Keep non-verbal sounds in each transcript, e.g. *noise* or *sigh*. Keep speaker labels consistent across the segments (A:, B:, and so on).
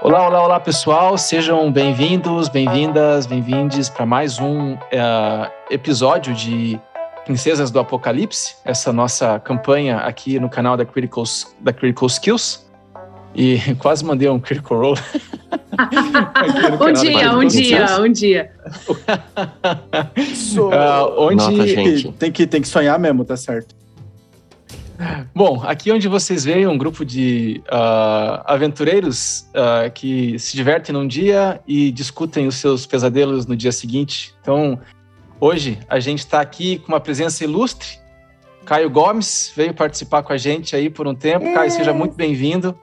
A: Olá, olá, olá, pessoal. Sejam bem-vindos, bem-vindas, bem-vindes para mais um uh, episódio de Princesas do Apocalipse, essa nossa campanha aqui no canal da Critical, da Critical Skills. E *laughs* quase mandei um Critical Role. *laughs*
B: um dia, um dia, um dia.
A: uh, onde Nota, tem, que, tem que sonhar mesmo, tá certo. Bom, aqui onde vocês veem um grupo de uh, aventureiros uh, que se divertem num dia e discutem os seus pesadelos no dia seguinte. Então, hoje a gente está aqui com uma presença ilustre. Caio Gomes veio participar com a gente aí por um tempo. É. Caio, seja muito bem-vindo.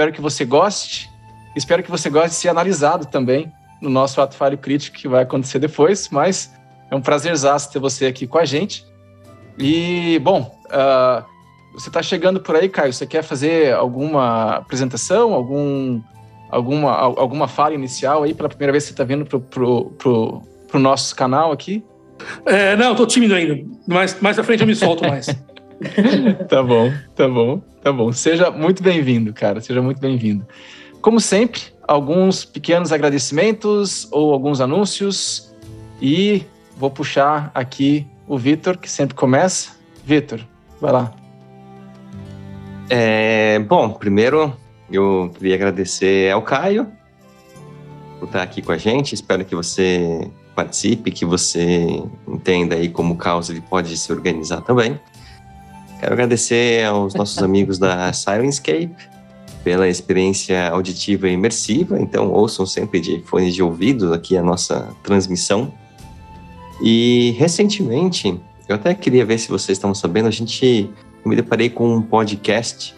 A: Espero que você goste. Espero que você goste de ser analisado também no nosso ato falho crítico que vai acontecer depois. Mas é um prazerzaço ter você aqui com a gente. E, bom, uh, você está chegando por aí, Caio. Você quer fazer alguma apresentação, algum, alguma, alguma fala inicial aí pela primeira vez que você está vindo pro, pro, pro, pro, nosso canal aqui?
C: É, não, estou tímido ainda. Mais, mais à frente eu me solto mais. *laughs* *laughs*
A: tá bom, tá bom, tá bom. Seja muito bem-vindo, cara. Seja muito bem-vindo. Como sempre, alguns pequenos agradecimentos ou alguns anúncios e vou puxar aqui o Vitor, que sempre começa. Vitor, vai lá.
D: É, bom, primeiro eu queria agradecer ao Caio por estar aqui com a gente. Espero que você participe, que você entenda aí como o caos ele pode se organizar também. Quero agradecer aos nossos amigos da Sirenscape pela experiência auditiva e imersiva. Então, ouçam sempre de fones de ouvido aqui a nossa transmissão. E recentemente, eu até queria ver se vocês estão sabendo, a gente me deparei com um podcast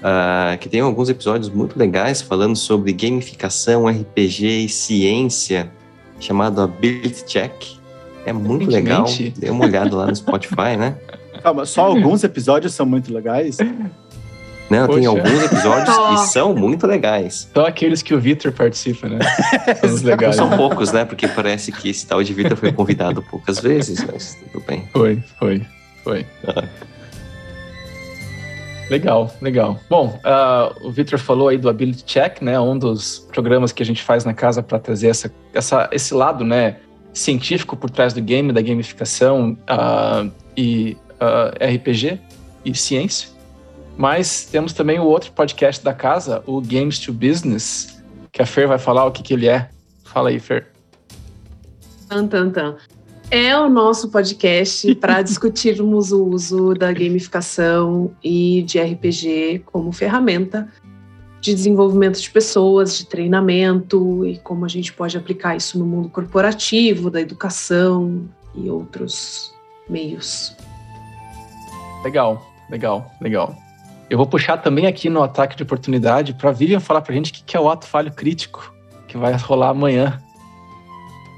D: uh, que tem alguns episódios muito legais falando sobre gamificação, RPG e ciência, chamado Ability Check. É muito legal. Dê uma olhada lá no Spotify, né? *laughs*
A: Calma, só *laughs* alguns episódios são muito legais?
D: Não, Poxa. tem alguns episódios que são muito legais.
A: Só aqueles que o Victor participa, né? *laughs*
D: São os legais. São poucos, né? Porque parece que esse tal de Victor foi convidado poucas vezes, mas tudo bem.
A: Foi, foi, foi. Ah. Legal, legal. Bom, uh, o Victor falou aí do Ability Check, né? Um dos programas que a gente faz na casa para trazer essa, essa, esse lado, né? Científico por trás do game, da gamificação uh, e uh, RPG e ciência. Mas temos também o outro podcast da casa, o Games to Business, que a Fer vai falar o que, que ele é. Fala aí, Fer.
B: Tan, tan, tan é o nosso podcast *laughs* para discutirmos o uso da gamificação e de RPG como ferramenta de desenvolvimento de pessoas, de treinamento e como a gente pode aplicar isso no mundo corporativo, da educação e outros meios.
A: Legal, legal, legal. Eu vou puxar também aqui no ataque de oportunidade para a Vivian falar para a gente o que é o ato falho crítico, que vai rolar amanhã.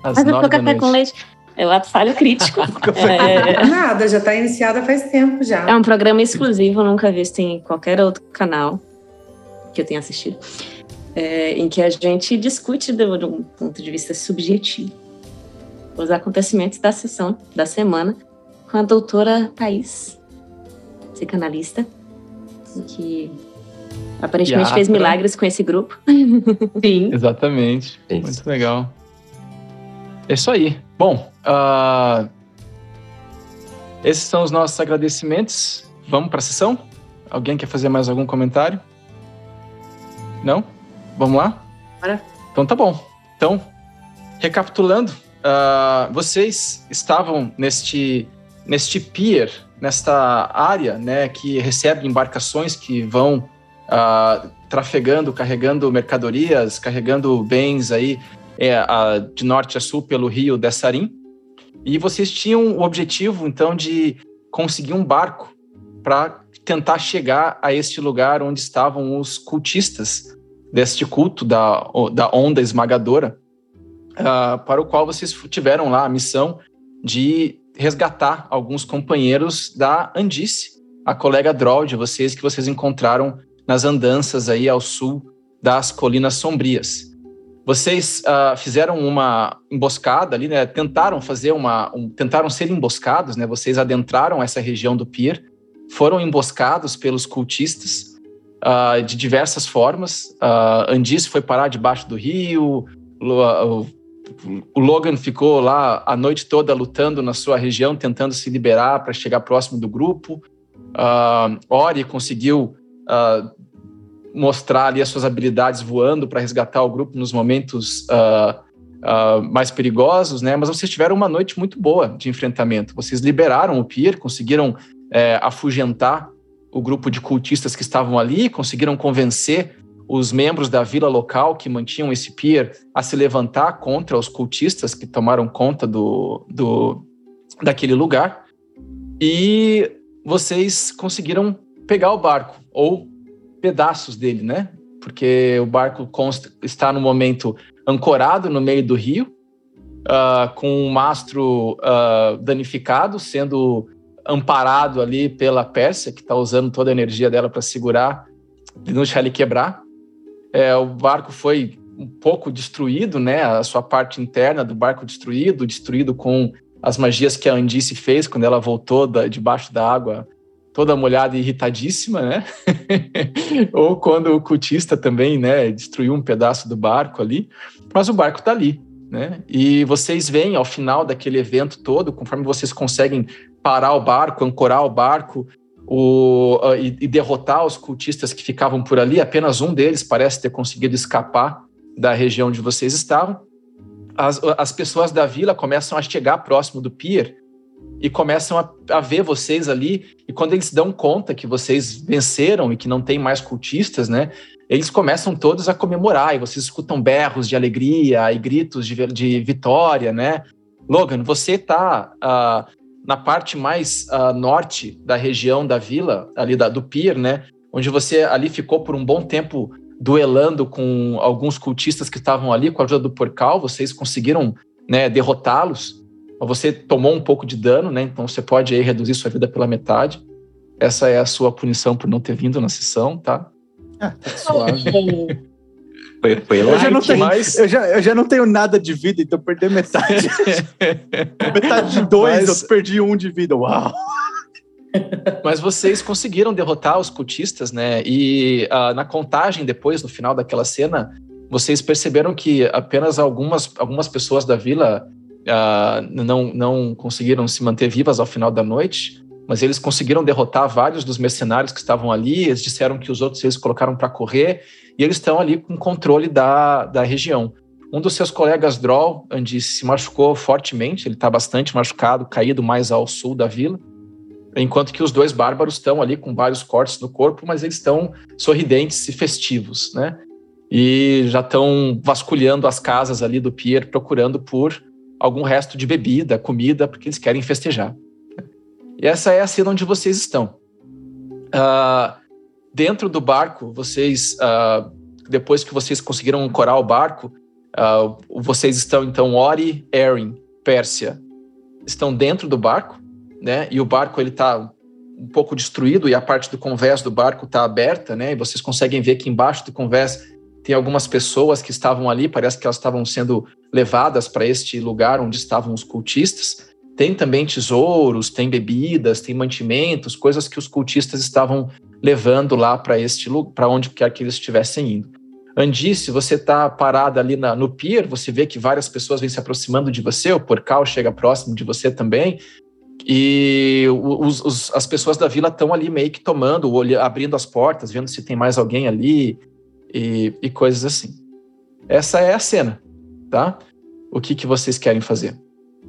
E: Às Mas nove café com leite. É o ato falho crítico. *laughs*
F: é... Nada, já está iniciada faz tempo já.
E: É um programa exclusivo, nunca visto em qualquer outro canal que eu tenha assistido, é, em que a gente discute de, de um ponto de vista subjetivo os acontecimentos da sessão da semana com a doutora Thais, psicanalista, que aparentemente fez milagres com esse grupo. *laughs*
A: Sim. Exatamente. Muito legal. É isso aí. Bom, uh, esses são os nossos agradecimentos. Vamos para a sessão? Alguém quer fazer mais algum comentário? Não? Vamos lá?
B: Bora.
A: Então tá bom. Então, recapitulando, uh, vocês estavam neste, neste pier, nesta área, né, que recebe embarcações que vão uh, trafegando, carregando mercadorias, carregando bens aí é, de norte a sul pelo rio Dessarim. E vocês tinham o objetivo, então, de conseguir um barco para tentar chegar a este lugar onde estavam os cultistas deste culto da, da onda esmagadora, uh, para o qual vocês tiveram lá a missão de resgatar alguns companheiros da Andice, a colega Droll de vocês que vocês encontraram nas andanças aí ao sul das Colinas Sombrias. Vocês uh, fizeram uma emboscada ali, né? Tentaram fazer uma, um, tentaram ser emboscados, né? Vocês adentraram essa região do pier, foram emboscados pelos cultistas uh, de diversas formas. Uh, Andis foi parar debaixo do rio, o, Logan ficou lá a noite toda lutando na sua região, tentando se liberar para chegar próximo do grupo. Uh, Ori conseguiu uh, mostrar ali as suas habilidades voando para resgatar o grupo nos momentos uh, mais perigosos, né? Mas vocês tiveram uma noite muito boa de enfrentamento. Vocês liberaram o pier, conseguiram é, afugentar o grupo de cultistas que estavam ali, conseguiram convencer os membros da vila local que mantinham esse pier a se levantar contra os cultistas que tomaram conta do, do daquele lugar. E vocês conseguiram pegar o barco, ou pedaços dele, né? Porque o barco consta, está no momento ancorado no meio do rio, uh, com um mastro uh, danificado, sendo amparado ali pela Pérsia, que está usando toda a energia dela para segurar e não deixar ele quebrar. É, o barco foi um pouco destruído, né? A sua parte interna do barco destruído, destruído com as magias que a Andice fez quando ela voltou da, debaixo da água toda molhada e irritadíssima, né? *laughs* Ou quando o cultista também, né, destruiu um pedaço do barco ali, mas o barco está ali, né? E vocês veem ao final daquele evento todo, conforme vocês conseguem parar o barco, ancorar o barco, o, uh, e, e, derrotar os cultistas que ficavam por ali, apenas um deles parece ter conseguido escapar da região onde vocês estavam. As, as pessoas da vila começam a chegar próximo do pier e começam a, a, ver vocês ali. E quando eles dão conta que vocês venceram e que não tem mais cultistas, né? Eles começam todos a comemorar e vocês escutam berros de alegria e gritos de, de vitória, né? Logan, você está uh, na parte mais uh, norte da região da vila, ali da, do pier, né? Onde você ali ficou por um bom tempo duelando com alguns cultistas que estavam ali com a ajuda do Porcal. Vocês conseguiram né, derrotá-los você tomou um pouco de dano, né? Então você pode aí reduzir sua vida pela metade. Essa é a sua punição por não ter vindo na sessão, tá?
G: Ah, tá suave. *laughs* Foi, foi eu, já não tenho, mas... eu, já, eu já não tenho nada de vida, então perder metade. *laughs* metade de dois, mas... eu perdi um de vida. Uau!
A: Mas vocês conseguiram derrotar os cultistas, né? E uh, na contagem depois, no final daquela cena, vocês perceberam que apenas algumas, algumas pessoas da vila uh, não, não conseguiram se manter vivas ao final da noite, mas eles conseguiram derrotar vários dos mercenários que estavam ali. Eles disseram que os outros eles colocaram para correr e eles estão ali com controle da, da região. Um dos seus colegas, Droll, Andy, se machucou fortemente, ele está bastante machucado, caído mais ao sul da vila, enquanto que os dois bárbaros estão ali com vários cortes no corpo, mas eles estão sorridentes e festivos, né? E já estão vasculhando as casas ali do pier, procurando por algum resto de bebida, comida, porque eles querem festejar. E essa é a cena onde vocês estão. Uh, dentro do barco, vocês, uh, depois que vocês conseguiram ancorar o barco, uh, vocês estão então Ori, Erin, Pérsia, estão dentro do barco, né? E o barco ele está um pouco destruído e a parte do convés do barco está aberta, né? E vocês conseguem ver que embaixo do convés tem algumas pessoas que estavam ali, parece que elas estavam sendo levadas para este lugar onde estavam os cultistas. Tem também tesouros, tem bebidas, tem mantimentos, coisas que os cultistas estavam levando lá para este para onde quer que eles estivessem indo. Andice, você está parada ali na, no pier, você vê que várias pessoas vêm se aproximando de você, o porcal chega próximo de você também, e os, os, as pessoas da vila estão ali meio que tomando, abrindo as portas, vendo se tem mais alguém ali, e, e coisas assim. Essa é a cena, tá? O que, que vocês querem fazer?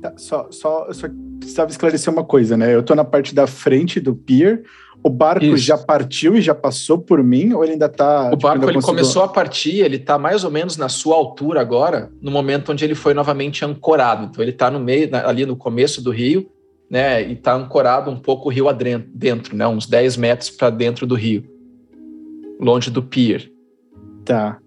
G: Tá, só, só, só precisava esclarecer uma coisa, né? Eu tô na parte da frente do pier. O barco Isso. já partiu e já passou por mim, ou ele ainda tá.
A: O tipo, barco ele consigo... começou a partir, ele tá mais ou menos na sua altura agora, no momento onde ele foi novamente ancorado. Então ele tá no meio, ali no começo do rio, né? E tá ancorado um pouco o rio dentro, né? Uns 10 metros para dentro do rio, longe do pier.
G: Tá.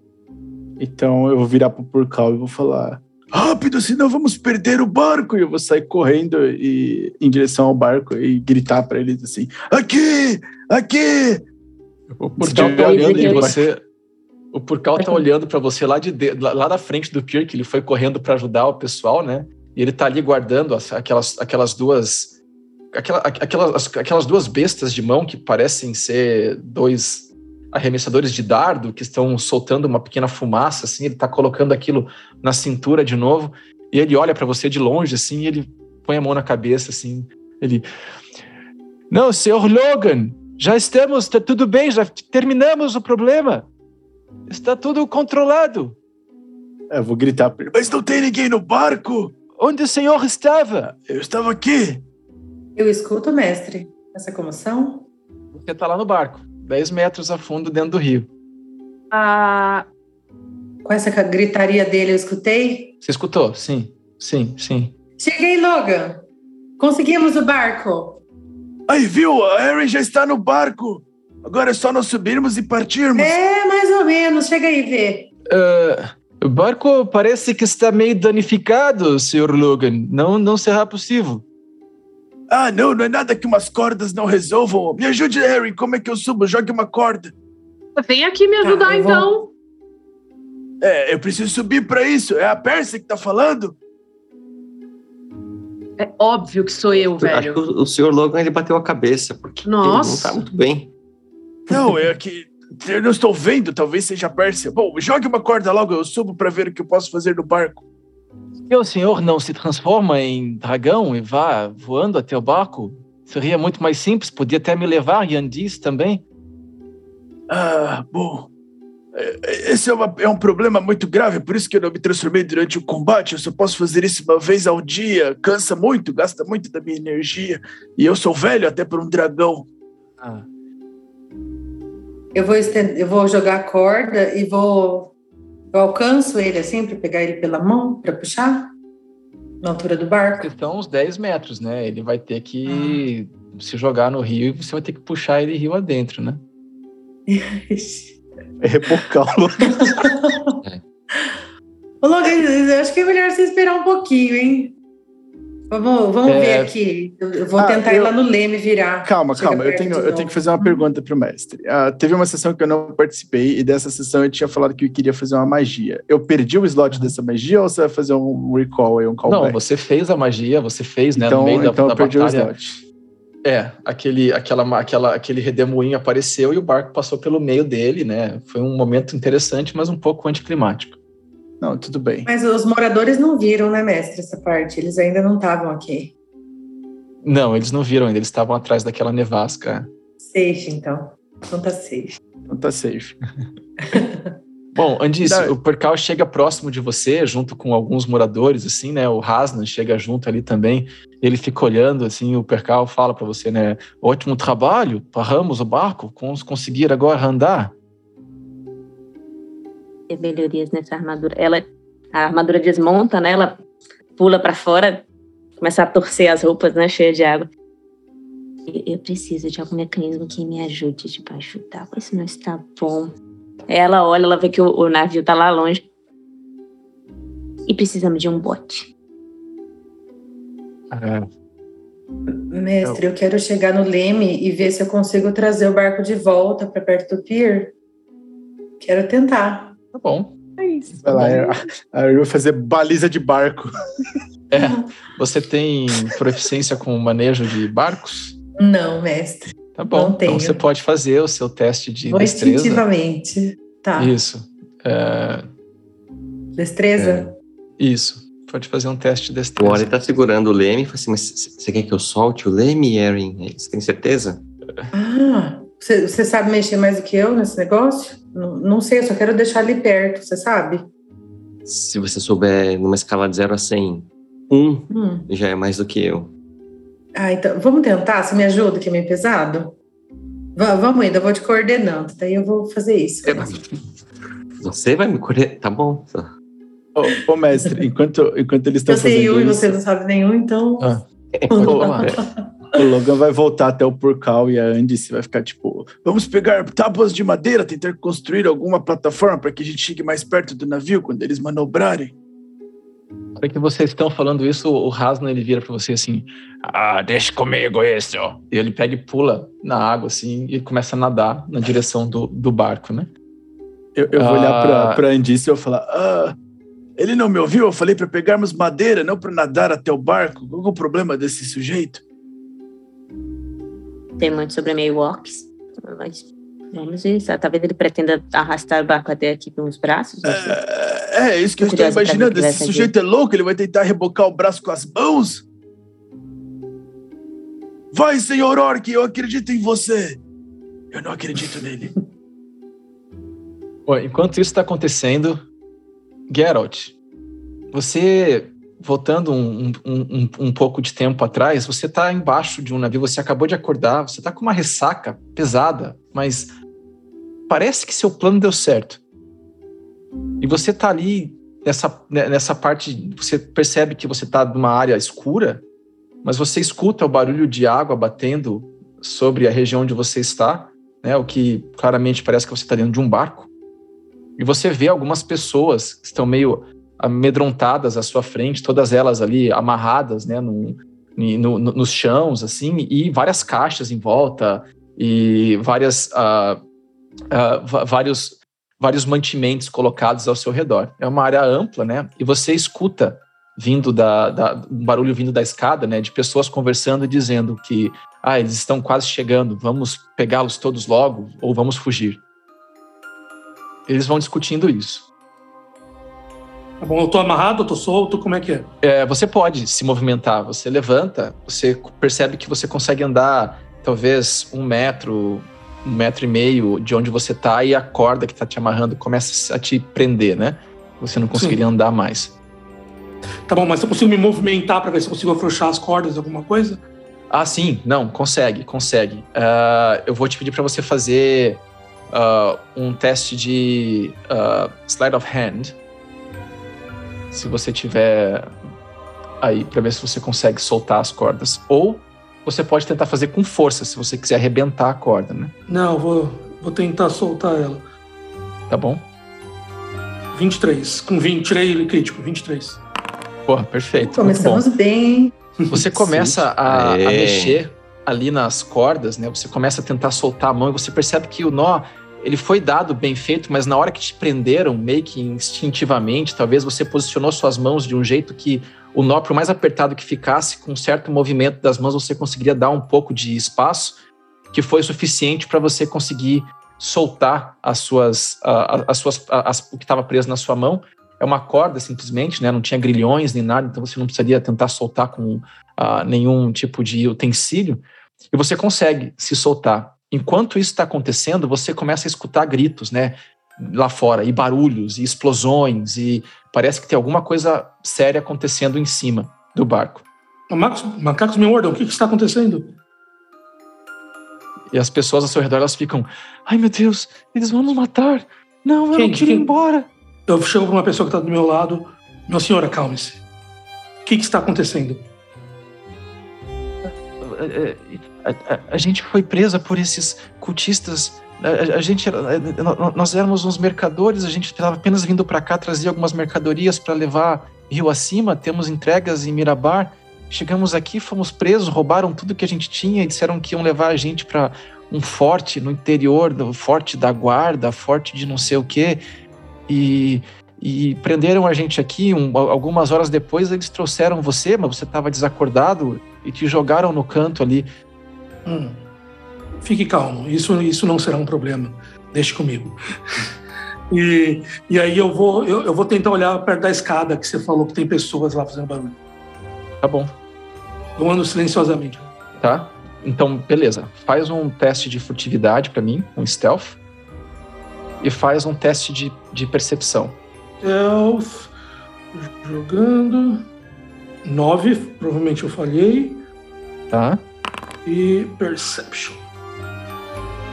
G: Então eu vou virar pro Porcal e vou falar: rápido, senão vamos perder o barco. E eu vou sair correndo e, em direção ao barco e gritar para eles assim: aqui, aqui.
A: O Porcal tá olhando e você. O Purcal tá olhando para você lá, de, lá da frente do pier, que ele foi correndo para ajudar o pessoal, né? E ele tá ali guardando as, aquelas, aquelas duas. Aquela, aquelas, aquelas duas bestas de mão que parecem ser dois arremessadores de dardo que estão soltando uma pequena fumaça, assim. Ele tá colocando aquilo na cintura de novo. E ele olha para você de longe, assim, e ele põe a mão na cabeça, assim. Ele. Não, senhor Logan, já estamos, tá tudo bem, já terminamos o problema. Está tudo controlado.
G: É, eu vou gritar. Mas não tem ninguém no barco?
A: Onde o senhor estava?
G: Eu estava aqui.
F: Eu escuto, mestre, essa comoção.
A: Você está lá no barco, 10 metros a fundo dentro do rio.
F: Ah, com essa gritaria dele, eu escutei?
A: Você escutou? Sim, sim, sim.
F: Cheguei, Logan. Conseguimos o barco.
G: Aí, viu? A Erin já está no barco. Agora é só nós subirmos e partirmos.
F: É, mais ou menos. Chega aí, vê.
A: Uh, o barco parece que está meio danificado, Sr. Logan. Não, não será possível.
G: Ah, não, não é nada que umas cordas não resolvam. Me ajude, Harry. Como é que eu subo? Jogue uma corda.
B: Vem aqui me ajudar, tá, então.
G: É, eu preciso subir para isso. É a Percy que tá falando?
B: É óbvio que sou eu, velho. Acho que
D: o, o senhor Logan ele bateu a cabeça, porque Nossa. ele não tá muito bem.
G: Não, é que eu não estou vendo, talvez seja Pérsia. Bom, jogue uma corda logo, eu subo para ver o que eu posso fazer no barco.
A: Se o senhor não se transforma em dragão e vá voando até o barco, seria muito mais simples, podia até me levar, Yandis também.
G: Ah, bom. É, esse é, uma, é, um problema muito grave, por isso que eu não me transformei durante o combate. Eu só posso fazer isso uma vez ao dia. Cansa muito, gasta muito da minha energia. E eu sou velho até por um dragão. Ah.
F: Eu vou, estender, eu vou jogar a corda e vou. Eu alcanço ele assim para pegar ele pela mão, para puxar? Na altura do barco?
A: Estão uns 10 metros, né? Ele vai ter que ah. *laughs* se jogar no rio e você vai ter que puxar ele rio adentro, né? *laughs*
G: é repocá-lo.
F: é. *laughs* Ô, Logan, eu acho que é melhor você esperar um pouquinho, hein? Vamos, vamos é... ver aqui. Eu vou ah, tentar eu... ir lá no Leme virar.
G: Calma, calma. Eu tenho, eu tenho que fazer uma pergunta para o mestre. Uh, teve uma sessão que eu não participei e dessa sessão eu tinha falado que eu queria fazer uma magia. Eu perdi o slot dessa magia ou você vai fazer um recall aí, um callback?
A: Não, você fez a magia, você fez, né?
G: Então,
A: no meio
G: então
A: da,
G: eu perdi batalha. o slot.
A: É, aquele, aquela, aquela, aquele redemoinho apareceu e o barco passou pelo meio dele, né? Foi um momento interessante, mas um pouco anticlimático.
G: Não, tudo bem.
F: Mas os moradores não viram, né, mestre, essa parte? Eles ainda não estavam aqui.
A: Não, eles não viram ainda, eles estavam atrás daquela nevasca.
F: Safe, então. Então tá safe.
G: Então tá safe. *laughs*
A: Bom, Andis, o Percal chega próximo de você, junto com alguns moradores, assim, né? O Hasnan chega junto ali também. Ele fica olhando, assim, o Percal fala para você, né? Ótimo trabalho, paramos o barco, vamos conseguir agora andar
E: melhorias nessa armadura. Ela, a armadura desmonta, né? Ela pula para fora, começa a torcer as roupas, né? Cheia de água. Eu preciso de algum mecanismo que me ajude, tipo, ajudar. Isso não está bom. Ela olha, ela vê que o, o navio tá lá longe. E precisamos de um bote.
F: Ah. Mestre, eu quero chegar no leme e ver se eu consigo trazer o barco de volta para perto do pier. Quero tentar.
A: Tá bom.
B: É isso.
G: Vai lá, a eu vou fazer baliza de barco.
A: É. Você tem proficiência com manejo de barcos?
F: Não, mestre.
A: Tá bom. Não tenho. Então você pode fazer o seu teste de
F: vou
A: destreza.
F: Instintivamente. Tá.
A: Isso. É...
F: Destreza?
A: É... Isso. Pode fazer um teste de destreza.
D: O Ori tá segurando o leme e fala assim: Mas você quer que eu solte o leme, Erin? Você tem certeza?
F: Ah, você, você sabe mexer mais do que eu nesse negócio? Não, não sei, eu só quero deixar ali perto, você sabe?
D: Se você souber numa escala de 0 a 100, 1 um hum. já é mais do que eu.
F: Ah, então vamos tentar? Você me ajuda, que é meio pesado? V vamos ainda, eu vou te coordenando, daí eu vou fazer isso. É,
D: você vai me coordenar, tá bom.
G: Ô, ô, mestre, enquanto, enquanto eles estão fazendo
F: isso... Eu
G: sei
F: um e você não sabe nenhum, então... Ah. *laughs*
G: o Logan vai voltar até o Purcal e a Andice vai ficar tipo: vamos pegar tábuas de madeira, tentar construir alguma plataforma para que a gente chegue mais perto do navio quando eles manobrarem.
A: Na que vocês estão falando isso, o Hasna ele vira para você assim: Ah, deixa comigo isso. E ele pega e pula na água assim e começa a nadar na direção do, do barco, né?
G: Eu, eu vou olhar pra, pra Andice e eu vou falar: ah, ele não me ouviu? Eu falei para pegarmos madeira, não para nadar até o barco. Qual é o problema desse sujeito?
E: Tem muito sobre meio walks. Mas vamos ver. Talvez ele pretenda arrastar o barco até aqui com os braços.
G: É, é isso que eu estou imaginando. Esse sujeito é louco, ele vai tentar rebocar o braço com as mãos? Vai, senhor Orc, eu acredito em você. Eu não acredito nele. *laughs*
A: Bom, enquanto isso está acontecendo, Geralt, você, voltando um, um, um, um, pouco de tempo atrás, você está embaixo de um navio, você acabou de acordar, você está com uma ressaca pesada, mas parece que seu plano deu certo. E você está ali nessa, né, nessa parte, você percebe que você está numa área escura, mas você escuta o barulho de água batendo sobre a região onde você está, né, o que claramente parece que você está dentro de um barco. E você vê algumas pessoas que estão meio amedrontadas à sua frente, todas elas ali amarradas, né, no, no, no, nos chãos, assim, e várias caixas em volta e várias, uh, uh, vários, vários mantimentos colocados ao seu redor. É uma área ampla, né? E você escuta vindo da, da um barulho vindo da escada, né, de pessoas conversando e dizendo que ah, eles estão quase chegando, vamos pegá-los todos logo ou vamos fugir. Eles vão discutindo isso.
C: Tá bom, eu tô amarrado, eu tô solto, como é que é?
A: é? Você pode se movimentar, você levanta, você percebe que você consegue andar talvez um metro, um metro e meio de onde você tá e a corda que tá te amarrando começa a te prender, né? Você não conseguiria Sim. andar mais.
C: Tá bom, mas eu consigo me movimentar para ver se eu consigo afrouxar as cordas, alguma coisa?
A: Ah, sim, não, consegue, consegue. Uh, eu vou te pedir para você fazer uh, um teste de uh, slide of hand. Se você tiver aí, para ver se você consegue soltar as cordas. Ou você pode tentar fazer com força, se você quiser arrebentar a corda, né?
C: Não, vou, vou tentar soltar ela.
A: Tá bom?
C: 23. Com 20, tirei crítico, 23.
A: Porra, perfeito.
F: Começamos bem.
A: Você começa a, a, mexer ali nas cordas, né? Você começa a tentar soltar a mão e você percebe que o nó ele foi dado bem feito, mas na hora que te prenderam, meio que instintivamente, talvez você posicionou suas mãos de um jeito que o nó, por mais apertado que ficasse, com um certo movimento das mãos, você conseguiria dar um pouco de espaço, que foi suficiente para você conseguir soltar as suas, as suas, as, o que estava preso na sua mão é uma corda simplesmente, né? Não tinha grilhões nem nada, então você não precisaria tentar soltar com uh, nenhum tipo de utensílio. E você consegue se soltar. Enquanto isso está acontecendo, você começa a escutar gritos, né? Lá fora, e barulhos, e explosões, e parece que tem alguma coisa séria acontecendo em cima do barco.
C: Macacos, macacos me mordam, o que, que está acontecendo?
A: E as pessoas ao seu redor elas ficam: Ai meu Deus, eles vão nos matar. Não, eu quem, não queria ir embora.
C: Eu chego para uma pessoa que está do meu lado. Minha senhora, calme-se. O que, que, está acontecendo?
A: A, a, gente foi presa por esses cultistas. A, gente, nós éramos uns mercadores. A gente estava apenas vindo para cá trazer algumas mercadorias para levar rio acima. Temos entregas em Mirabar. Chegamos aqui, fomos presos, roubaram tudo que a gente tinha e disseram que iam levar a gente para um forte no interior, do forte da guarda, forte de não sei o quê e, e prenderam a gente aqui. Um, algumas horas depois eles trouxeram você, mas você estava desacordado e te jogaram no canto ali.
C: Hum. Fique calmo, isso, isso não será um problema. Deixe comigo. *laughs* e, e aí eu vou, eu, eu vou tentar olhar perto da escada que você falou que tem pessoas lá fazendo barulho.
A: Tá bom.
C: Eu ando silenciosamente.
A: Tá? Então, beleza. Faz um teste de furtividade para mim, um stealth e faz um teste de, de percepção.
C: Elf, jogando. Nove, provavelmente eu falhei.
A: Tá.
C: E Perception.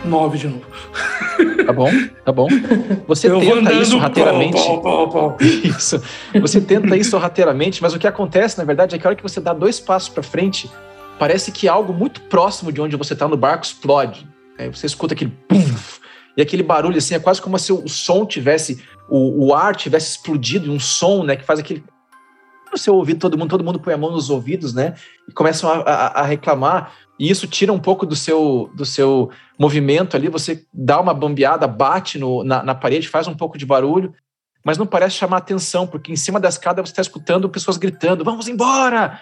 C: Nove de novo.
A: Tá bom, tá bom. Você eu tenta isso sorrateiramente. Pau, pau, pau, isso. Você tenta isso sorrateiramente, mas o que acontece, na verdade, é que a hora que você dá dois passos para frente, parece que algo muito próximo de onde você está no barco explode. Aí você escuta aquele pum, e aquele barulho assim é quase como se o som tivesse, o, o ar tivesse explodido, e um som, né, que faz aquele. no seu ouvido, todo mundo, todo mundo põe a mão nos ouvidos, né? E começam a, a, a reclamar. E isso tira um pouco do seu, do seu movimento ali. Você dá uma bambeada, bate no, na, na parede, faz um pouco de barulho, mas não parece chamar atenção, porque em cima da escada você está escutando pessoas gritando: vamos embora!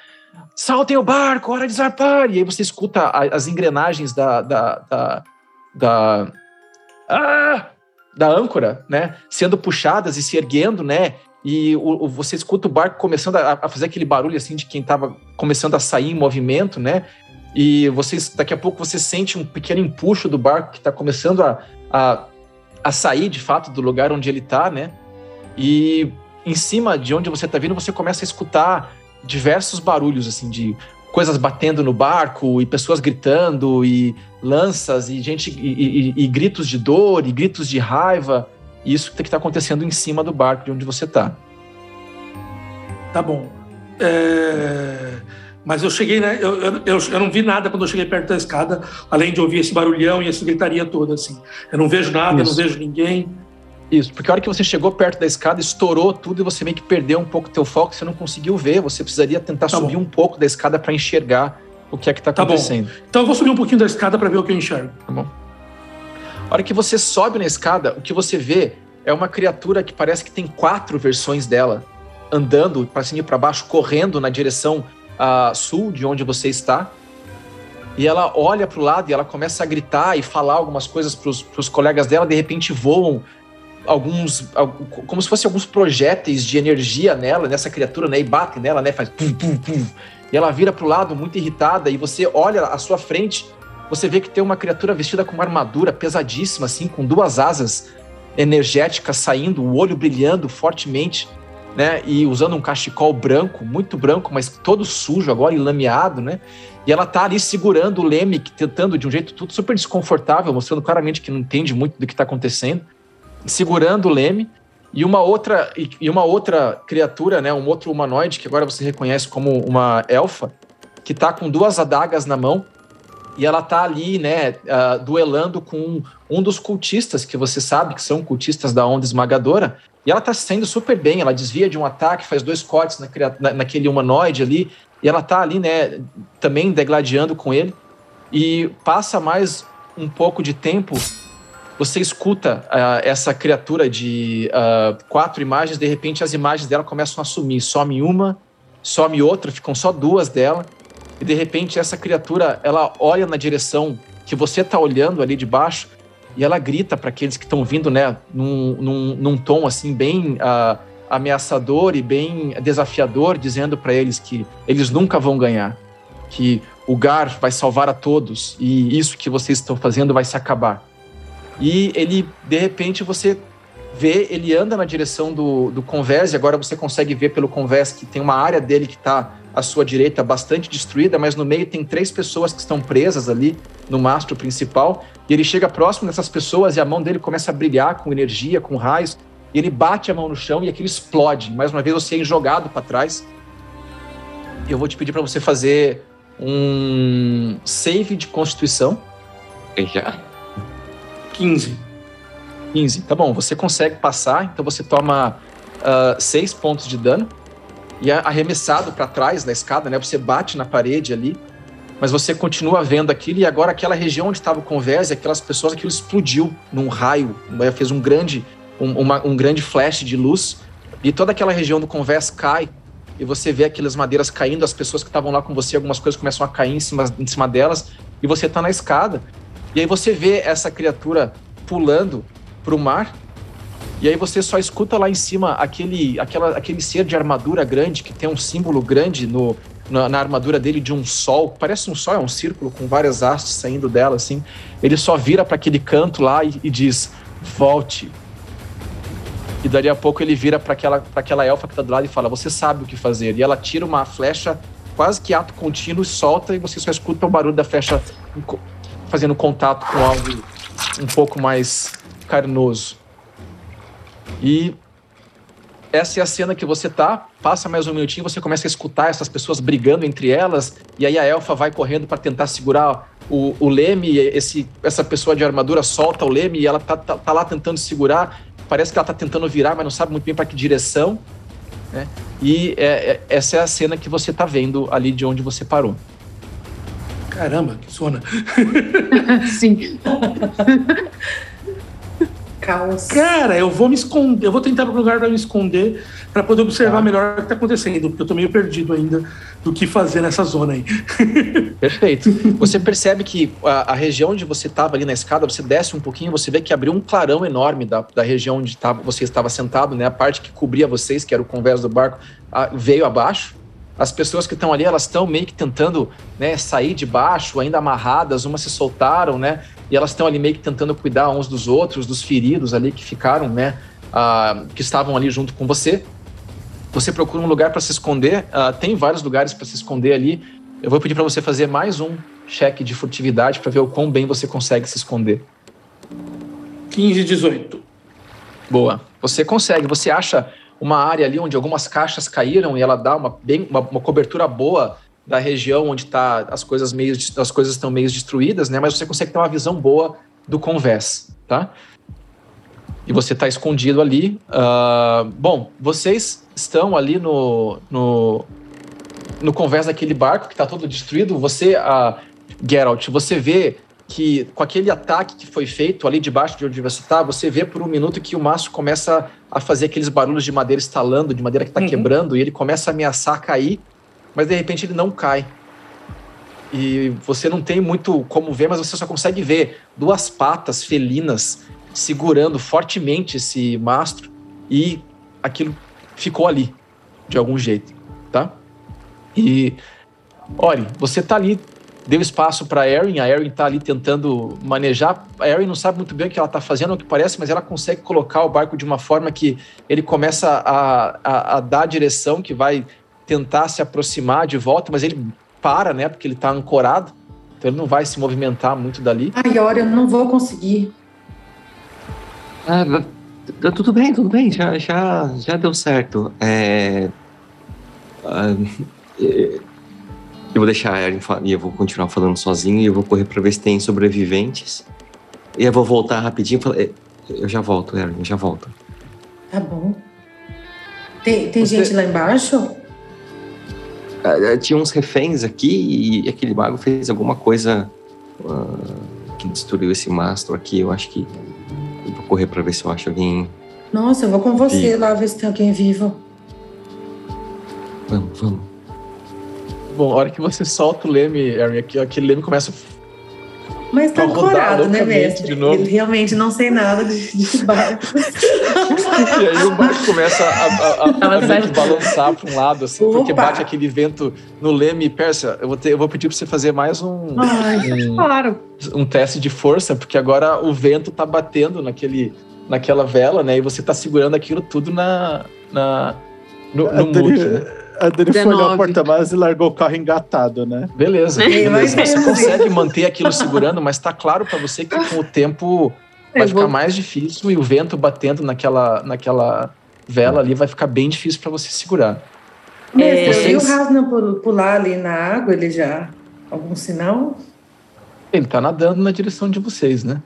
A: Saltem o barco, hora de zarpar! E aí você escuta as engrenagens da, da, da, da ah, da âncora, né, sendo puxadas e se erguendo, né, e o, o, você escuta o barco começando a, a, fazer aquele barulho assim de quem estava começando a sair em movimento, né, e vocês daqui a pouco você sente um pequeno empuxo do barco que está começando a, a, a, sair de fato do lugar onde ele está, né, e em cima de onde você está vindo você começa a escutar diversos barulhos assim de coisas batendo no barco e pessoas gritando e lanças e gente e, e, e gritos de dor e gritos de raiva. Isso que está acontecendo em cima do barco de onde você está.
C: Tá bom. É... Mas eu cheguei, né? Eu, eu, eu, não vi nada quando eu cheguei perto da escada, além de ouvir esse barulhão e essa gritaria toda, assim. Eu não vejo nada, Isso. eu não vejo ninguém.
A: Isso, porque a hora que você chegou perto da escada, estourou tudo e você meio que perdeu um pouco teu foco, você não conseguiu ver. Você precisaria tentar tá subir bom. um pouco da escada para enxergar o que é que está tá acontecendo. Bom.
C: Então eu vou subir um pouquinho da escada para ver o que eu enxergo.
A: Tá bom. A hora que você sobe na escada, o que você vê é uma criatura que parece que tem quatro versões dela andando para cima e para baixo, correndo na direção uh, sul de onde você está. E ela olha para o lado e ela começa a gritar e falar algumas coisas para os colegas dela. De repente voam alguns, como se fossem alguns projéteis de energia nela, nessa criatura, né? E batem nela, né? Faz pum, pum, pum. E ela vira pro lado muito irritada e você olha à sua frente, você vê que tem uma criatura vestida com uma armadura pesadíssima, assim, com duas asas energéticas saindo, o olho brilhando fortemente, né? E usando um cachecol branco, muito branco, mas todo sujo agora, enlameado, né? E ela tá ali segurando o Leme, tentando de um jeito tudo super desconfortável, mostrando claramente que não entende muito do que está acontecendo segurando o leme e uma outra e uma outra criatura, né, um outro humanoide que agora você reconhece como uma elfa, que está com duas adagas na mão e ela tá ali, né, uh, duelando com um dos cultistas que você sabe que são cultistas da onda esmagadora. E ela tá sendo super bem, ela desvia de um ataque, faz dois cortes na, na, naquele humanoide ali, e ela tá ali, né, também degladiando com ele. E passa mais um pouco de tempo você escuta uh, essa criatura de uh, quatro imagens, de repente as imagens dela começam a sumir. Some uma, some outra, ficam só duas dela. E de repente essa criatura, ela olha na direção que você está olhando ali de baixo e ela grita para aqueles que estão vindo, né, num, num, num, tom assim bem uh, ameaçador e bem desafiador, dizendo para eles que eles nunca vão ganhar, que o Gar vai salvar a todos e isso que vocês estão fazendo vai se acabar. E ele, de repente, você vê, ele anda na direção do, do Convés, e agora você consegue ver pelo Convés que tem uma área dele que está à sua direita bastante destruída, mas no meio tem três pessoas que estão presas ali no mastro principal, e ele chega próximo dessas pessoas e a mão dele começa a brilhar com energia, com raios, e ele bate a mão no chão e aquilo explode. Mais uma vez você é jogado para trás. Eu vou te pedir para você fazer um save de constituição.
D: Já?
C: 15.
A: 15. Tá bom, você consegue passar, então você toma 6 uh, pontos de dano e é arremessado para trás da escada, né? Você bate na parede ali, mas você continua vendo aquilo e agora aquela região onde estava o convés, aquelas pessoas, aquilo explodiu num raio, né? fez um grande, um, uma, um grande flash de luz e toda aquela região do convés cai e você vê aquelas madeiras caindo, as pessoas que estavam lá com você, algumas coisas começam a cair em cima, em cima delas e você está na escada e aí você vê essa criatura pulando pro mar. E aí você só escuta lá em cima aquele, aquela, aquele ser de armadura grande que tem um símbolo grande no, na, na, armadura dele de um sol. Parece um sol, é um círculo com várias hastes saindo dela, assim. Ele só vira para aquele canto lá e, e, diz: Volte. E dali a pouco ele vira para aquela, aquela elfa que tá do lado e fala: Você sabe o que fazer. E ela tira uma flecha quase que ato contínuo, solta e você só escuta o barulho da flecha fazendo contato com algo um pouco mais carnoso. E essa é a cena que você tá, passa mais um minutinho, você começa a escutar essas pessoas brigando entre elas, e aí a elfa vai correndo para tentar segurar o, o leme, esse, essa pessoa de armadura solta o leme e ela tá, tá, tá lá tentando segurar, parece que ela tá tentando virar, mas não sabe muito bem para que direção. né? E é, é, essa é a cena que você tá vendo ali de onde você parou.
C: Caramba, que zona. *laughs*
B: Sim. *laughs*
F: Caos.
C: Cara, eu vou me esconder, eu vou tentar um lugar para me esconder para poder observar
A: Tá.
C: melhor o que está acontecendo, porque eu tô meio perdido ainda do que fazer nessa zona aí. *laughs*
A: Perfeito. Você percebe que a, a região onde você estava ali na escada, você desce um pouquinho, você vê que abriu um clarão enorme da, da região onde tava, você estava sentado, né? A parte que cobria vocês, que era o convés do barco, a- veio abaixo. As pessoas que estão ali, elas estão meio que tentando né, sair de baixo, ainda amarradas, umas se soltaram, né? E elas estão ali meio que tentando cuidar uns dos outros, dos feridos ali que ficaram, né? ah, que estavam ali junto com você. Você procura um lugar para se esconder. ah, tem vários lugares para se esconder ali. Eu vou pedir para você fazer mais um cheque de furtividade para ver o quão bem você consegue se esconder.
C: 15 e 18.
A: Boa. Você consegue. Você acha uma área ali onde algumas caixas caíram e ela dá uma, bem, uma, uma cobertura boa da região onde tá as coisas meio as coisas estão meio destruídas, né? Mas você consegue ter uma visão boa do convés, tá? E você está escondido ali. Ah, bom, vocês estão ali no, no, no convés daquele barco que está todo destruído. Você, a Geralt, você vê que com aquele ataque que foi feito ali debaixo de onde você está, você vê por um minuto que o mastro começa a fazer aqueles barulhos de madeira estalando, de madeira que está
C: Uhum.
A: quebrando, e ele começa a ameaçar cair, mas de repente ele não cai. E você não tem muito como ver, mas você só consegue ver duas patas felinas segurando fortemente esse mastro e aquilo ficou ali, de algum jeito, tá? E, olha, você tá ali, deu espaço para Erin, a Erin tá ali tentando manejar. A Erin não sabe muito bem o que ela tá fazendo, o que parece, mas ela consegue colocar o barco de uma forma que ele começa a, a, a dar a direção que vai tentar se aproximar de volta, mas ele para, né? Porque ele tá ancorado, então ele não vai se movimentar muito dali.
F: Ai, olha, eu não vou conseguir.
D: Ah, tá tudo bem, tudo bem, já, já, já deu certo. É, ah, é, eu vou deixar a Erin falar e eu vou continuar falando sozinho e eu vou correr pra ver se tem sobreviventes. E eu vou voltar rapidinho e falar. "É, Eu já volto, Erin, eu já volto.
F: Tá bom. Tem, tem
A: Você-
F: gente lá embaixo?
D: Ah, ah, Tinha uns reféns aqui e aquele mago fez alguma coisa ah, que destruiu esse mastro aqui. Eu acho que. Eu vou correr pra ver se eu acho alguém.
F: Nossa, eu vou com você
D: Vivo.
F: lá ver se tem alguém vivo.
D: Vamos, vamos.
A: Bom, a hora que você solta o leme, aqui, aquele leme começa
F: Mas tá
A: rodar
F: ancorado, né, mestre?
A: de novo.
F: Eu realmente não sei nada de, de *laughs* barco.
A: E aí o barco começa a, a, a, *laughs* a meio que
E: certo.
A: balançar para um lado, assim, porque
F: Opa!
A: bate aquele vento no leme. Persa, eu vou, ter, eu vou pedir para você fazer mais um,
B: Ai,
A: um,
B: claro.
A: um teste de força, porque agora o vento tá batendo naquele, naquela vela, né? E você tá segurando aquilo tudo na, na, no, no muque, né?
G: A Dani foi olhar o
B: 19.
G: porta-malas e largou o carro engatado, né?
A: Beleza, beleza. Você consegue manter aquilo segurando, mas tá claro para você que com o tempo vai ficar mais difícil e o vento batendo naquela, naquela vela ali vai ficar bem difícil para você segurar.
F: Mestre, eu vi o
A: Vocês-
F: Rasna pul- pular ali na água, ele já. Algum sinal?
A: Ele tá nadando na direção de vocês, né?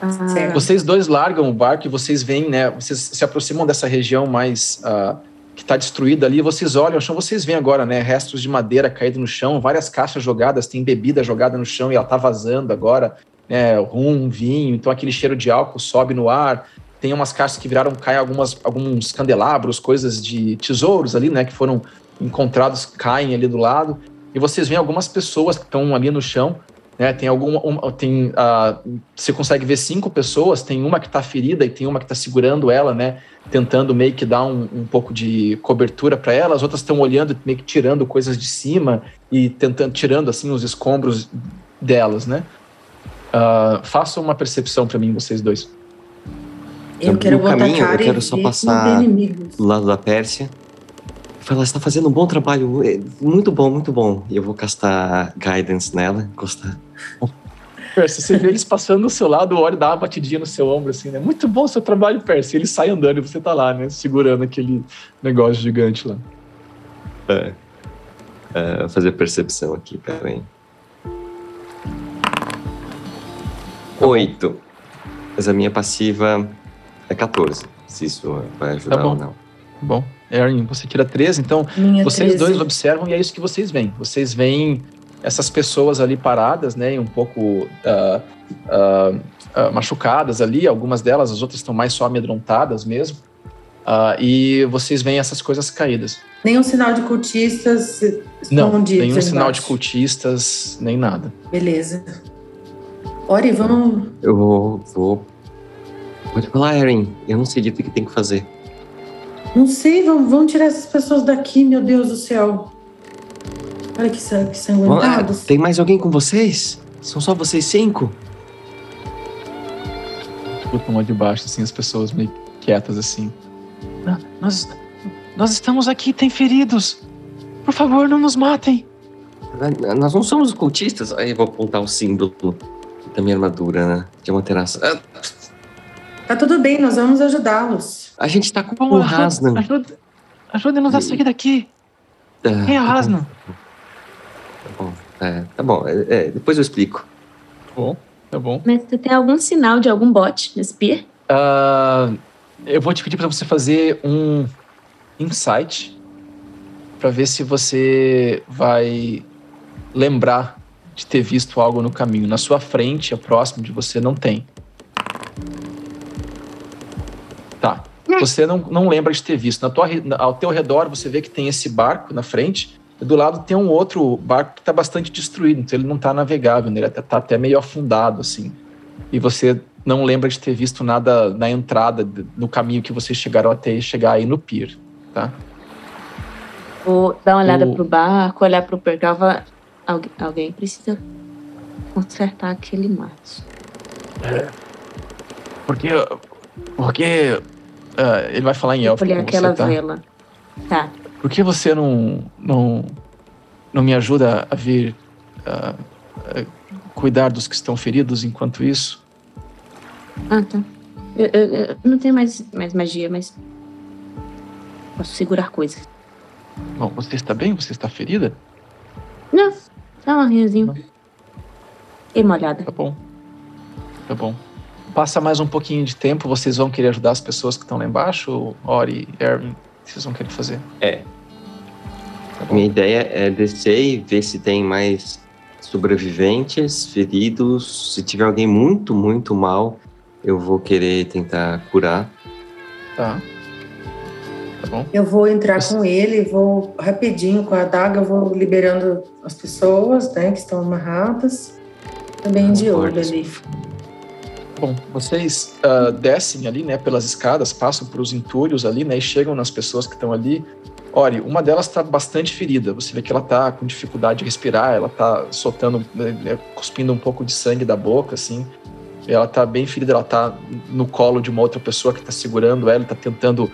B: Ah,
F: Certo.
A: Vocês dois largam o barco e vocês veem, né? Vocês se aproximam dessa região mais ah, que está destruída ali. Vocês olham o chão, vocês veem agora, né? Restos de madeira caídos no chão, várias caixas jogadas, tem bebida jogada no chão e ela tá vazando agora, né? Rum, vinho, então aquele cheiro de álcool sobe no ar. Tem umas caixas que viraram, caem algumas, alguns candelabros, coisas de tesouros ali, né? Que foram encontrados, caem ali do lado. E vocês veem algumas pessoas que estão ali no chão, né? Tem alguma, uma- tem, ah, você consegue ver cinco pessoas, tem uma que está ferida e tem uma que está segurando ela, né? Tentando meio que dar um, um pouco de cobertura para ela. As outras estão olhando, meio que tirando coisas de cima e tentando tirando assim os escombros delas, né? Ah, façam uma percepção para mim, vocês dois.
F: Eu
D: No
F: quero botar
D: caminho, eu
F: cara
D: quero
F: e
D: só passar- do lado da Pérsia. Fala, você tá fazendo um bom trabalho, é, muito bom, muito bom. E eu vou castar guidance nela, encostar.
A: Percy, você vê eles passando do seu lado, o Ori dá uma batidinha no seu ombro, assim, né? Muito bom o seu trabalho, Percy. Ele sai andando e você tá lá, né? Segurando aquele negócio gigante lá.
D: É, fazer percepção aqui, peraí. Oito. Mas a minha passiva é 14. Se isso vai ajudar
A: Tá
D: ou não.
A: Bom. Erin, você tira 13, então
F: Minha
A: vocês
F: 13.
A: dois observam e é isso que vocês veem. Vocês veem essas pessoas ali paradas, né, e um pouco ah, ah, ah, machucadas ali, algumas delas, as outras estão mais só amedrontadas mesmo. E vocês veem essas coisas caídas.
F: Nenhum sinal de cultistas
A: Não,
F: escondidos
A: nenhum
F: ali
A: sinal de cultistas, nem nada.
F: Beleza. Ori, vamos.
D: Eu vou. vou... Pode falar, Erin. Eu não sei de o que tem que fazer.
F: Não sei, vamos, vamos tirar essas pessoas daqui, meu Deus do céu. Olha que, sa- que sanguentados.
D: tem mais alguém com vocês? São só vocês cinco?
A: Escutam lá de baixo, assim, as pessoas meio quietas, assim. "Ah, Nós, nós estamos aqui, tem feridos. Por favor, não nos matem.
D: Nós não somos cultistas. Aí eu vou apontar o símbolo da minha armadura, né? De Amaterasu. Ah,
F: Tá tudo bem, nós vamos ajudá-los.
D: a gente tá com
A: Bom,
D: o
A: ajuda-
D: Hasnan.
A: ajuda- a sair daqui.
D: Ah,
A: Quem é
D: tá bom,
A: Hasnan?
D: Tá bom, é, tá bom. é, é, depois eu explico.
A: Bom, tá bom.
E: Mas tu tem algum sinal de algum bot nesse pier?
A: Ah, eu vou te pedir para você fazer um insight para ver se você vai lembrar de ter visto algo no caminho. Na sua frente, próximo de você, não tem. Você não, não lembra de ter visto. Na tua, ao teu redor, você vê que tem esse barco na frente. E do lado tem um outro barco que está bastante destruído. Então ele não está navegável, né? ele está até meio afundado, assim. E você não lembra de ter visto nada na entrada, no caminho que vocês chegaram até chegar aí no pier, tá?
E: Vou dar uma olhada
A: O-
E: pro barco, olhar pro pergal e falar, "Algu- alguém precisa consertar aquele maço.
A: Porque. Porque. Ah, ele vai falar em elfo.
E: Olhar
A: com
E: aquela
A: tá?
E: vela. Tá.
A: Por que você não. não, não me ajuda a vir. ah, ah, cuidar dos que estão feridos enquanto isso?
E: Ah, tá. Eu, eu- eu não tenho mais, mais magia, mas. Posso segurar coisas.
A: Bom, você está bem? Você está ferida?
E: Não, só um arranhozinho. E molhada.
A: Tá bom. Tá bom. Passa mais um pouquinho de tempo, vocês vão querer ajudar as pessoas que estão lá embaixo? Ori, Erwin, o que vocês vão querer fazer?
D: É.
A: Tá.
D: Minha ideia é descer e ver se tem mais sobreviventes, feridos. Se tiver alguém muito, muito mal, eu vou querer tentar curar.
A: Tá. Tá bom.
F: Eu vou entrar
A: Você-
F: com ele, vou rapidinho com a adaga, eu vou liberando as pessoas, né, que estão amarradas. Também de olho ali.
A: Bom, vocês ah, descem ali, né, pelas escadas, passam por os entulhos ali, né, e chegam nas pessoas que estão ali. Ori, uma delas está bastante ferida. Você vê que ela está com dificuldade de respirar, ela está soltando, né, né, cuspindo um pouco de sangue da boca, assim. Ela está bem ferida, ela está no colo de uma outra pessoa que está segurando ela, está tentando,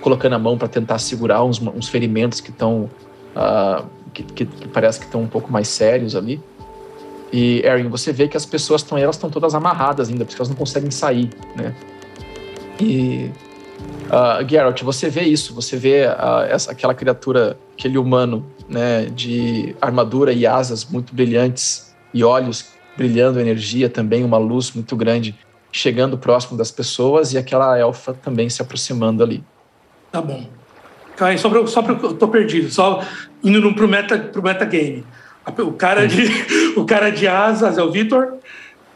A: colocando a mão para tentar segurar uns, uns ferimentos que estão, ah, que, que- que parece que estão um pouco mais sérios ali. E, Erin, você vê que as pessoas estão, elas estão todas amarradas ainda, porque elas não conseguem sair, né? E, uh, Geralt, você vê isso, você vê ah, essa, aquela criatura, aquele humano, né, de armadura e asas muito brilhantes e olhos brilhando energia também, uma luz muito grande, chegando próximo das pessoas e aquela elfa também se aproximando ali.
C: Tá bom. Caio, só pra, só pra, eu tô perdido, só indo pro, meta, pro metagame. O cara, de, o cara de asas é o Vitor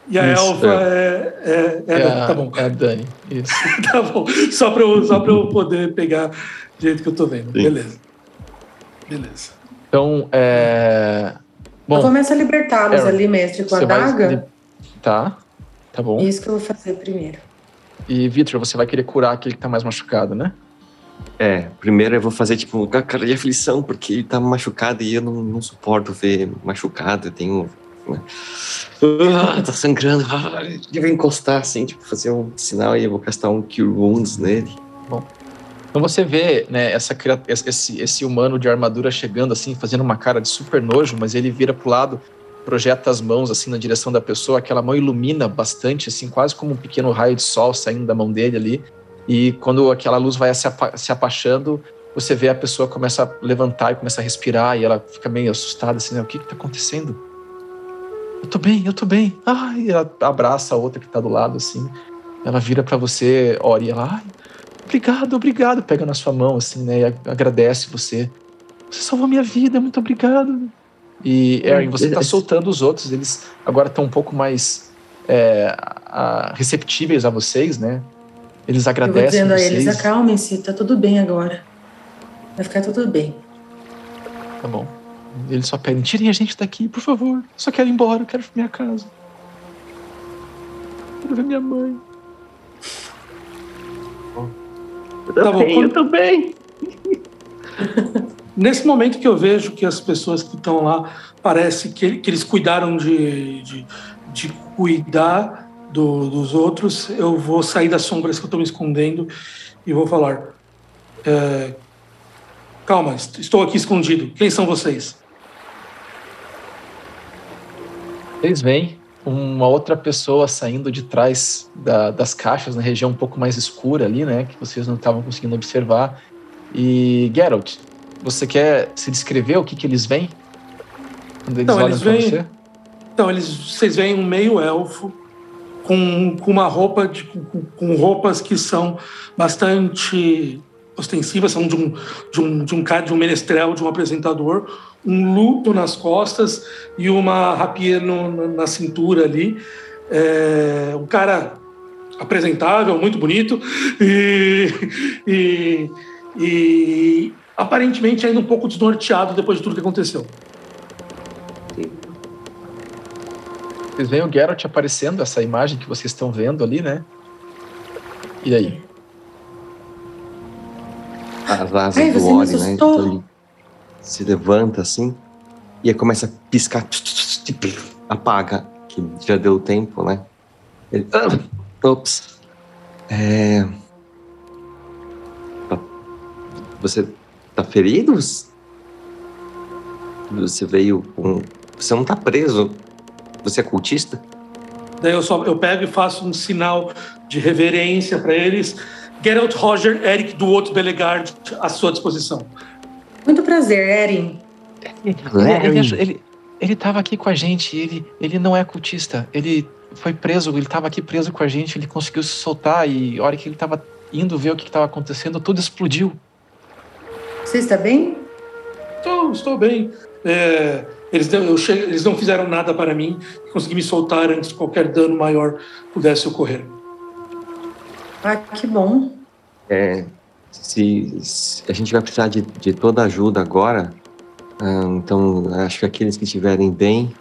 C: e a
A: Isso,
C: elfa é, é, é, a-
A: a,
C: Tá bom,
A: é a Dani, isso. *laughs*
C: tá bom. Só pra, eu, só eu poder pegar do jeito que eu tô vendo.
D: Sim.
C: Beleza. Beleza.
A: Então, é...
F: eu
A: Bom,
F: começo a libertá-los ali, mestre, com a
A: vai...
F: adaga.
A: Tá, tá bom.
F: Isso que eu vou fazer primeiro.
A: E, Victor, você vai querer curar aquele que tá mais machucado, né?
D: É, primeiro eu vou fazer tipo uma cara de aflição, porque ele tá machucado e eu não, não suporto ver machucado. Eu tenho. né? Ah, tá sangrando. Ah, eu vou encostar assim, tipo, fazer um sinal e eu vou castar um Cure Wounds nele.
A: Então você vê, né, essa, esse, esse humano de armadura chegando assim, fazendo uma cara de super nojo, mas ele vira pro lado, projeta as mãos assim na direção da pessoa, aquela mão ilumina bastante, assim, quase como um pequeno raio de sol saindo da mão dele ali. E quando aquela luz vai se, apa se apachando, você vê a pessoa começa a levantar e começa a respirar, e ela fica meio assustada, assim, né? O que que tá acontecendo? Eu tô bem, eu tô bem. Ai, ela abraça a outra que tá do lado, assim. Ela vira para você, ora, e ela, ai, Obrigado, obrigado. Pega na sua mão, assim, né? E agradece você. Você salvou minha vida, muito obrigado. E, Erin, você tá soltando os outros, eles agora estão um pouco mais é, a, receptíveis a vocês, né? Eles agradecem. Eu
F: vou dizendo
A: vocês.
F: a eles: acalmem-se, tá tudo bem agora. Vai ficar tudo bem.
A: Tá bom. Eles só pedem: tirem a gente daqui, por favor. Eu só quero ir embora, eu quero ir pra minha casa. Eu quero ver minha mãe.
C: Eu tá bom, eu também. *laughs* Nesse momento que eu vejo que as pessoas que estão lá parece que, que eles cuidaram de, de, de cuidar do, dos outros, eu vou sair das sombras que eu estou me escondendo e vou falar: é, Calma, estou aqui escondido. Quem são vocês?
A: Vocês veem uma outra pessoa saindo de trás da, das caixas, na região um pouco mais escura ali, né? Que vocês não estavam conseguindo observar. E Geralt, você quer se descrever o que, que eles veem?
C: Quando eles então, olham eles veem, você? Então, eles, vocês veem um meio elfo com, com uma roupa de, com, com roupas que são bastante ostensivas, são de um, de um, de um, de um menestrel, de um apresentador, um luto nas costas e uma rapier no, na cintura ali. É, um cara apresentável, muito bonito *laughs* e, e, e aparentemente ainda um pouco desnorteado depois de tudo que aconteceu.
A: Vocês veem o Geralt aparecendo, essa imagem que vocês estão vendo ali, né? E aí?
D: As asas Ai, do Ori, né? Então ele se levanta assim e aí começa a piscar, apaga, que já deu tempo, né? Ele, ah, ops. É... Tá, você tá ferido? Você veio com. Você não tá preso. Você é cultista?
C: Daí eu só eu pego e faço um sinal de reverência para eles. Geralt Roger Eric do outro Belegard à sua disposição.
F: Muito prazer, Erin.
A: Ele, ele, ele tava aqui com a gente, ele, ele não é cultista. Ele foi preso, ele estava aqui preso com a gente, ele conseguiu se soltar e a hora que ele estava indo ver o que estava acontecendo, tudo explodiu.
F: Você está bem?
C: Estou, estou bem. É, eles, não, cheguei, eles não fizeram nada para mim, consegui me soltar antes que qualquer dano maior pudesse ocorrer.
F: Ah, que bom.
D: É, se, se, a gente vai precisar de, de toda ajuda agora, uh, então acho que aqueles que estiverem bem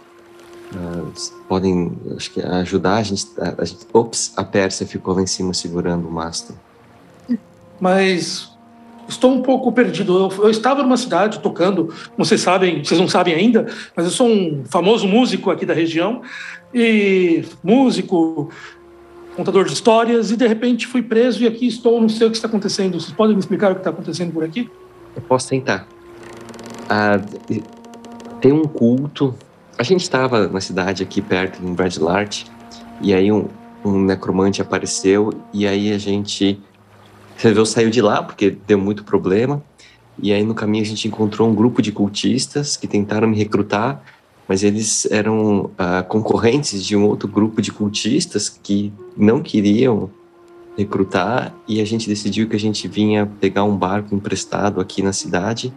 D: uh, podem acho que ajudar. A gente, a, a gente, ops, a Pérsia ficou lá em cima segurando o mastro.
C: Mas estou um pouco perdido. Eu, eu, estava numa cidade tocando, vocês sabem, vocês não sabem ainda, mas eu sou um famoso músico aqui da região e músico, contador de histórias e de repente fui preso e aqui estou, não sei o que está acontecendo. Vocês podem me explicar o que está acontecendo por aqui?
D: Eu posso tentar. Ah, tem um culto. A gente estava na cidade aqui perto, em Bradlart, e aí um, um necromante apareceu e aí a gente resolveu sair de lá porque deu muito problema. E aí no caminho a gente encontrou um grupo de cultistas que tentaram me recrutar mas eles eram uh, concorrentes de um outro grupo de cultistas que não queriam recrutar. E a gente decidiu que a gente vinha pegar um barco emprestado aqui na cidade.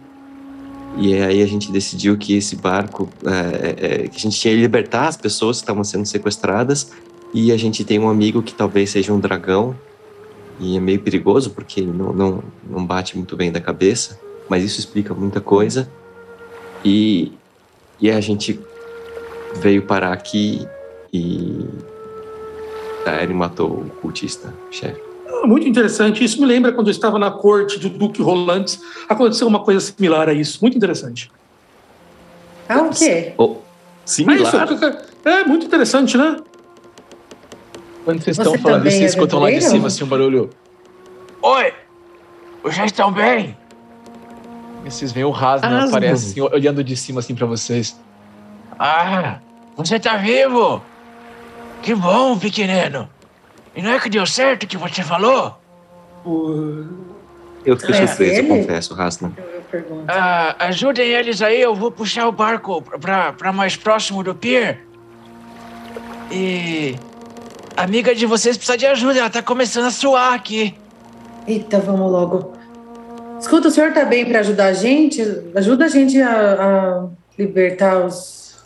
D: E aí a gente decidiu que esse barco é, é, que a gente tinha que libertar as pessoas que estavam sendo sequestradas. E a gente tem um amigo que talvez seja um dragão e é meio perigoso porque ele não, não, não bate muito bem da cabeça mas isso explica muita coisa e e a gente veio parar aqui e a Eren matou o cultista, chefe.
C: Ah, muito interessante. Isso me lembra quando eu estava na corte do Duque Rolantes. Aconteceu uma coisa similar a isso. Muito interessante.
F: Ah, o quê?
D: Oh, similar? Ah,
C: isso, é muito interessante, né?
A: Quando vocês estão falando isso, vocês escutam lá de cima assim um barulho. Oi! Vocês estão bem? E vocês veem o Rasna aparece assim, olhando de cima assim para vocês. Ah, você tá vivo? Que bom, pequenino. E não é que deu certo o que você falou?
D: Eu fiquei é surpreso, eu confesso, Rasna.
A: Ah, ajudem eles aí, eu vou puxar o barco pra, pra mais próximo do pier. E. A amiga de vocês precisa de ajuda, ela tá começando a suar aqui.
F: Eita, vamos logo. Escuta, o senhor tá bem para ajudar a gente? Ajuda a gente a, a libertar os.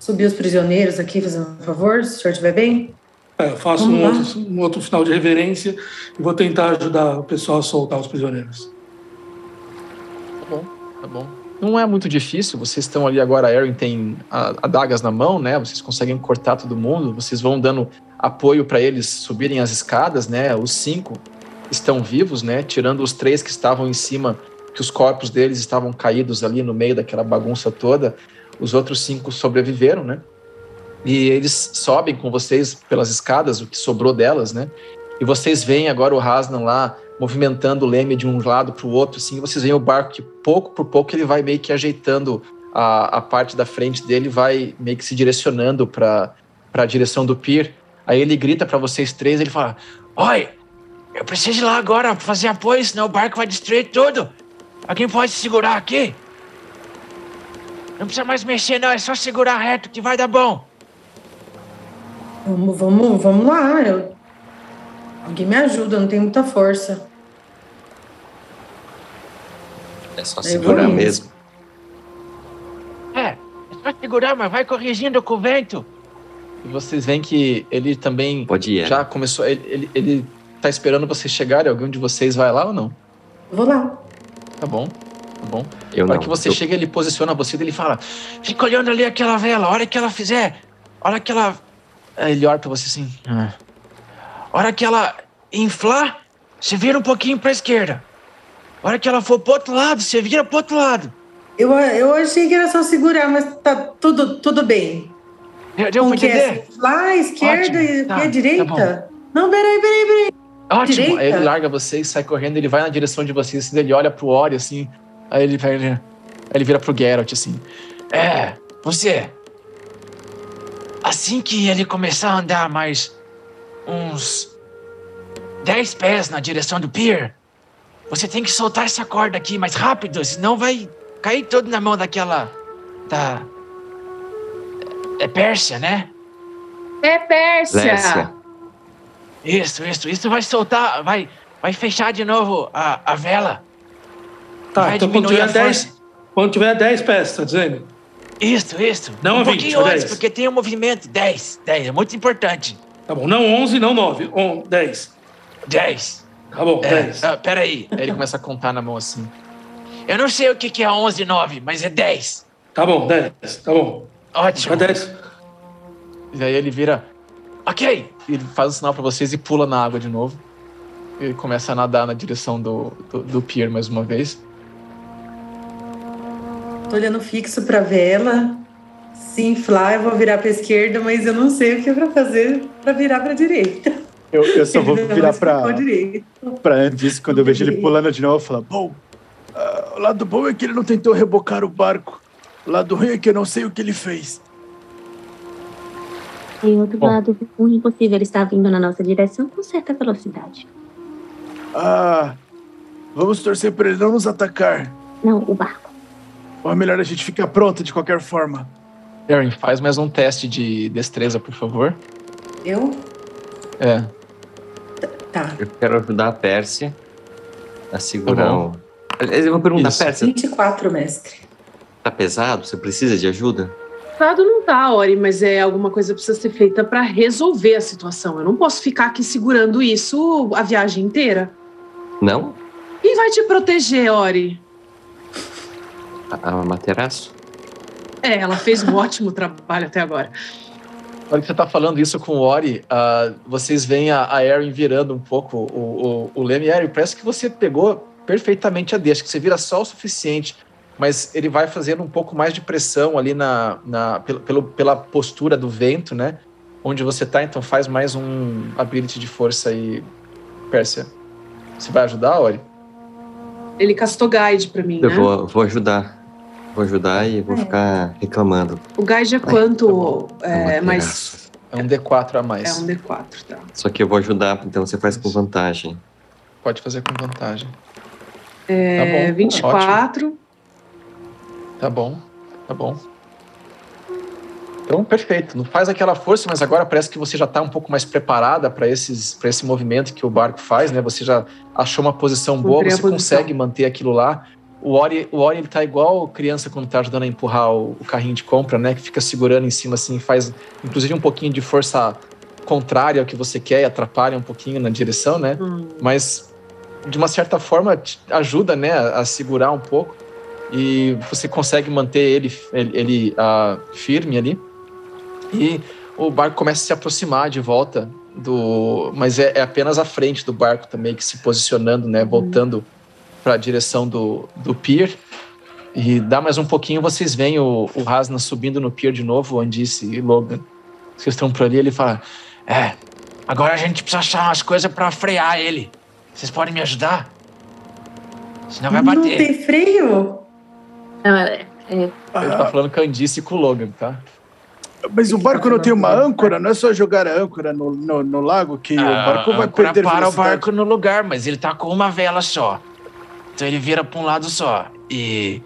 F: subir os prisioneiros aqui, fazendo um favor, se o senhor estiver bem?
C: É, eu faço um outro, um outro, final de reverência e vou tentar ajudar o pessoal a soltar os prisioneiros.
A: Tá bom, tá bom. Não é muito difícil, vocês estão ali agora, a Erin tem adagas na mão, né? Vocês conseguem cortar todo mundo, vocês vão dando apoio para eles subirem as escadas, né? Os cinco estão vivos, né? Tirando os três que estavam em cima, que os corpos deles estavam caídos ali no meio daquela bagunça toda. Os outros cinco sobreviveram, né? E eles sobem com vocês pelas escadas, o que sobrou delas, né? E vocês veem agora o Hasnan lá movimentando o leme de um lado para o outro, assim. Vocês veem o barco que pouco por pouco ele vai meio que ajeitando a, a parte da frente dele, vai meio que se direcionando para a direção do pier. Aí ele grita para vocês três, ele fala: Oi, eu preciso ir lá agora fazer apoio, senão o barco vai destruir tudo. Alguém pode segurar aqui? Não precisa mais mexer, não. É só segurar reto que vai dar bom.
F: Vamos, vamos, vamos lá. Eu... Alguém me ajuda, eu não tenho muita força.
D: É só segurar mesmo.
A: É, é só segurar, mas vai corrigindo com o vento. E vocês veem que ele também
D: Pode ir,
A: já é. começou. Ele, ele, ele tá esperando vocês chegarem? Algum de vocês vai lá ou não?
F: Vou lá.
A: Tá bom, tá bom.
D: Eu
A: Na
D: hora
A: que você
D: eu...
A: chega, ele posiciona você e ele fala: Fica olhando ali aquela vela, a hora que ela fizer. A hora que ela. Ele olha pra você assim. Ah. A hora que ela inflar, você vira um pouquinho pra esquerda. A hora que ela for pro outro lado, você vira pro outro lado.
F: Eu, eu achei que era só segurar, mas tá tudo, tudo bem.
A: Deu pra entender?
F: Lá esquerda Ótimo. e tá, à direita? Tá não, peraí, peraí, peraí.
A: Ótimo. Direita. Aí ele larga vocês, sai correndo, ele vai na direção de vocês, assim, ele olha pro Ori, assim. Aí ele, ele, ele vira pro Geralt, assim. É, você. Assim que ele começar a andar mais uns 10 pés na direção do pier, você tem que soltar essa corda aqui mais rápido, senão vai cair todo na mão daquela. da. É Pérsia, né?
B: É Pérsia. Pérsia.
A: Isso, isso. Isso vai soltar, vai, vai fechar de novo a, a vela.
C: Tá, vai então quando tiver, 10, quando tiver 10 pés, tá dizendo?
A: Isso, isso.
C: Não
A: um
C: 20,
A: pouquinho antes, 10. porque tem um movimento. 10, 10, é muito importante.
C: Tá bom, não 11, não 9, 10.
A: 10.
C: Tá bom,
A: é,
C: 10.
A: Ah, peraí. Aí ele começa a contar na mão assim. Eu não sei o que, que é 11 e 9, mas é 10.
C: Tá bom, 10. Tá bom.
A: Ótimo.
C: É 10.
A: E aí ele vira. Ok! Ele faz o sinal para vocês e pula na água de novo. Ele começa a nadar na direção do, do, do pier mais uma vez.
F: Tô olhando fixo pra vela. Se inflar, eu vou virar pra esquerda, mas eu não sei o que é pra fazer pra virar pra direita.
G: Eu, eu só vou virar pra, pra antes, quando eu vejo ele pulando de novo, eu falo, bom, uh, o lado bom é que ele não tentou rebocar o barco. O lado ruim é que eu não sei o que ele fez.
E: Em outro Bom. lado, o impossível está vindo na nossa direção com certa velocidade.
G: Ah, vamos torcer para ele não nos atacar.
E: Não, o barco.
G: Ou é melhor a gente ficar pronto de qualquer forma.
A: Erin, faz mais um teste de destreza, por favor.
F: Eu?
A: É.
F: Tá.
D: Eu quero ajudar a Pérsia a segurar tá o. Eu vou perguntar, Isso. Pérsia.
F: 24, mestre.
D: Tá pesado? Você precisa de ajuda?
B: Pesado não tá, Ori, mas é alguma coisa que precisa ser feita para resolver a situação. Eu não posso ficar aqui segurando isso a viagem inteira.
D: Não?
B: Quem vai te proteger, Ori?
D: A, a Materaço?
B: É, ela fez um ótimo trabalho até agora.
A: Na hora que você tá falando isso com o Ori, uh, vocês veem a, a Erin virando um pouco o, o, o Leme. Erin, parece que você pegou perfeitamente a deixa, que você vira só o suficiente mas ele vai fazendo um pouco mais de pressão ali na, na pelo, pela postura do vento, né? Onde você tá, então faz mais um ability de força aí, Pérsia. Você vai ajudar, Ori?
B: Ele castou guide pra mim,
D: Eu
B: né?
D: vou, vou ajudar. Vou ajudar e vou é. ficar reclamando.
B: O guide é quanto? Tá é, mais...
A: É um D4 a mais.
B: É um D4, tá.
D: Só que eu vou ajudar, então você faz com vantagem.
A: Pode fazer com vantagem.
B: É, tá bom, 24.
A: Ótimo. Tá bom, tá bom. Então, perfeito. Não faz aquela força, mas agora parece que você já está um pouco mais preparada para esse movimento que o barco faz, né? Você já achou uma posição boa, você consegue manter aquilo lá. O Ori, o Ori ele tá igual criança quando tá ajudando a empurrar o, o, carrinho de compra, né? Que fica segurando em cima assim, faz inclusive um pouquinho de força contrária ao que você quer e atrapalha um pouquinho na direção, né? Hum. Mas de uma certa forma ajuda, né, a segurar um pouco e você consegue manter ele, ele, ele uh, firme ali. E o barco começa a se aproximar de volta do, mas é, é apenas a frente do barco também que se posicionando, né, voltando hum para a direção do, do pier. E dá mais um pouquinho, vocês veem o, o Hasna subindo no pier de novo, onde e Logan. Vocês estão por ali, ele fala: É, agora a gente precisa achar umas coisas para frear ele. Vocês podem me ajudar? Senão vai bater.
F: Não tem freio?
E: Não, é, é.
A: Ele tá falando Candice com o Logan, tá?
G: Mas o barco não tem uma âncora? Não é só jogar a âncora no, no, no lago que ah, o barco vai perder
A: para o barco no lugar, mas ele tá com uma vela só. Então ele vira para um lado só. E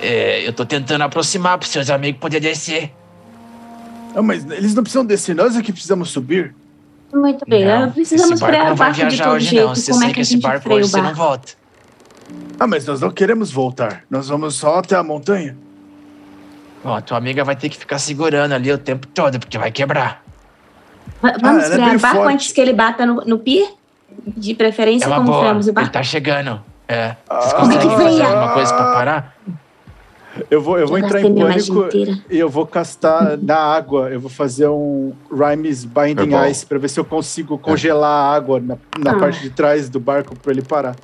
A: é, eu tô tentando aproximar para seus amigos poderem descer.
G: Não, mas eles não precisam descer, nós é que precisamos subir.
E: Muito bem, não, precisamos frear o barco de todo
A: hoje,
E: jeito.
A: Não. Você Como é que, esse barco hoje você não volta.
G: Ah, mas nós não queremos voltar. Nós vamos só até a montanha.
A: Ó, tua amiga vai ter que ficar segurando ali o tempo todo, porque vai quebrar.
E: Vamos ah, frear é o barco forte. antes que ele bata no, no pier? De preferência, é como boa. freamos o barco?
A: Ele tá chegando. É. Vocês ah, conseguem fazer alguma coisa pra parar?
G: Eu vou, eu vou entrar em pânico e eu vou castar na água. Eu vou fazer um Rhymes Binding é Ice pra ver se eu consigo congelar a água na, na ah. parte de trás do barco pra ele parar.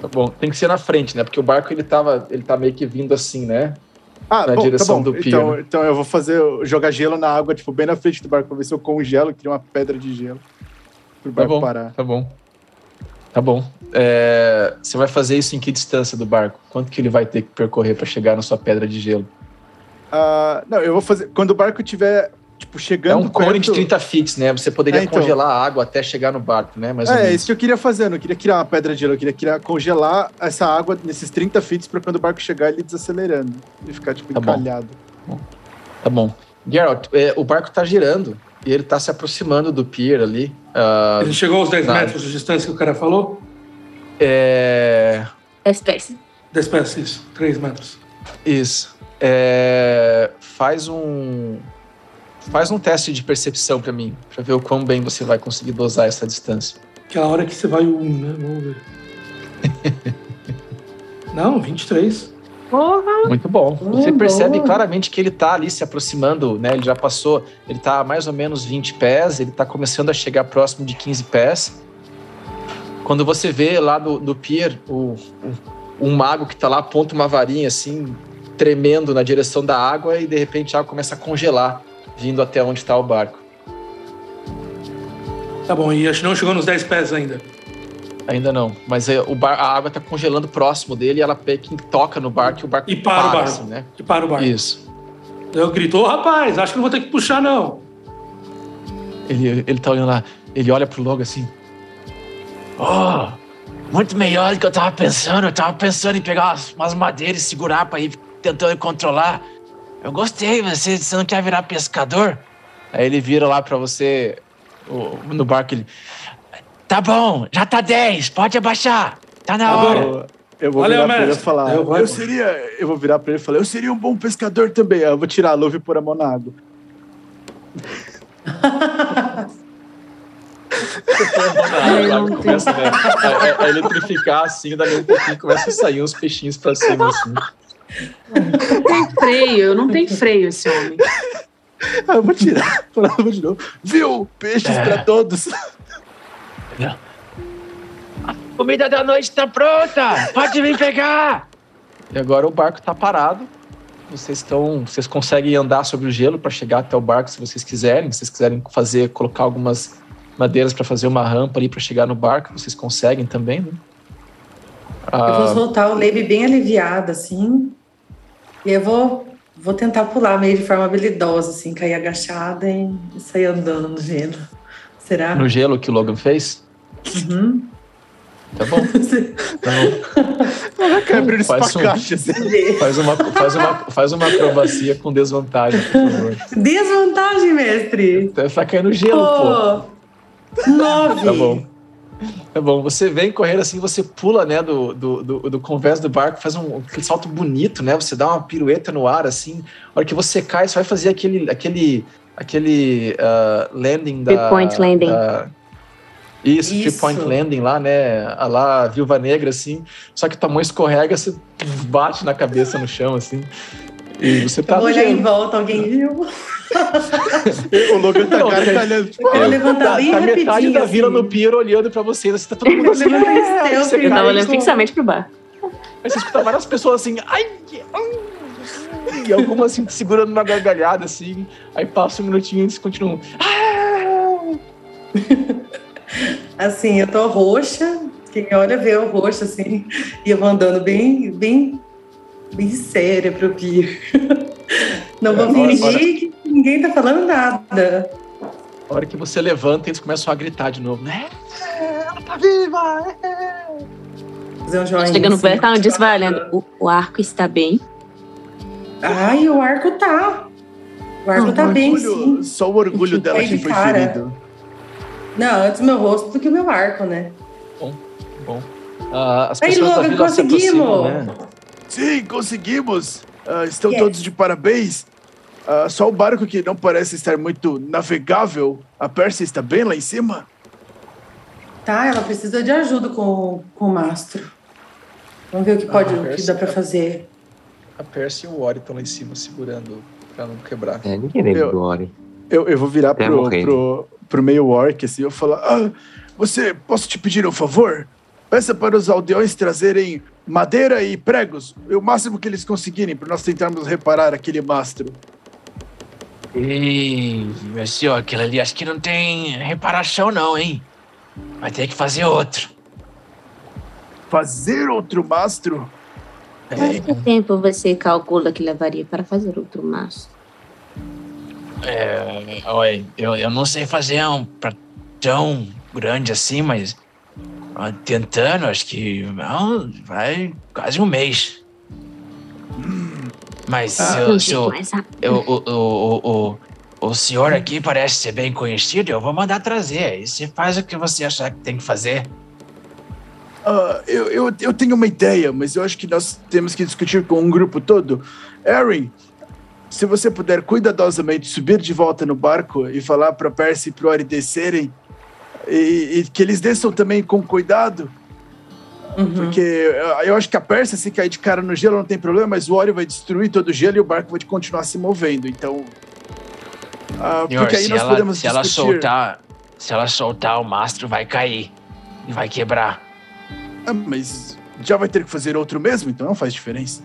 A: Tá bom, tem que ser na frente, né? Porque o barco ele tava, ele tá meio que vindo assim, né?
G: Ah, na bom, tá direção tá do pier. Então, né? então eu vou fazer, jogar gelo na água, tipo, bem na frente do barco, pra ver se eu congelo, crio uma pedra de gelo.
A: Pro tá barco tá bom, parar. Tá bom. Tá bom. É, você vai fazer isso em que distância do barco? Quanto que ele vai ter que percorrer para chegar na sua pedra de gelo?
G: Uh, não, eu vou fazer. Quando o barco estiver tipo, chegando. É
A: um cone perto... de 30 feet, né? Você poderia é, então... congelar a água até chegar no barco, né? Mais
G: é, é isso que eu queria fazer. Eu não queria criar uma pedra de gelo, eu queria criar, congelar essa água nesses 30 feet para quando o barco chegar ele desacelerando. E ficar, tipo, tá encalhado.
A: Bom. Tá bom. Geralt, é, o barco tá girando e ele tá se aproximando do pier ali.
C: Uh, ele chegou aos 10 na... metros de distância que o cara falou?
A: É.
E: 10 pés.
C: 10 pés, isso. 3 metros.
A: Isso. É... Faz um. Faz um teste de percepção para mim, para ver o quão bem você vai conseguir dosar essa distância.
C: Aquela hora que você vai um, né? Vamos ver. *laughs* Não, 23.
E: Porra.
A: Muito bom. Você percebe claramente que ele está ali se aproximando, né? Ele já passou, ele está a mais ou menos 20 pés, ele está começando a chegar próximo de 15 pés. Quando você vê lá do, do pier, o, o, um mago que está lá aponta uma varinha assim, tremendo na direção da água e de repente a água começa a congelar, vindo até onde está o barco.
C: Tá bom, e acho que não chegou nos 10 pés ainda.
A: Ainda não, mas é, o bar, a água está congelando próximo dele e ela que toca no barco e o barco
C: e para, para o barco. Assim, né? E para o barco.
A: Isso.
C: Eu grito, rapaz, acho que não vou ter que puxar não.
A: Ele, ele tá olhando lá, ele olha pro Logo assim. Oh, muito melhor do que eu tava pensando. Eu tava pensando em pegar umas, umas madeiras e segurar pra ir tentando controlar. Eu gostei, você, você não quer virar pescador? Aí ele vira lá pra você no barco ele. Tá bom, já tá 10, pode abaixar. Tá na hora.
G: Eu, eu vou Valeu, virar pra ele e falar. Eu, eu, seria. Eu vou virar pra ele e falar, eu seria um bom pescador também. Eu vou tirar a luva e pôr a mão na água.
A: água começa né, a, a, eletrificar assim, dali um pouquinho começa a sair uns peixinhos pra cima assim.
B: Não tem freio, não tem freio esse homem.
G: Ah, eu vou tirar, *laughs* vou de novo. Viu? Peixes é. pra todos.
A: A comida da noite tá pronta! Pode vir pegar! E agora o barco tá parado. Vocês estão. Vocês conseguem andar sobre o gelo para chegar até o barco se vocês quiserem. Se vocês quiserem fazer, colocar algumas madeiras para fazer uma rampa ali para chegar no barco, vocês conseguem também, né?
F: Eu vou ah, soltar o Leib bem aliviado, assim. E eu vou, vou tentar pular meio de forma habilidosa, assim, cair agachada e sair andando no gelo. Será?
A: No gelo que o Logan fez?
F: Uhum.
A: Tá bom. *laughs* Tá bom. Faz um-
G: caixa. assim.
A: Faz uma, faz, uma, faz uma acrobacia com desvantagem, por favor.
F: Desvantagem, mestre.
A: Tá, tá caindo gelo, pô.
F: Pô, nove.
A: Tá bom. Tá bom, você vem correndo assim, você pula, né, do, do, do, do convés do barco, faz um aquele salto bonito, né? Você dá uma pirueta no ar, assim. A hora que você cai, você vai fazer aquele, aquele, aquele ah, landing da...
E: Three-point landing.
A: da- isso,
F: Isso.
A: three point landing lá, né? A lá, Viúva Negra, assim. Só que tua mão escorrega, você bate na cabeça no chão, assim. E você tá
F: olhar em volta, alguém viu?
G: O Logan tá
A: Não,
G: gargalhando. Tipo,
F: Eu levantar
A: Tá,
F: bem
A: tá
F: rapidinho.
A: metade da vila
F: assim.
A: no pier olhando pra vocês. Você tá todo mundo assim. "É",
F: eu
E: Eu tava olhando
A: tipo,
E: fixamente pro bar.
A: Aí você escuta várias pessoas assim, ai, ai", e algumas assim segurando uma gargalhada assim. Aí passa um minutinho e eles continuam.
F: Assim, eu tô roxa. Quem olha vê eu roxa, assim. E eu vou andando bem, bem, bem séria pro pier. *laughs* Não vou fingir que ninguém tá falando nada.
A: A hora que você levanta, eles começam a gritar de novo, né? Ela tá viva! é."
F: Fazer um joinha.
E: Chegando
F: assim.
E: perto, onde vai olhando. O, o arco está bem.
F: Ai, o arco tá. O arco tá bem, sim.
G: só o orgulho dela que
F: de
G: foi ferido.
F: Não, antes meu rosto do que o meu arco, né?
A: Bom. ah, as
F: Aí, Logan, conseguimos!
A: né?
G: Sim, conseguimos. Ah, estão
F: Yes.
G: todos de parabéns. Ah, só o barco que não parece estar muito navegável. A Pérsia está bem lá em cima?
F: Tá, ela precisa de ajuda com, com o mastro. Vamos ver o que pode,
A: Ah,
F: o que
A: Percy,
F: dá pra fazer.
A: A Percy e o Ori estão lá em cima segurando pra não quebrar.
D: É, ninguém lembra do Ori.
G: Eu, eu vou virar pro, pro, pro meio orc, assim, eu falar: ah, você, posso te pedir um favor? Peça para os aldeões trazerem madeira e pregos, o máximo que eles conseguirem, para nós tentarmos reparar aquele mastro.
H: Ih, meu senhor, aquilo ali acho que não tem reparação não, hein? Vai ter que fazer outro.
G: Fazer outro mastro?
E: Quanto tempo você calcula que levaria para fazer outro maço?
H: É, olha, eu, eu não sei fazer um pra tão grande assim, mas tentando, acho que não, vai quase um mês. Mas
G: Ah,
H: se, eu, eu- o, o, o, o, o senhor aqui parece ser bem conhecido, eu vou mandar trazer. Aí você faz o que você achar que tem que fazer.
G: Ah, eu, eu, eu tenho uma ideia, mas eu acho que nós temos que discutir com um grupo todo. Erin, se você puder cuidadosamente subir de volta no barco e falar para Percy e pro Ori descerem, e, e que eles desçam também com cuidado,
F: Uhum.
G: porque eu acho que a Percy, se cair de cara no gelo, não tem problema, mas o Ori vai destruir todo o gelo e o barco vai continuar se movendo. Então. ah,
H: Senhor,
G: porque aí
H: se
G: nós
H: ela,
G: podemos
H: se ela soltar, se ela soltar o mastro, vai cair e vai quebrar.
G: Ah, mas já vai ter que fazer outro mesmo, então não faz diferença.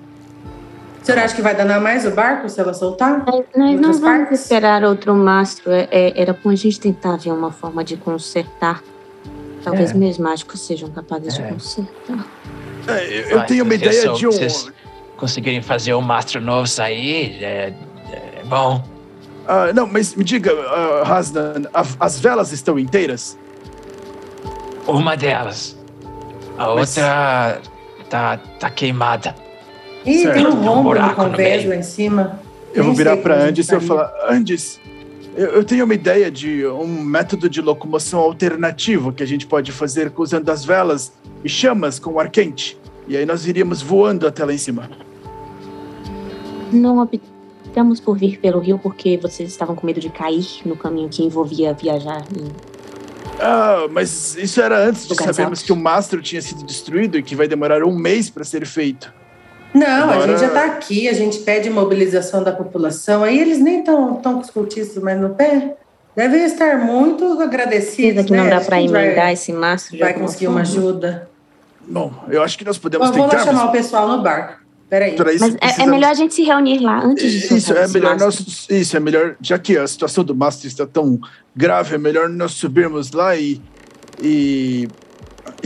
F: O senhor acha que vai danar mais o barco se ela soltar?
E: Nós não vamos
F: partes?
E: esperar outro mastro. É- é- era bom a gente tentar ver uma forma de consertar. Talvez
A: É.
E: meios mágicos sejam capazes
H: É.
E: de consertar.
G: É, eu eu tenho uma ideia de um.
H: vocês conseguirem fazer o mastro novo sair, é, é bom.
G: Ah, não, mas me diga, uh, Hasnan, a- as velas estão inteiras?
H: Uma delas. A
G: Mas-
H: outra tá, tá queimada.
F: Ih,
G: Certo.
F: tem um
H: um
F: rombo no convés lá em cima.
G: Eu vou virar para Andes e eu falar: Andes, eu, eu tenho uma ideia de um método de locomoção alternativo que a gente pode fazer usando as velas e chamas com ar quente. E aí nós iríamos voando até lá em cima.
E: Não optamos por vir pelo rio porque vocês estavam com medo de cair no caminho que envolvia viajar. em-
G: Ah, mas isso era antes de sabermos que o mastro tinha sido destruído e que vai demorar um mês para ser feito.
F: Não, a
G: Agora-
F: gente já tá aqui, a gente pede mobilização da população. Aí eles nem estão tão com os cultistas mais no pé. Devem estar muito agradecidos.
E: Certeza que não
F: né?
E: dá para
F: a gente vai-
E: emendar esse mastro
F: Vai conseguir uma ajuda.
G: Bom, eu acho que nós podemos
F: Bom, vou lá
G: tentar.
F: chamar o pessoal no barco. Peraí.
E: Mas é- é, melhor a gente se reunir lá antes de
G: Isso é melhor
E: mastro.
G: nós, isso é melhor, já que a situação do Master está tão grave, é melhor nós subirmos lá e, e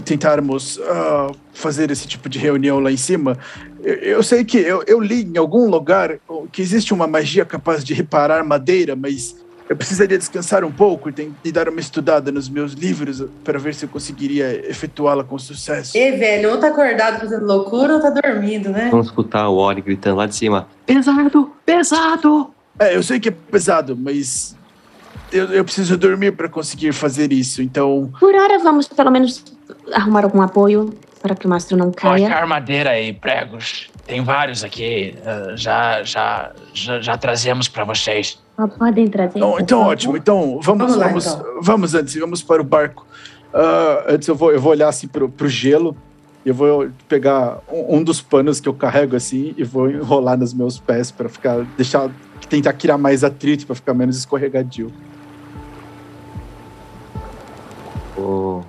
G: tentarmos ah, fazer esse tipo de reunião lá em cima. Eu, eu sei que eu, eu li em algum lugar que existe uma magia capaz de reparar madeira, mas eu precisaria descansar um pouco e, e dar uma estudada nos meus livros para ver se eu conseguiria efetuá-la com sucesso.
F: Ei, velho, ou tá acordado fazendo loucura ou tá dormindo, né?
D: Vamos escutar o Ori gritando lá de cima.
H: Pesado, pesado!
G: É, eu sei que é pesado, mas eu, eu preciso dormir para conseguir fazer isso, então.
E: Por hora, vamos pelo menos arrumar algum apoio para que o mastro não caia.
H: Pode armadeira aí, pregos. Tem vários aqui. Uh, já, já, já, já trazemos para vocês.
E: Ah, podem trazer.
G: Então, então ótimo. Então, vamos,
F: Vamos lá,
G: vamos,
F: então.
G: vamos antes, vamos para o barco. Ah, antes eu vou, eu vou olhar assim pro, pro gelo. Eu vou pegar um, um dos panos que eu carrego assim e vou enrolar nos meus pés para ficar, deixar, tentar criar mais atrito para ficar menos escorregadio.
D: Ô,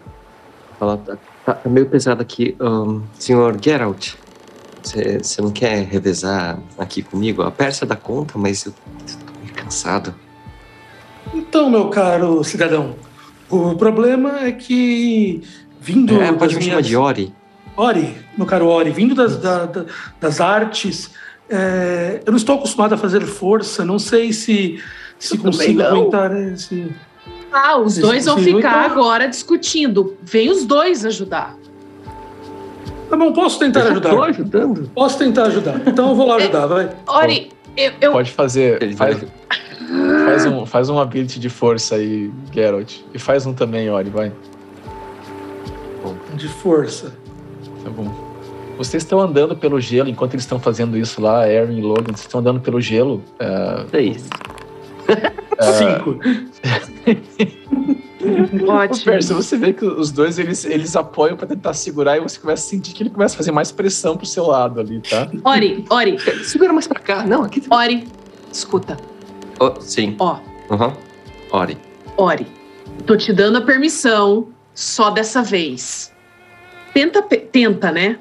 D: fala, tá, tá- tá meio pesado aqui. Ahn, senhor Geralt, você não quer revezar aqui comigo? A Pérsia dá conta, mas eu tô meio cansado.
C: Então, meu caro cidadão, o problema é que vindo
D: É, pode me chamar
C: minhas...
D: de Ori.
C: Ori, meu caro Ori, vindo das, da- da- das artes, é, eu não estou acostumado a fazer força, não sei se, se consigo aguentar esse...
B: Ah, os
C: Sim,
B: dois vão
C: sim,
B: ficar
C: então-
B: agora discutindo. Vem os dois ajudar.
C: Tá bom, posso tentar ajudar.
D: Tô ajudando.
C: Posso tentar ajudar. Então eu vou lá ajudar, vai.
B: Ori, eu, eu-
A: Pode fazer. Faz, faz, um, faz um ability de força aí, Geralt. E faz um também, Ori, vai.
C: De força.
A: Tá bom. Vocês estão andando pelo gelo enquanto eles estão fazendo isso lá, Aaron e Logan. Vocês estão andando pelo gelo. é,
D: Seis.
C: Cinco. *laughs*
A: Ô,
B: ótimo.
A: Percy, você vê que os dois eles, eles apoiam pra tentar segurar e você começa a sentir que ele começa a fazer mais pressão pro seu lado ali, tá?
B: Ori, Ori,
D: Segura mais pra cá. Não, aqui.
B: Ori, escuta.
D: Oh, sim.
B: Ó,
D: Aham. Ori.
B: Ori, tô te dando a permissão só dessa vez. Tenta, pe- tenta, né?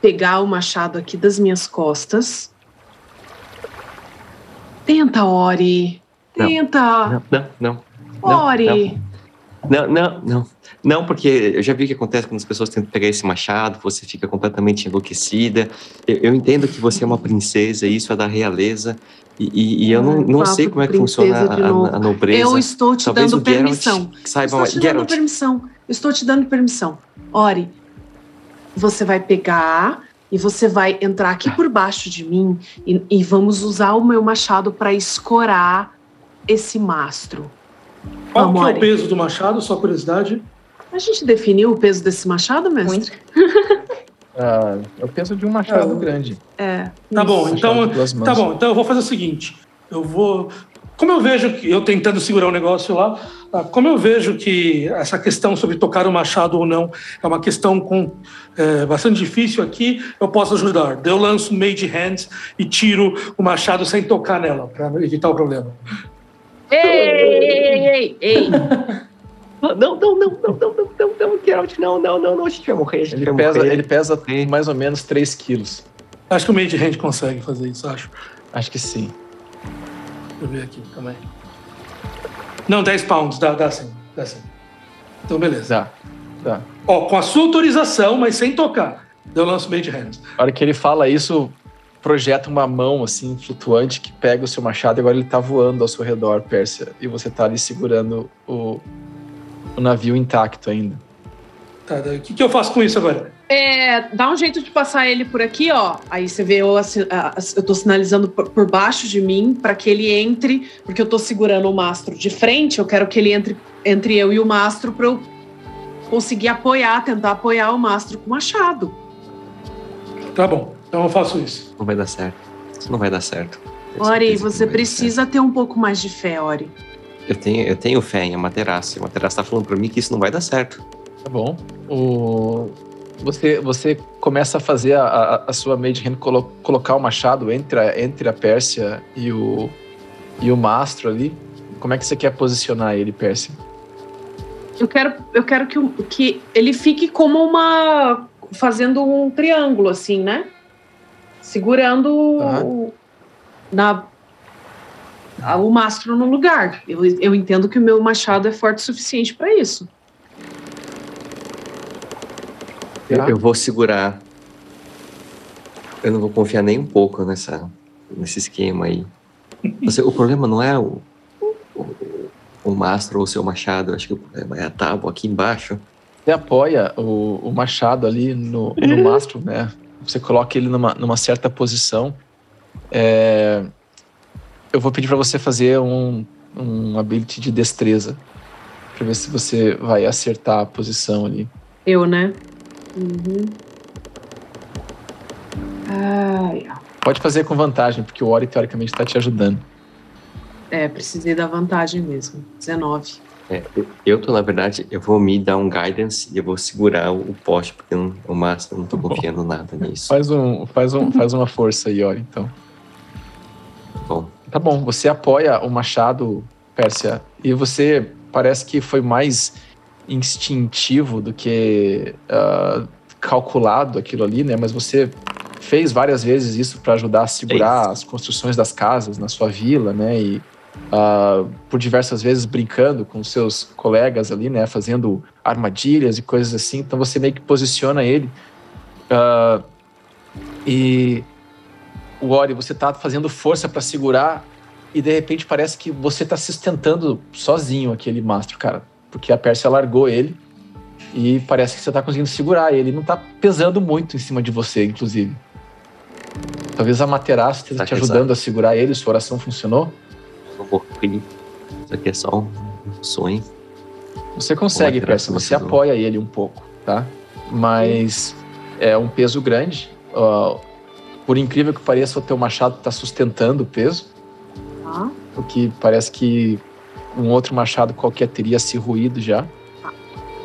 B: Pegar o machado aqui das minhas costas. Tenta, Ori. Tenta.
D: Não, não, não. não,
B: Ori.
D: Não, não, não. Não, porque eu já vi o que acontece quando as pessoas tentam pegar esse machado, você fica completamente enlouquecida. Eu, eu entendo que você é uma princesa, e isso é da realeza, e, e- e eu não,
B: Ai,
D: não sei como é que funciona a, a, nobreza.
B: Eu estou te
D: Talvez
B: dando permissão.
D: saiba
B: Estou te dando
D: Geralt,
B: permissão. Eu Estou te dando permissão. Ori, você vai pegar e você vai entrar aqui por baixo de mim e, e vamos usar o meu machado para escorar esse mastro.
C: Qual que é
B: Amore.
C: o peso do machado, só curiosidade?
B: A gente definiu o peso desse machado, mestre?
E: Muito. *laughs*
A: Ah, é o peso de um machado
C: Ah,
A: grande.
B: É.
C: Tá bom, então, tá bom, então eu vou fazer o seguinte. Eu vou. Como eu vejo que eu tentando segurar o negócio lá, ah, como eu vejo que essa questão sobre tocar o machado ou não é uma questão com, é, bastante difícil aqui, eu posso ajudar. Eu lanço Mage Hands e tiro o machado sem tocar nela, para evitar o problema.
B: Ei, ei, ei, ei. *laughs*
D: Não, não, não, não, não, não, não, não, Geralt, não, não, não, não, a gente vai morrer, a gente
A: Ele
D: vai
A: pesa,
D: morrer.
A: ele pesa
D: Sim.
A: mais ou menos 3 quilos.
C: Acho que o Mage Hand consegue fazer isso, acho.
A: Acho que sim.
C: Deixa eu ver aqui, calma aí. Não, 10 pounds, dá, dá sim, dá sim. Então, beleza.
A: Dá. Dá.
C: Ó, com a sua autorização, mas sem tocar. Eu lanço Mage Hands.
A: A hora que ele fala isso, projeta uma mão assim, flutuante, que pega o seu machado e agora ele tá voando ao seu redor, Pérsia. E você tá ali segurando o, o navio intacto ainda.
C: Tá, daí, o que, que eu faço com isso agora?
B: É, dá um jeito de passar ele por aqui, ó. Aí você vê eu, eu tô sinalizando por, por baixo de mim para que ele entre, porque eu tô segurando o mastro de frente. Eu quero que ele entre entre eu e o mastro para eu conseguir apoiar, tentar apoiar o mastro com o machado.
C: Tá bom, então eu faço isso.
D: Não vai dar certo. Isso não vai dar certo.
B: Ori, você precisa ter um pouco mais de fé, Ori.
D: Eu tenho, eu tenho fé em Amaterasu. A Amaterasu tá falando pra mim que isso não vai dar certo.
A: Tá bom. O... Você, você começa a fazer a, a, a sua Mage Hand colo- colocar o machado entre a, entre a Pérsia e o, e o mastro ali. Como é que você quer posicionar ele, Pérsia?
B: Eu quero, eu quero que, que ele fique como uma. fazendo um triângulo, assim, né? Segurando o- na, a- o mastro no lugar. Eu, eu entendo que o meu machado é forte o suficiente para isso.
D: Eu,
A: Tá.
D: eu vou segurar. Eu não vou confiar nem um pouco nessa, nesse esquema aí. Você- o problema não é o, o, o mastro ou o seu machado, acho que é a tábua aqui embaixo.
A: Você apoia o, o machado ali no, no mastro, né? Você coloca ele numa, numa certa posição. É, eu vou pedir para você fazer um, um ability de destreza. Pra ver se você vai acertar a posição ali.
B: Eu, né? Uhum. Ai,
A: Pode fazer com vantagem, porque o Ori teoricamente está te ajudando.
B: É, precisei da vantagem mesmo. 19.
D: É, eu tô, na verdade, eu vou me dar um guidance e eu vou segurar o, poste, porque não, o máximo eu não tô confiando nada nisso.
A: Faz, um, faz, um, faz uma força aí, Ori, então.
D: Bom.
A: Tá bom, você apoia o machado, Pérsia, e você parece que foi mais instintivo do que uh, calculado aquilo ali, né? Mas você fez várias vezes isso para ajudar a segurar as construções das casas na sua vila, né? E uh, por diversas vezes brincando com seus colegas ali, né? Fazendo armadilhas e coisas assim. Então você meio que posiciona ele. Uh, e o Ori, você tá fazendo força para segurar e de repente parece que você tá sustentando sozinho aquele mastro, cara. Porque a Pérsia largou ele e parece que você tá conseguindo segurar ele. Não tá pesando muito em cima de você, inclusive. Talvez a Materaço esteja tá te ajudando a segurar ele, sua oração funcionou?
D: Um pouquinho. Isso aqui é só um sonho.
A: Você consegue, Percy, você apoia ele um pouco, tá? Mas é um peso grande. Uh, por incrível que pareça, o teu machado está sustentando o peso. Ah. O que parece que um outro machado qualquer teria se ruído já.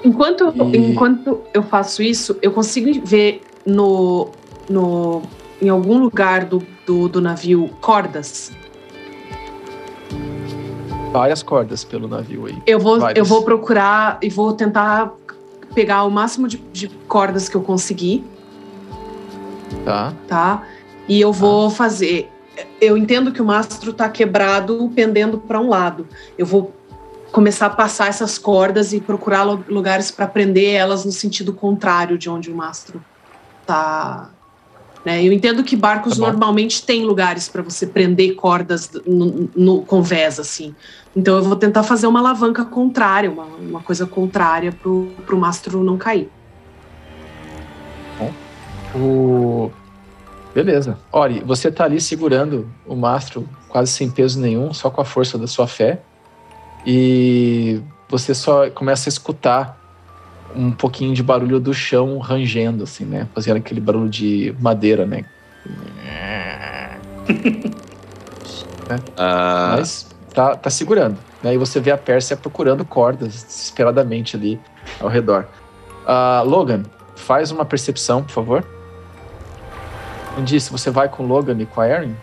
B: Enquanto, e... enquanto eu faço isso, eu consigo ver no, no em algum lugar do, do, do navio cordas?
A: Várias cordas pelo navio aí.
B: Eu vou, eu vou procurar e vou tentar pegar o máximo de, de cordas que eu conseguir.
A: Tá.
B: Tá. E eu vou tá. fazer. Eu entendo que o mastro tá quebrado, pendendo para um lado. Eu vou começar a passar essas cordas e procurar lugares para prender elas no sentido contrário de onde o mastro tá né? Eu entendo que barcos tá normalmente têm lugares para você prender cordas no, no convés, assim. Então eu vou tentar fazer uma alavanca contrária, uma, uma coisa contrária para o mastro não cair.
A: Bom, o... Beleza. Ori, você está ali segurando o mastro quase sem peso nenhum, só com a força da sua fé. E você só começa a escutar um pouquinho de barulho do chão rangendo, assim, né? Fazendo aquele barulho de madeira, né? Uh... *laughs* Mas tá, tá segurando. Né? E você vê a Pérsia procurando cordas desesperadamente ali ao redor. Uh, Logan, faz uma percepção, por favor. Andy, se você vai com o Logan e com a Erin?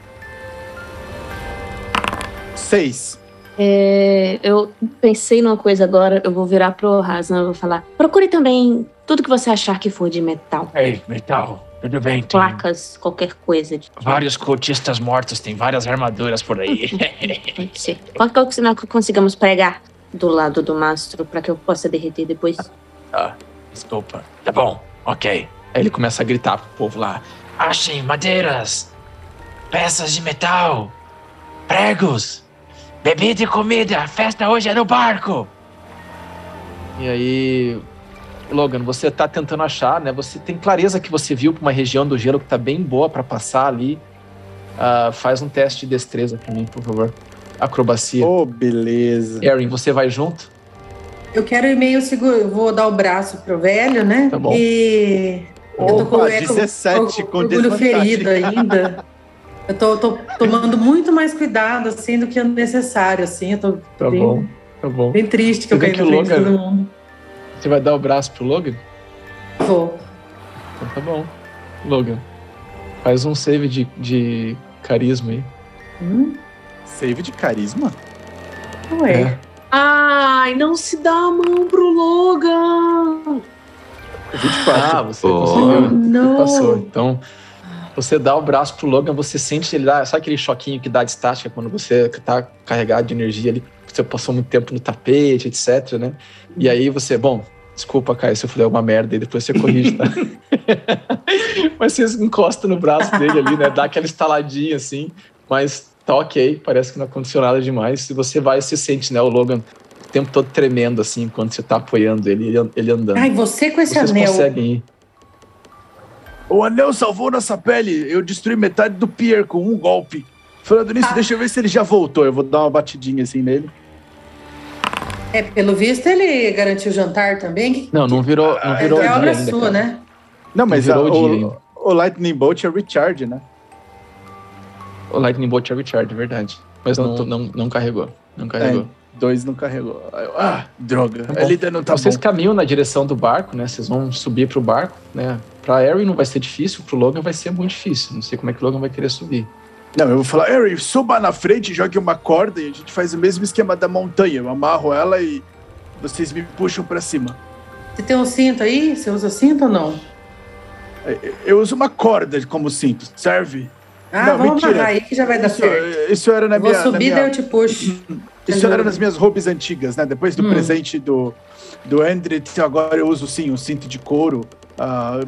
G: Seis.
E: É, eu pensei numa coisa agora, eu vou virar pro Hasna e vou falar: procure também tudo que você achar que for de metal.
H: Ei, metal. Tudo bem, tem
E: Placas, qualquer coisa. De...
H: Vários cultistas mortos, tem várias armaduras por aí. *laughs*
E: Pode ser. Qualquer coisa que conseguimos pregar do lado do mastro para que eu possa derreter depois.
H: Ah, desculpa. Tá bom, ok.
A: Aí ele começa a gritar pro povo lá:
H: Achem madeiras, peças de metal, pregos. Bebida e comida, a festa hoje é no barco.
A: E aí, Logan, você tá tentando achar, né? Você tem clareza que você viu uma região do gelo que tá bem boa para passar ali. Uh, faz um teste de destreza pra mim, por favor. Acrobacia.
G: Oh, beleza.
A: Erin, você vai junto?
F: Eu quero ir meio seguro. Eu vou dar o braço pro velho, né?
A: Tá bom.
F: E.
G: Opa, eu tô com, 17 com, com, com
F: ferido ainda. *laughs* Eu tô, tô, tomando muito mais cuidado, assim, do que o necessário, assim. Eu tô
A: tá
F: bem,
A: bom, tá bom.
F: bem triste que eu caí na frente de todo mundo.
A: Você vai dar o braço pro Logan?
F: Vou.
A: Então tá bom. Logan, faz um save de, de carisma aí.
G: Hum? Save de carisma?
F: Ué. É.
B: Ai, não se dá a mão pro Logan!
A: 24. Ah, você oh. conseguiu. Não. Passou. Então, você dá o braço pro Logan, você sente ele dá, sabe aquele choquinho que dá de estática quando você tá carregado de energia ali, você passou muito tempo no tapete, etc, né? E aí você, bom, desculpa, Caio, se eu falei alguma merda e depois você corrige, tá? *laughs* mas você encosta no braço dele ali, né? Dá aquela estaladinha assim, mas tá ok, parece que não aconteceu nada demais. E você vai e se sente, né, o Logan o tempo todo tremendo, assim, enquanto você tá apoiando ele, ele andando.
F: Ai, você com esse
A: Vocês
F: anel.
A: conseguem ir.
G: O anel salvou nossa pele. Eu destruí metade do pier com um golpe. Falando nisso,
F: Ah.
G: deixa eu ver se ele já voltou. Eu vou dar uma batidinha assim nele.
F: É, pelo visto ele garantiu o jantar também.
A: Não, não virou, não
F: é,
A: virou
F: é
A: dia
F: obra
A: ainda,
F: sua,
A: cara.
F: né?
G: Não, mas
A: virou
G: a-
A: o dia
G: o,
A: ainda.
G: o Lightning Bolt é recharge, né?
A: O Lightning Bolt é Richard, é verdade. Mas não,
G: Então-
A: não, não carregou. Não carregou.
G: Dois não carregou. Eu, Ah, droga.
A: Tá
G: a líder não tá
A: Vocês
G: bom.
A: caminham na direção do barco, né? Vocês vão subir pro barco, né? Pra Harry não vai ser difícil, pro Logan vai ser muito difícil. Não sei como é que o Logan vai querer subir.
G: Não, eu vou falar, Harry, suba na frente, jogue uma corda e a gente faz o mesmo esquema da montanha. Eu amarro ela e vocês me puxam pra cima.
F: Você tem um cinto aí? Você usa cinto ou não?
G: Eu uso uma corda como cinto, serve?
F: Ah,
G: Não,
F: vamos
G: mentira.
F: amarrar aí que já vai dar
G: Isso,
F: certo.
G: isso era na
F: vou
G: minha. na
F: subir,
G: minha-
F: daí eu te puxo.
G: Isso era nas minhas roupas antigas, né? Depois do
F: Hum.
G: presente do, do Andrew, agora eu uso sim um cinto de couro ah,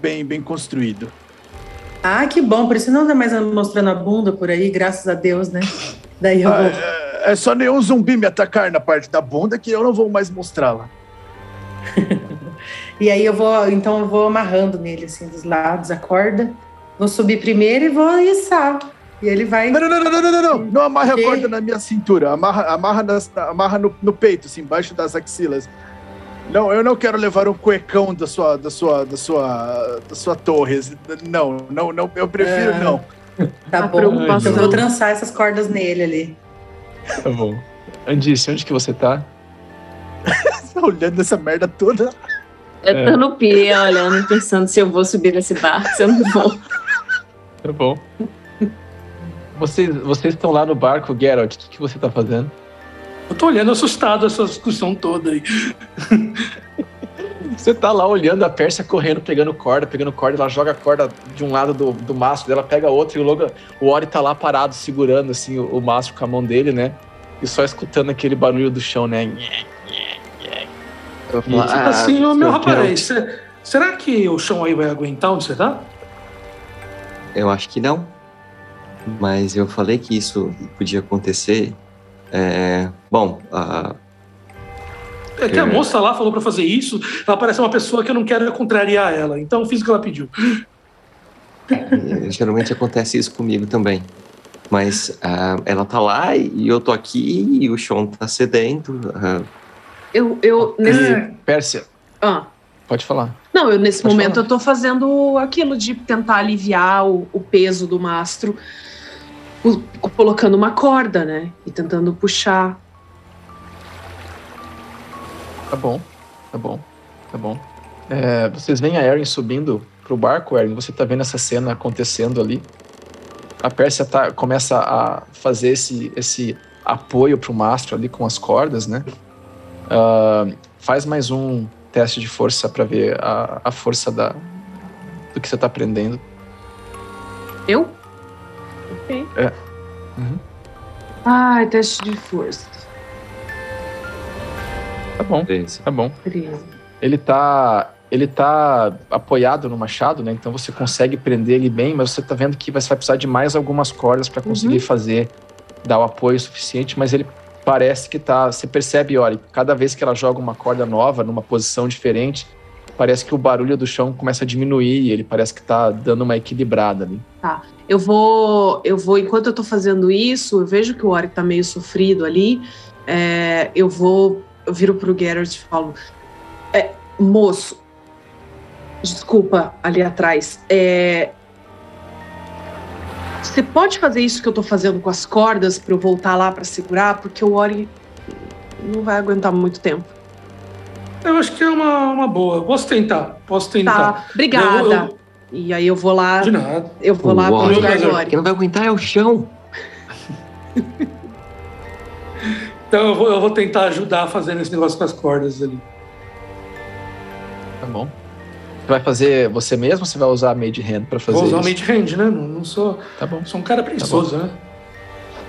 G: bem, bem construído.
F: Ah, que bom. Por isso não anda mais mostrando a bunda por aí, graças a Deus, né? Daí eu
G: Ah,
F: vou.
G: é, é só nenhum zumbi me atacar na parte da bunda que eu não vou mais mostrá-la. *laughs*
F: E aí eu vou, então eu vou amarrando nele, assim, dos lados, a corda. Vou subir primeiro e vou içar. E ele vai.
G: Não, não, não, não, não, não, não. Não amarre a corda na minha cintura. Amarra, amarra, nas- amarra no, no peito, assim, embaixo das axilas. Não, eu não quero levar um cuecão da sua, da sua, da sua, da sua torre. Não, não, não. Eu prefiro
F: Ah.
G: não.
F: Tá bom.
B: preocupação.
F: Eu vou trançar essas cordas nele ali.
A: Tá bom. Andice, onde que você tá? *laughs*
G: Tá olhando essa merda toda.
E: Eu
A: É.
E: tô no pia olhando, pensando se eu vou subir nesse barco, se eu não vou.
A: Tá bom. Vocês, vocês estão lá no barco, Geralt. O que, que você tá fazendo?
C: Eu tô olhando assustado essa discussão toda aí.
A: Você tá lá olhando a Pérsia correndo, pegando corda, pegando corda, ela joga a corda de um lado do, do mastro dela, pega outro, e o, Logan, o Ori tá lá parado, segurando assim o, o mastro com a mão dele, né? E só escutando aquele barulho do chão, né?
D: Eu vou falar,
A: Tipo
D: ah,
C: assim, ô meu rapaz, será que o chão aí vai aguentar onde você tá?
D: Eu acho que não. Mas eu falei que isso podia acontecer. É, bom, ah,
C: É que a moça lá falou pra fazer isso, ela parece uma pessoa que eu não quero contrariar ela, então eu fiz o que ela pediu.
D: é, geralmente acontece isso comigo também. Mas ah, ela tá lá e eu tô aqui e o chão tá sedento. ah,
B: Eu, eu nesse.
A: E, Pérsia,
B: Ah.
A: Pode falar.
B: Não, eu nesse
A: Pode
B: momento
A: falar.
B: eu tô fazendo aquilo de tentar aliviar o, o peso do mastro, o- colocando uma corda, né? E tentando puxar.
A: Tá bom, tá bom, tá bom. É, vocês veem a Erin subindo pro barco, Erin. Você tá vendo essa cena acontecendo ali. A Pérsia tá, começa a fazer esse, esse apoio pro mastro ali com as cordas, né? Ah, faz mais um teste de força para ver a, a força da, do que você tá aprendendo.
B: Eu? Ok.
A: É. Uhum.
B: Ai, teste de força.
A: Tá bom,
D: beleza.
A: tá bom. Ele tá, ele tá apoiado no machado, né? Então você consegue prender ele bem, mas você tá vendo que você vai precisar de mais algumas cordas para conseguir fazer, dar o apoio suficiente, mas ele parece que tá. Você percebe, olha, cada vez que ela joga uma corda nova numa posição diferente, parece que o barulho do chão começa a diminuir, e ele parece que tá dando uma equilibrada ali.
B: Eu vou, eu vou, enquanto eu tô fazendo isso, eu vejo que o Ori tá meio sofrido ali. é, eu vou, eu viro pro Geralt e falo: é, moço, desculpa ali atrás. é, você pode fazer isso que eu tô fazendo com as cordas para eu voltar lá para segurar, porque o Ori não vai aguentar muito tempo.
C: Eu acho que é uma, uma boa. Posso tentar, posso tentar.
B: Tá, obrigada.
C: Eu- eu-
B: E aí eu vou lá,
C: De nada.
B: eu vou lá
D: O
B: lugar do
C: Meu
B: Ori.
D: Quem não vai aguentar é o chão. *laughs*
C: Então eu vou, eu vou tentar ajudar fazendo esse negócio com as cordas ali.
A: Tá bom? Você vai fazer você mesmo ou você vai usar a Made Hand pra fazer
C: Vou usar o
A: isso?
C: made hand, né? Não, não sou,
A: Tá bom.
C: sou um cara preguiçoso, né?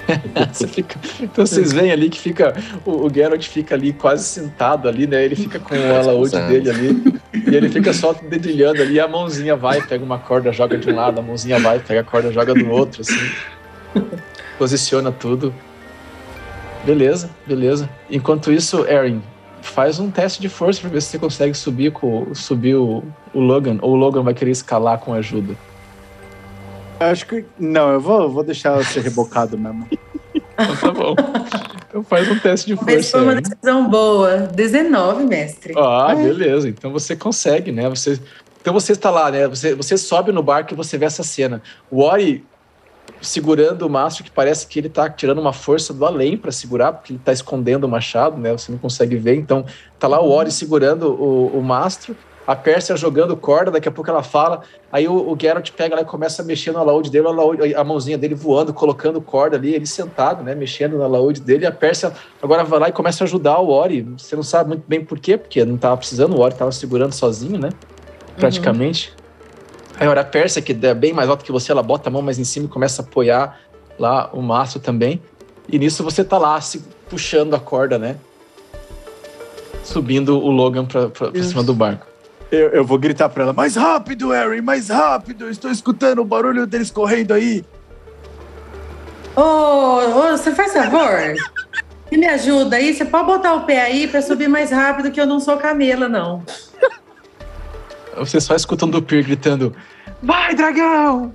C: *laughs*
A: Você fica- então vocês veem ali que fica. O, o Geralt fica ali quase sentado ali, né? Ele fica com o alaúde dele ali. E ele fica só dedilhando ali, a mãozinha vai, pega uma corda, joga de um lado, a mãozinha vai, pega a corda, joga do outro, assim. posiciona tudo. Beleza, beleza. Enquanto isso, Erin, faz um teste de força pra ver se você consegue subir, com, subir o, o Logan, ou o Logan vai querer escalar com ajuda.
G: Acho que. Não, eu vou, vou deixar ser rebocado mesmo. *laughs*
A: Então tá bom. Então faz um teste de
F: Talvez
A: força.
F: foi uma
A: aí.
F: decisão boa. 19, mestre.
A: Ah,
F: É.
A: beleza. Então você consegue, né? Você, então você está lá, né? Você, você sobe no barco e você vê essa cena. O Ori segurando o mastro, que parece que ele tá tirando uma força do além para segurar, porque ele tá escondendo o machado, né? Você não consegue ver. Então tá lá o Ori segurando o, o mastro, a Pérsia jogando corda, daqui a pouco ela fala. Aí o, o Geralt pega lá e começa a mexer no alaúde dele, alaúde- a mãozinha dele voando, colocando corda ali, ele sentado, né? Mexendo no alaúde dele. E a Pérsia agora vai lá e começa a ajudar o Ori. Você não sabe muito bem por quê, porque não tava precisando, o Ori tava segurando sozinho, né? Praticamente. Aí agora a Pérsia, que é bem mais alta que você, ela bota a mão mais em cima e começa a apoiar lá o mastro também. E nisso você tá lá, se puxando a corda, né? Subindo o Logan pra, pra, pra cima do barco.
G: Eu, eu vou gritar pra ela: mais rápido, Erin, mais rápido! Estou escutando o barulho deles correndo aí.
F: Ô, ô, você faz favor? Você me ajuda aí? Você pode botar o pé aí pra subir mais rápido, que eu não sou camela, não.
A: Você só escutando o Pyr gritando: Vai, dragão!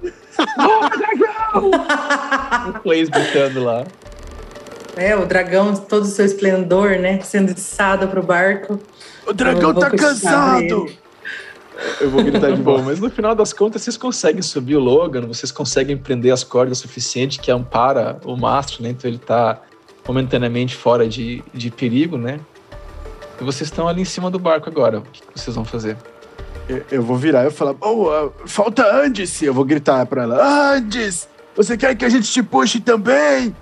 A: Vai, dragão! *laughs* o Clays gritando lá.
F: É, o dragão, todo o seu esplendor, né? Sendo içado pro barco.
G: O dragão tá cansado!
F: ele.
A: Eu vou gritar de bom, mas no final das contas vocês conseguem subir o Logan, vocês conseguem prender as cordas o suficiente que ampara o mastro, né? Então ele tá momentaneamente fora de, de perigo, né? E vocês estão ali em cima do barco agora. O que, que vocês vão fazer?
G: Eu, eu vou virar e falar: oh, ah, falta Andes! Eu vou gritar pra ela: Andes! Você quer que a gente te puxe também?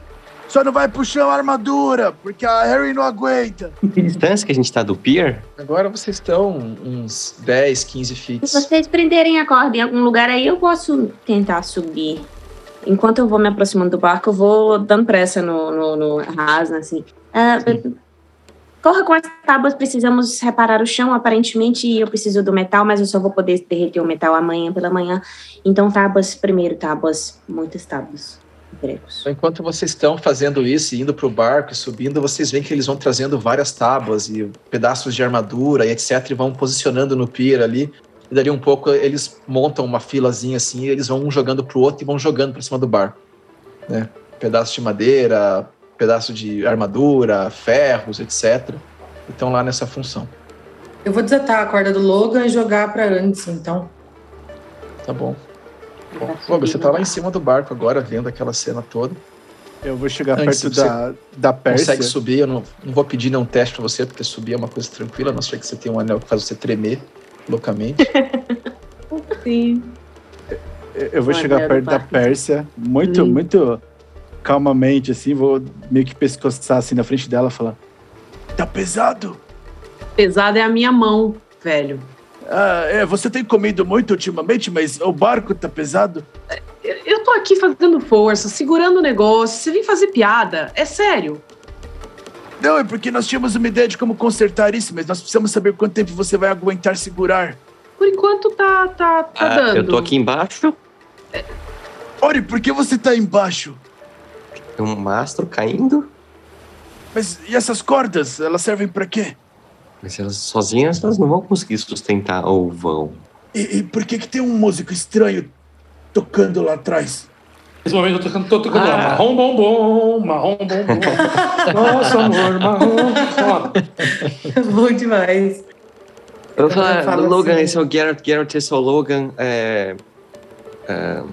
G: Só não vai puxar a armadura, porque a Harry não aguenta.
D: Que distância que a gente tá do pier?
A: Agora vocês estão uns 10, 15 feet.
E: Se vocês prenderem a corda em algum lugar aí, eu posso tentar subir. Enquanto eu vou me aproximando do barco, eu vou dando pressa no, no, no Rasna, assim. Ah, corra com as tábuas, precisamos reparar o chão. Aparentemente, eu preciso do metal, mas eu só vou poder derreter o metal amanhã pela manhã. Então, tábuas primeiro, tábuas, muitas tábuas. Gregos.
A: Então, enquanto vocês estão fazendo isso, e indo pro barco e subindo, vocês veem que eles vão trazendo várias tábuas e pedaços de armadura e etc. E vão posicionando no pier ali. E dali um pouco eles montam uma filazinha assim, e eles vão um jogando pro outro e vão jogando pra cima do barco. Né? Pedaço de madeira, pedaço de armadura, ferros, etc. E estão lá nessa função.
F: Eu vou desatar a corda do Logan e jogar pra antes, então.
A: Tá bom. Bom, você tá lá em cima do barco agora, vendo aquela cena toda.
G: Eu vou chegar
A: Antes,
G: perto da, da Pérsia.
A: Consegue subir, eu não, não vou pedir nenhum teste pra você, porque subir é uma coisa tranquila, a não ser que você tenha um anel que faz você tremer loucamente. *laughs*
B: Sim.
G: Eu vou
E: O
G: chegar perto da. Pérsia, muito,
B: Hum.
G: muito calmamente, assim, vou meio que pescoçar assim na frente dela e falar: Tá pesado?
B: Pesada é a minha mão, velho.
G: Ah, é, você tem comido muito ultimamente, mas o barco tá pesado?
B: Eu, eu tô aqui fazendo força, segurando o negócio. Você vem fazer piada. É sério.
G: Não, é porque nós tínhamos uma ideia de como consertar isso, mas nós precisamos saber quanto tempo você vai aguentar segurar.
B: Por enquanto tá, tá, tá
D: Ah,
B: dando.
D: eu tô aqui embaixo,
G: Ori, por que você tá embaixo?
D: tem um mastro caindo,
G: Mas e essas cordas, elas servem pra quê?
D: Mas elas sozinhas elas não vão conseguir sustentar ou vão.
G: E, e por que que tem um músico estranho tocando lá atrás?
C: Nesse momento eu tô tocando, tô tocando lá.
A: Ah.
C: Marrom bombom, marrom bombom. *laughs* Nossa, amor, marrom. *laughs*
F: Bom demais.
D: Eu vou
F: Eu
D: falar,
F: falo
D: Logan,
F: assim.
D: esse é o Geralt, Geralt, esse é o Logan. É, é,
C: eu,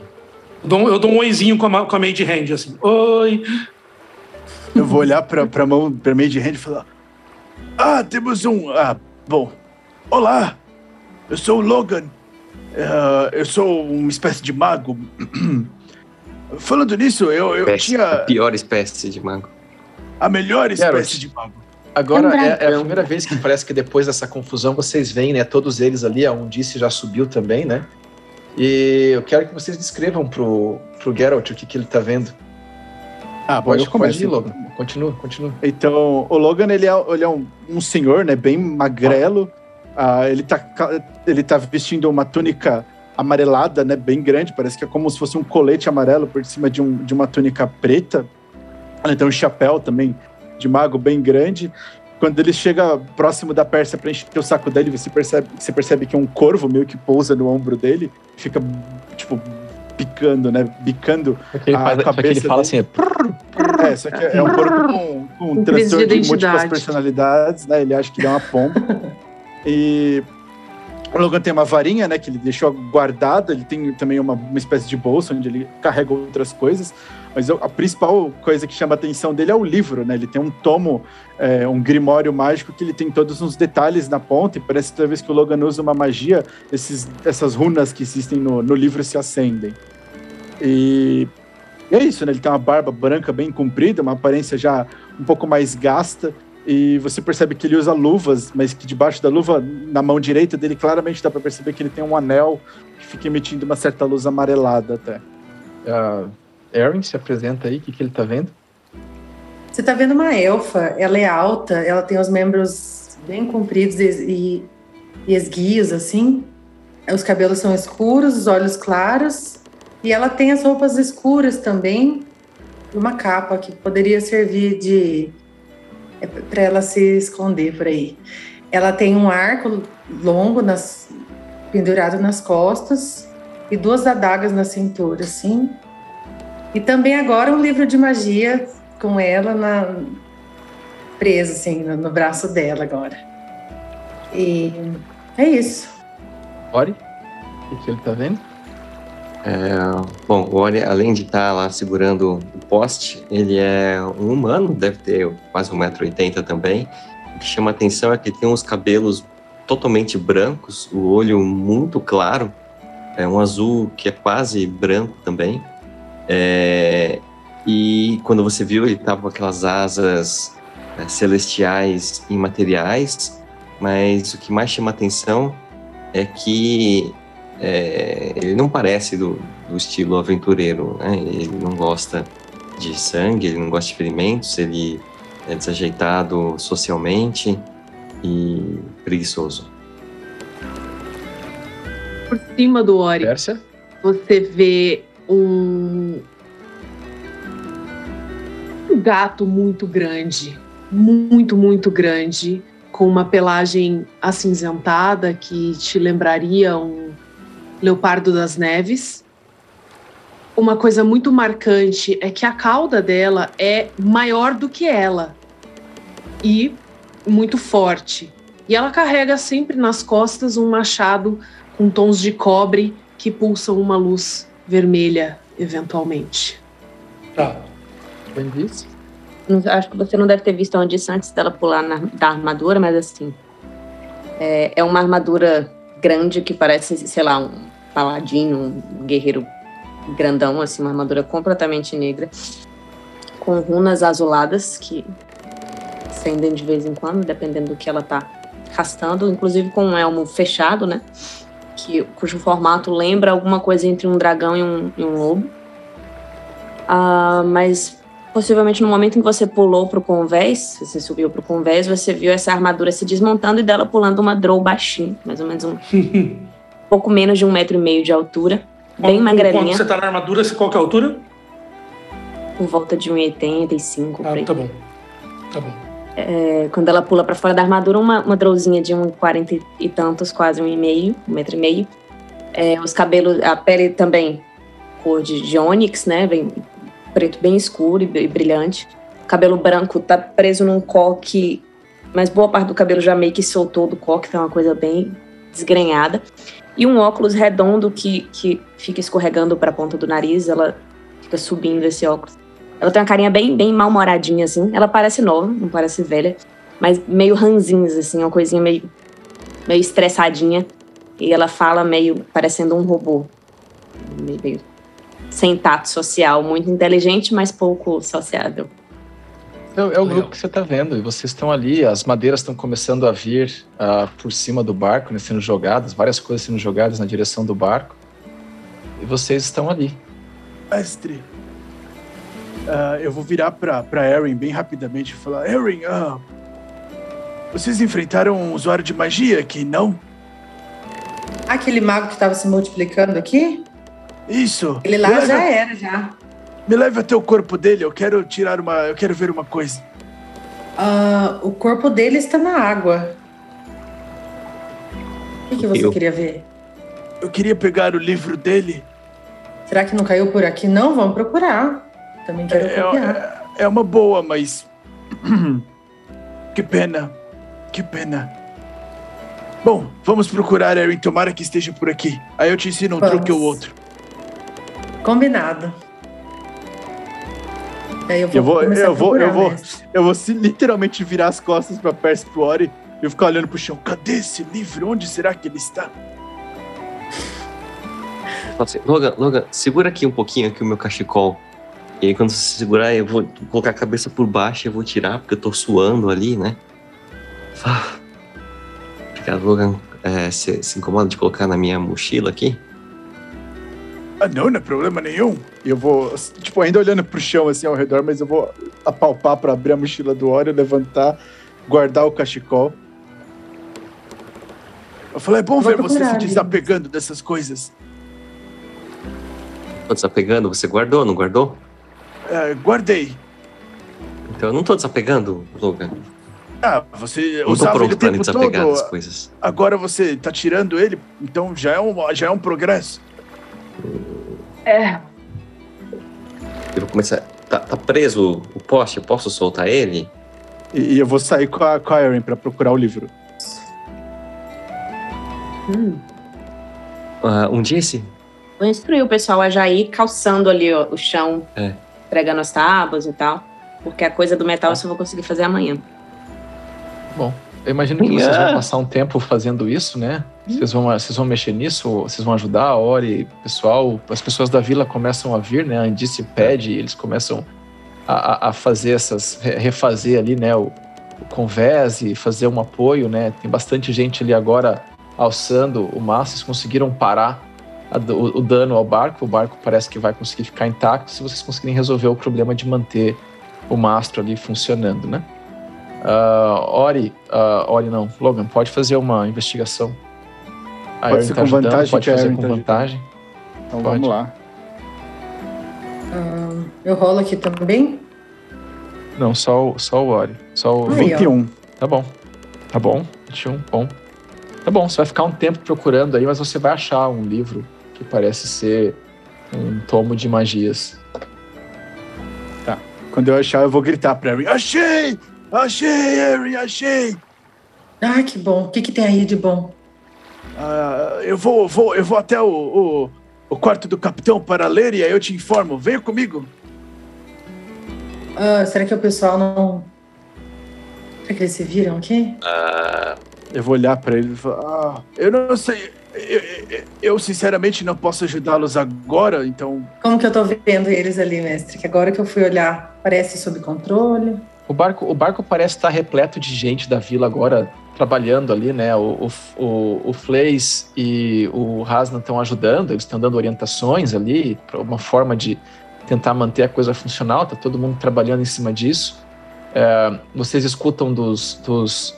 C: dou, um- eu dou um oizinho com a, com a made hand, assim. Oi.
G: Eu vou olhar pra, pra mão, pra meio de hand e falar: Ah, temos um. Ah, bom. Olá, eu sou o Logan. Ah, eu sou uma espécie de mago. *clears throat* Falando nisso, eu, eu
D: espécie- a
G: tinha
D: pior espécie de mago.
G: a melhor espécie de mago.
A: Agora
E: É
A: é, é a primeira vez que parece que depois dessa confusão vocês veem, né? Todos eles ali, a Undice já subiu também, né? E eu quero que vocês descrevam pro, pro Geralt o que, que ele tá vendo.
G: Ah, bom,
A: Pode,
G: eu começo.
A: pode ir, Logan. Continua, continua.
G: Então, o Logan, ele é, ele é um, um senhor, né? Bem magrelo. Ah, ele, tá, ele tá vestindo uma túnica
I: amarelada, né, bem grande, parece que é como se fosse um colete amarelo por cima de, um, de uma túnica preta. Ela tem um chapéu também de mago bem grande. Quando ele chega próximo da Pérsia para encher o saco dele, você percebe, você percebe que é um corvo meio que pousa no ombro dele, fica tipo picando, né? Bicando
A: porque a faz, cabeça. Só que ele fala assim,
I: é, é, só que é um corpo com, com um transtorno de, de múltiplas personalidades, né? Ele acha que é uma pomba. *laughs* e o Logan tem uma varinha, né, que ele deixou guardada, ele tem também uma, uma espécie de bolsa onde ele carrega outras coisas, mas a principal coisa que chama a atenção dele é o livro, né, ele tem um tomo, é, um grimório mágico que ele tem todos os detalhes na ponta e parece que toda vez que o Logan usa uma magia, esses, essas runas que existem no, no livro se acendem. E é isso, né, ele tem uma barba branca bem comprida, uma aparência já um pouco mais gasta, e você percebe que ele usa luvas, mas que debaixo da luva, na mão direita dele, claramente dá para perceber que ele tem um anel que fica emitindo uma certa luz amarelada até. Uh, Erin, se apresenta aí, o que, que ele tá vendo?
F: Você tá vendo uma elfa, ela é alta, ela tem os membros bem compridos e, e esguios, assim. Os cabelos são escuros, os olhos claros, e ela tem as roupas escuras também, uma capa que poderia servir de é para ela se esconder por aí. Ela tem um arco longo nas, pendurado nas costas e duas adagas na cintura, assim. E também agora um livro de magia com ela na, preso, assim, no, no braço dela agora. E é isso.
I: Ori, o que ele tá vendo?
D: É, bom, o Ori, além de estar tá lá segurando o poste, ele é um humano, deve ter quase 1,80m também. O que chama atenção é que tem uns cabelos totalmente brancos, o olho muito claro, é um azul que é quase branco também. É, e quando você viu, ele estava com aquelas asas é, celestiais imateriais, mas o que mais chama atenção é que é, ele não parece do, do estilo aventureiro, né? Ele não gosta de sangue, ele não gosta de ferimentos, ele é desajeitado socialmente e preguiçoso.
B: Por cima do Ori, Pérsia? você vê um, um gato muito grande, muito, muito grande, com uma pelagem acinzentada que te lembraria um leopardo das neves. Uma coisa muito marcante é que a cauda dela é maior do que ela e muito forte. E ela carrega sempre nas costas um machado com tons de cobre que pulsam uma luz vermelha, eventualmente.
I: Tá. Bem visto.
E: Acho que você não deve ter visto onde antes dela pular na, da armadura, mas assim. É, é uma armadura grande que parece, sei lá, um, paladino, um guerreiro grandão, assim, uma armadura completamente negra, com runas azuladas que acendem de vez em quando, dependendo do que ela tá castando, inclusive com um elmo fechado, né? Que, cujo formato lembra alguma coisa entre um dragão e um, e um lobo. Uh, mas possivelmente no momento em que você pulou pro convés, você subiu pro convés, você viu essa armadura se desmontando e dela pulando uma drow baixinho, mais ou menos um *laughs* pouco menos de um metro e meio de altura, bem magrelinha.
C: Quando você tá na armadura, qual que é a altura?
E: Por volta de 1,85.
C: Ah, tá bom. Tá bom.
E: É, quando ela pula para fora da armadura, uma, uma drowzinha de 1,40 e tantos, quase um e meio, um metro e meio. É, os cabelos, a pele também cor de, de ônix, né? Bem, preto bem escuro e brilhante. O cabelo branco tá preso num coque, mas boa parte do cabelo já meio que soltou do coque, tá uma coisa bem desgrenhada e um óculos redondo que, que fica escorregando para a ponta do nariz, ela fica subindo esse óculos. Ela tem uma carinha bem, bem mal-humoradinha, assim. Ela parece nova, não parece velha, mas meio ranzinhos, assim, uma coisinha meio, meio estressadinha. E ela fala meio parecendo um robô. Meio, meio sem tato social, muito inteligente, mas pouco sociável.
I: É, é o grupo que você está vendo, e vocês estão ali, as madeiras estão começando a vir uh, por cima do barco, né, sendo jogadas, várias coisas sendo jogadas na direção do barco, e vocês estão ali.
G: Mestre, uh, eu vou virar para Erin bem rapidamente e falar: Erin, uh, vocês enfrentaram um usuário de magia aqui, não?
F: aquele mago que estava se multiplicando aqui?
G: Isso.
F: Ele lá
G: Me
F: já era, já.
G: Me leve até o corpo dele, eu quero tirar uma. Eu quero ver uma coisa.
F: Ah, o corpo dele está na água. O que, que você
D: Eu-
F: queria ver?
G: Eu queria pegar o livro dele.
F: Será que não caiu por aqui? Não, vamos procurar. Também quero
G: É,
F: copiar.
G: é, é uma boa, mas. *clears throat* que pena. Que pena. Bom, vamos procurar, Erin. Tomara que esteja por aqui. Aí eu te ensino um
F: Vamos.
G: truque ou outro.
F: Combinado. Aí eu vou,
I: Eu vou, eu vou, eu vou, eu vou se literalmente virar as costas pra Percy e Ori e ficar olhando pro chão.
G: Cadê esse livro? Onde será que ele está?
D: Assim, Logan, Logan, segura aqui um pouquinho aqui o meu cachecol. E aí quando você segurar, eu vou colocar a cabeça por baixo e eu vou tirar, porque eu tô suando ali, né? Ah. Obrigado, Logan. É, você se incomoda de colocar na minha mochila aqui?
G: Ah, não, não é problema nenhum.
I: E eu vou, tipo, ainda olhando pro chão assim ao redor, mas eu vou apalpar pra abrir a mochila do Ori, levantar, guardar o cachecol.
G: Eu falei, é bom
F: Vou
G: ver você se desapegando dessas coisas.
D: Tô desapegando? Você guardou, não guardou?
G: É, guardei.
D: Então eu não tô desapegando, Logan.
G: Ah, você
D: Não tô
G: usava ele
D: pronto
G: o
D: pra
G: tempo
D: desapegar das
G: todo.
D: coisas.
G: Agora você tá tirando ele, então já é um, já é um progresso.
B: É.
D: Eu vou começar. Tá, tá preso o poste? Eu posso soltar ele?
I: E, e eu vou sair com a, com a Erin pra procurar o livro.
B: Hum.
D: Ah, um disse?
E: Vou instruir o pessoal a já ir calçando ali ó, o chão,
D: É.
E: pregando as tábuas e tal. Porque a coisa do metal eu só vou conseguir fazer amanhã.
A: Bom, eu imagino que vocês vão passar um tempo fazendo isso, né? Vocês vão, vocês vão mexer nisso, vocês vão ajudar a Ori, pessoal, as pessoas da vila começam a vir, né? A Andice pede, eles começam a, a- fazer essas, re- refazer ali, né? O, o convés fazer um apoio, né? Tem bastante gente ali agora alçando o mastro, vocês conseguiram parar a o, o dano ao barco, o barco parece que vai conseguir ficar intacto se vocês conseguirem resolver o problema de manter o mastro ali funcionando, né? Ah, Ori, ah, Ori não, Logan, pode fazer uma investigação. A
I: Pode ser
A: tá
I: com
A: ajudando,
I: vantagem,
A: pode fazer com
I: tá ajudando.
A: vantagem.
I: Então
A: Pode.
I: vamos lá.
F: Eu rolo aqui também?
A: Não, só o, só o Ori. Só o...
F: Aí, ó.
I: 21.
A: Tá bom. Tá bom. 21, bom. Tá bom, você vai ficar um tempo procurando aí, mas você vai achar um livro que parece ser um tomo de magias.
I: Quando eu achar, eu vou gritar pra
G: Erin, achei! Achei, Erin, achei!
F: Ah, que bom. O que, que tem aí de bom?
G: Ah, eu, vou, vou, eu vou até o, o, o quarto do capitão para ler e aí eu te informo. Venha comigo.
F: Ah, será que o pessoal não. Será que eles se viram aqui?
D: Ah,
I: Eu vou olhar pra ele e falar, ah,
G: Eu não sei. Eu, eu- eu, sinceramente não posso ajudá-los agora, então.
F: Como que eu tô vendo eles ali, mestre? Que agora que eu fui olhar, parece sob controle.
A: O barco, o barco parece estar repleto de gente da vila agora trabalhando ali, né? O, o, o, Fleis e o Hasnan estão ajudando, eles estão dando orientações ali para uma forma de tentar manter a coisa funcional, tá todo mundo trabalhando em cima disso. É, vocês escutam dos, dos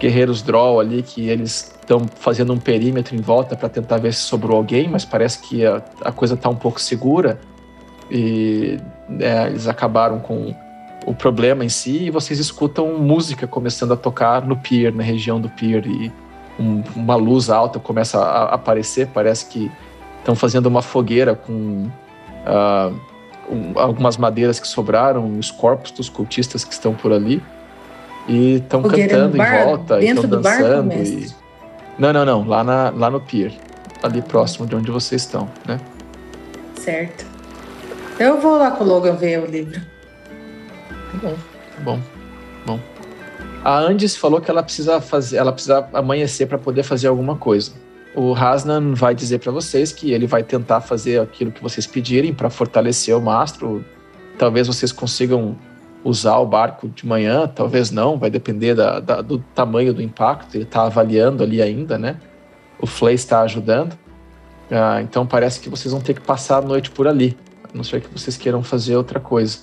A: guerreiros Droll ali que eles estão fazendo um perímetro em volta para tentar ver se sobrou alguém, mas parece que a, a coisa está um pouco segura e é, eles acabaram com o problema em si e vocês escutam música começando a tocar no pier, na região do pier e um- uma luz alta começa a, aparecer, parece que estão fazendo uma fogueira com ah, um- algumas madeiras que sobraram, os corpos dos cultistas que estão por ali e estão cantando
F: bar?
A: em volta e estão
F: do barco,
A: dançando
F: mestre?
A: e... Não, não, não, lá, na, lá no pier, ali próximo de onde vocês estão, né?
F: Certo. Eu vou lá com o Logan ver o livro.
A: Bom, bom, bom. A Andes falou que ela precisa fazer, ela precisa amanhecer para poder fazer alguma coisa. O Hasnan vai dizer para vocês que ele vai tentar fazer aquilo que vocês pedirem para fortalecer o mastro. Talvez vocês consigam usar o barco de manhã, talvez não, vai depender da- da- do tamanho do impacto. Ele está avaliando ali ainda, né? O Flay está ajudando. Ah, então parece que vocês vão ter que passar a noite por ali, a não ser que vocês queiram fazer outra coisa.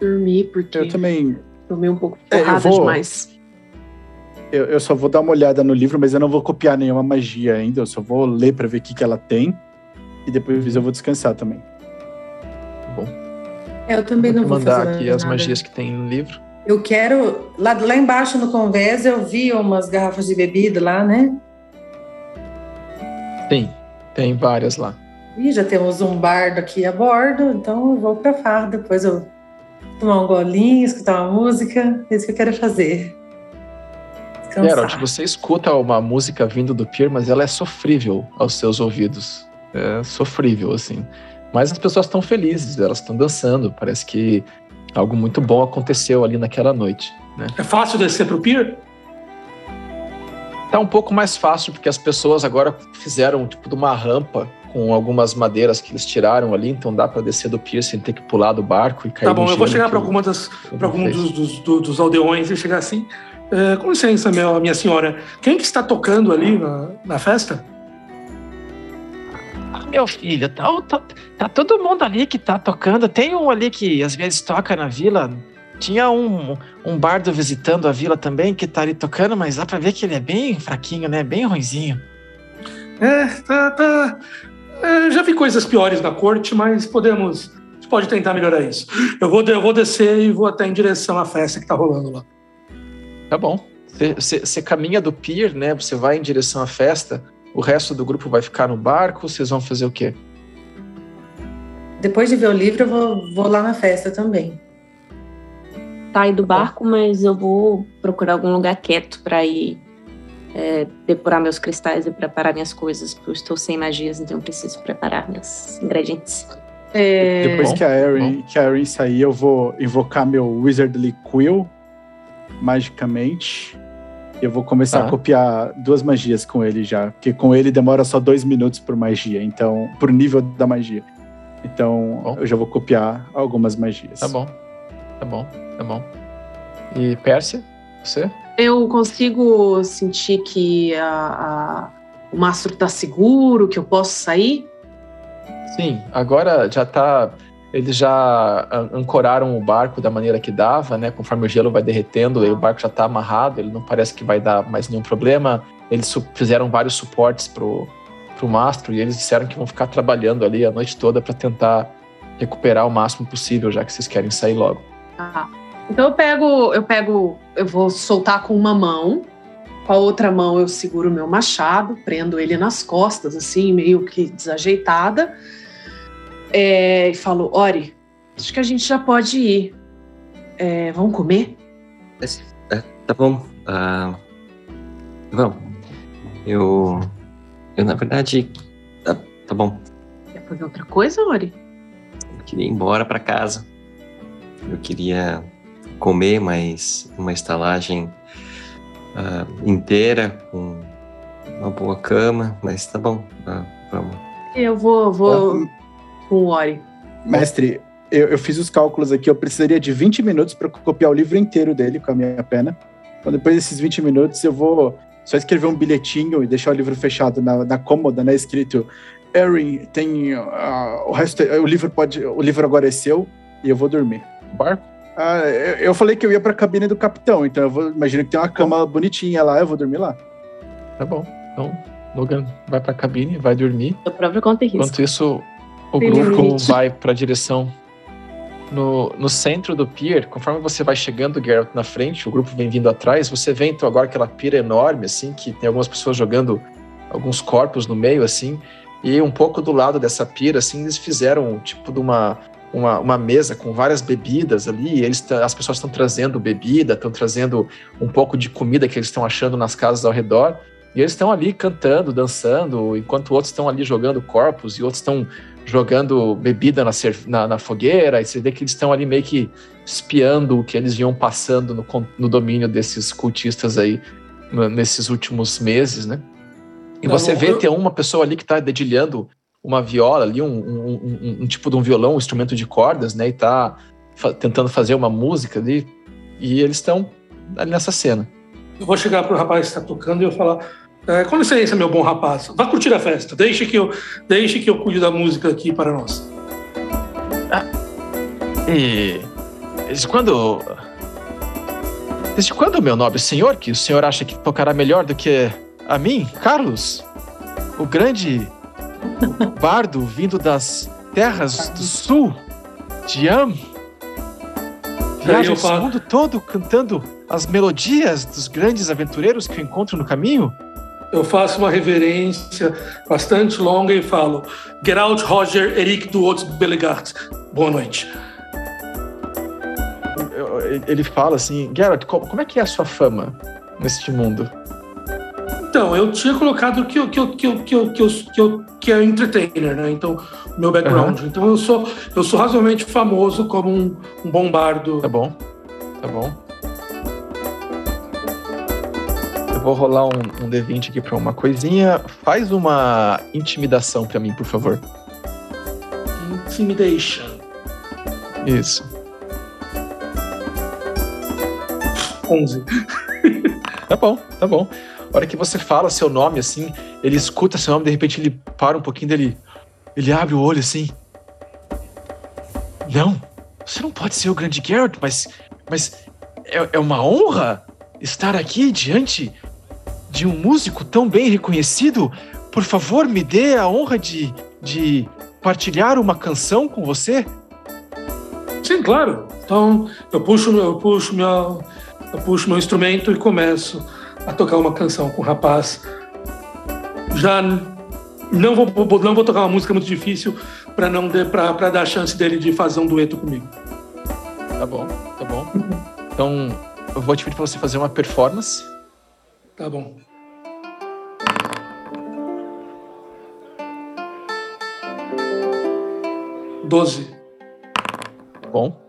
B: Dormir, porque
I: eu também.
B: tomei um pouco
I: É, eu
B: porrada
I: vou-
B: demais.
I: Eu, eu, só vou dar uma olhada no livro, mas eu não vou copiar nenhuma magia ainda. Eu só vou ler para ver o que, que ela tem. E depois eu vou descansar também.
A: Bom.
F: Eu também
A: vou
F: não vou
A: mandar
F: fazer
A: aqui
F: nada.
A: as magias que tem no livro.
F: Eu quero. Lá, lá embaixo no convés eu vi umas garrafas de bebida lá, né?
A: Tem, tem várias lá.
F: Ih, já temos um bardo aqui a bordo, então eu vou pra farra. Depois eu tomar um golinho, escutar uma música. É isso que eu quero fazer. Descansar.
A: Geralt, você escuta uma música vindo do pier, mas ela é sofrível aos seus ouvidos. É sofrível, assim. Mas as pessoas estão felizes, elas estão dançando. Parece que algo muito bom aconteceu ali naquela noite. Né?
C: É fácil descer pro pier?
A: Tá um pouco mais fácil, porque as pessoas agora fizeram tipo de uma rampa com algumas madeiras que eles tiraram ali, então dá para descer do pier sem ter que pular do barco e cair
C: Tá bom, eu vou chegar para alguma das,
A: o
C: pra algum dos, dos, do- dos aldeões e chegar assim. "É, com licença, meu, minha senhora. Quem que está tocando ali na, na festa?
H: Meu filho, tá, tá, tá todo mundo ali que tá tocando. Tem um ali que às vezes toca na vila. Tinha um, um bardo visitando a vila também que tá ali tocando, mas dá pra ver que ele é bem fraquinho, né? Bem ruinzinho.
C: É, tá, tá. É, já vi coisas piores na corte, mas podemos. A gente pode tentar melhorar isso. Eu vou, eu vou descer e vou até em direção à festa que tá rolando lá.
A: Tá bom. Você- caminha do pier, né? Você vai em direção à festa. O resto do grupo vai ficar no barco. Vocês vão fazer o quê?
F: Depois de ver o livro, eu vou, vou lá na festa também.
E: Saio do barco, mas eu vou procurar algum lugar quieto para ir é, depurar meus cristais e preparar minhas coisas, porque eu estou sem magias, então eu preciso preparar meus ingredientes.
B: É,
I: Depois
A: Bom,
I: que a Erin, que a Erin sair, eu vou invocar meu Wizardly Quill magicamente. E eu vou começar
A: Tá.
I: a copiar duas magias com ele já. Porque com ele demora só dois minutos por magia. Então, por nível da magia. Então,
A: Bom.
I: eu já vou copiar algumas magias.
A: Tá bom. Tá bom. Tá bom. E Pérsia? Você?
B: Eu consigo sentir que a- a- o mastro tá seguro, que eu posso sair.
A: Sim, agora já tá. Eles já an- ancoraram o barco da maneira que dava, né? Conforme o gelo vai derretendo, aí o barco já tá amarrado, ele não parece que vai dar mais nenhum problema. Eles fizeram vários suportes pro, pro mastro e eles disseram que vão ficar trabalhando ali a noite toda para tentar recuperar o máximo possível, já que vocês querem sair logo.
B: Ah, Então eu pego, eu pego, eu vou soltar com uma mão, com a outra mão eu seguro o meu machado, prendo ele nas costas, assim, meio que desajeitada, é, e falo, Ori, acho que a gente já pode ir. É, vamos comer?
D: É, tá bom. Ah, vamos. Eu. Eu, na verdade. Tá, tá bom.
B: Quer fazer outra coisa, Ori?
D: Eu queria ir embora pra casa. Eu queria comer mais uma estalagem ah, inteira, com uma boa cama, mas tá bom. ah, vamos.
B: Eu vou, vou com o Ori.
I: Mestre, eu, eu fiz os cálculos aqui. Eu precisaria de 20 minutos para copiar o livro inteiro dele com a minha pena. Então, depois desses 20 minutos, eu vou só escrever um bilhetinho e deixar o livro fechado na, na cômoda, né? Escrito: Erin, tem. ah, o resto. O livro pode. O livro agora é seu e eu vou dormir.
A: Barco?
I: Ah, eu, eu falei que eu ia pra cabine do capitão, então eu vou. Imagino que tem uma cama bonitinha lá, eu vou dormir lá.
A: Tá bom. Então, Logan vai pra cabine, vai dormir.
E: Eu próprio conta e risco.
A: Enquanto isso, o
B: Tem
A: grupo
B: limite.
A: vai para a direção. No, no centro do pier, conforme você vai chegando, Geralt, na frente, o grupo vem vindo atrás, você vê então agora aquela pira enorme, assim, que tem algumas pessoas jogando alguns corpos no meio, assim, e um pouco do lado dessa pira, assim, eles fizeram tipo de uma, uma, uma mesa com várias bebidas ali, e eles, as pessoas estão trazendo bebida, estão trazendo um pouco de comida que eles estão achando nas casas ao redor, e eles estão ali cantando, dançando, enquanto outros estão ali jogando corpos e outros estão jogando bebida na, na, na fogueira. E você vê que eles estão ali meio que espiando o que eles iam passando no, no domínio desses cultistas aí nesses últimos meses, né? E
C: Tá
A: você vê
C: eu-
A: tem uma pessoa ali que está dedilhando uma viola ali, um, um- um- tipo de um violão, um instrumento de cordas, né? E tá fa- tentando fazer uma música ali. E eles estão ali nessa cena.
C: Eu vou chegar pro rapaz que está tocando e eu falar: é, com licença, meu bom rapaz, vá curtir a festa. Deixe que eu, deixe que eu cuide da música aqui para nós.
H: E. isso Quando.
A: Desde quando, meu nobre senhor, que o senhor acha que tocará melhor do que a mim, Carlos? O grande *laughs* bardo vindo das terras do sul, Diam? Viaja esse mundo todo cantando as melodias dos grandes aventureiros que eu encontro no caminho?
C: Eu faço uma reverência bastante longa e falo: Geralt Roger Eric Duots Bellegard. Boa noite.
A: Ele fala assim: Geralt, como é que é a sua fama neste mundo?
C: Então, eu tinha colocado que eu, que eu, que eu, que eu, que eu, que eu, que é entertainer, né? Então, meu background. Uhum. Então, eu sou, eu sou razoavelmente famoso como um, um bombardo.
A: Tá bom, tá bom. Eu vou rolar um, um D20 aqui pra uma coisinha. Faz uma intimidação pra mim, por favor.
C: Intimidation.
A: Isso.
C: 11.
A: tá bom, tá bom. A hora que você fala seu nome, assim, ele escuta seu nome, de repente ele para um pouquinho dele. Ele abre o olho assim. Não, você não pode ser o grande Geralt, mas. Mas é, é uma honra estar aqui diante de um músico tão bem reconhecido. Por favor, me dê a honra de, de partilhar uma canção com você.
C: Sim, claro. Então eu puxo, eu puxo, minha, eu puxo meu instrumento e começo a tocar uma canção com o rapaz. Já não vou, não vou tocar uma música muito difícil para não para dar a chance dele de fazer um dueto comigo.
A: Tá bom, tá bom. Então, eu vou te pedir para você fazer uma performance.
C: Tá bom. Doze.
A: Bom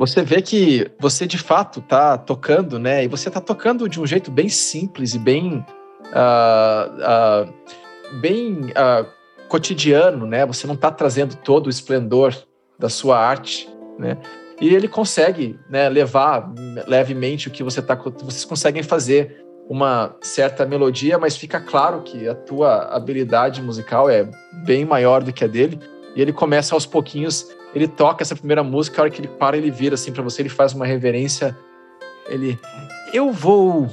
A: você vê que você de fato tá tocando, né? E você tá tocando de um jeito bem simples e bem, uh, uh, bem uh, cotidiano, né? Você não tá trazendo todo o esplendor da sua arte, né? E ele consegue, né, levar levemente o que você tá, vocês conseguem fazer uma certa melodia, mas fica claro que a tua habilidade musical é bem maior do que a dele. E ele começa aos pouquinhos ele toca essa primeira música, a hora que ele para, ele vira assim para você, ele faz uma reverência. Ele, eu vou,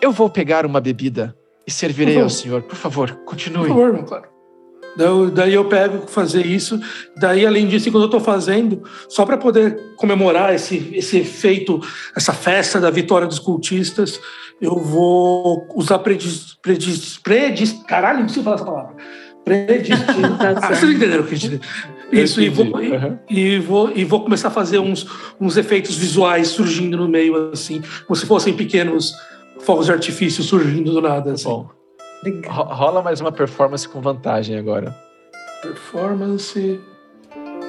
A: eu vou pegar uma bebida e servirei ao senhor. Por favor, continue.
C: Por favor, meu claro. Daí eu pego fazer isso. Daí, além disso, quando eu estou fazendo, só para poder comemorar esse, esse efeito, essa festa da vitória dos cultistas, eu vou usar predis, predis, predis caralho, não preciso falar essa palavra. Predistintação. ah, vocês entenderam o que eu disse? Isso, e vou, uhum. e, e, vou, e vou começar a fazer uns, uns efeitos visuais surgindo no meio, assim, como se fossem pequenos fogos de artifício surgindo do nada. Assim. Bom,
A: rola mais uma performance com vantagem agora.
C: Performance.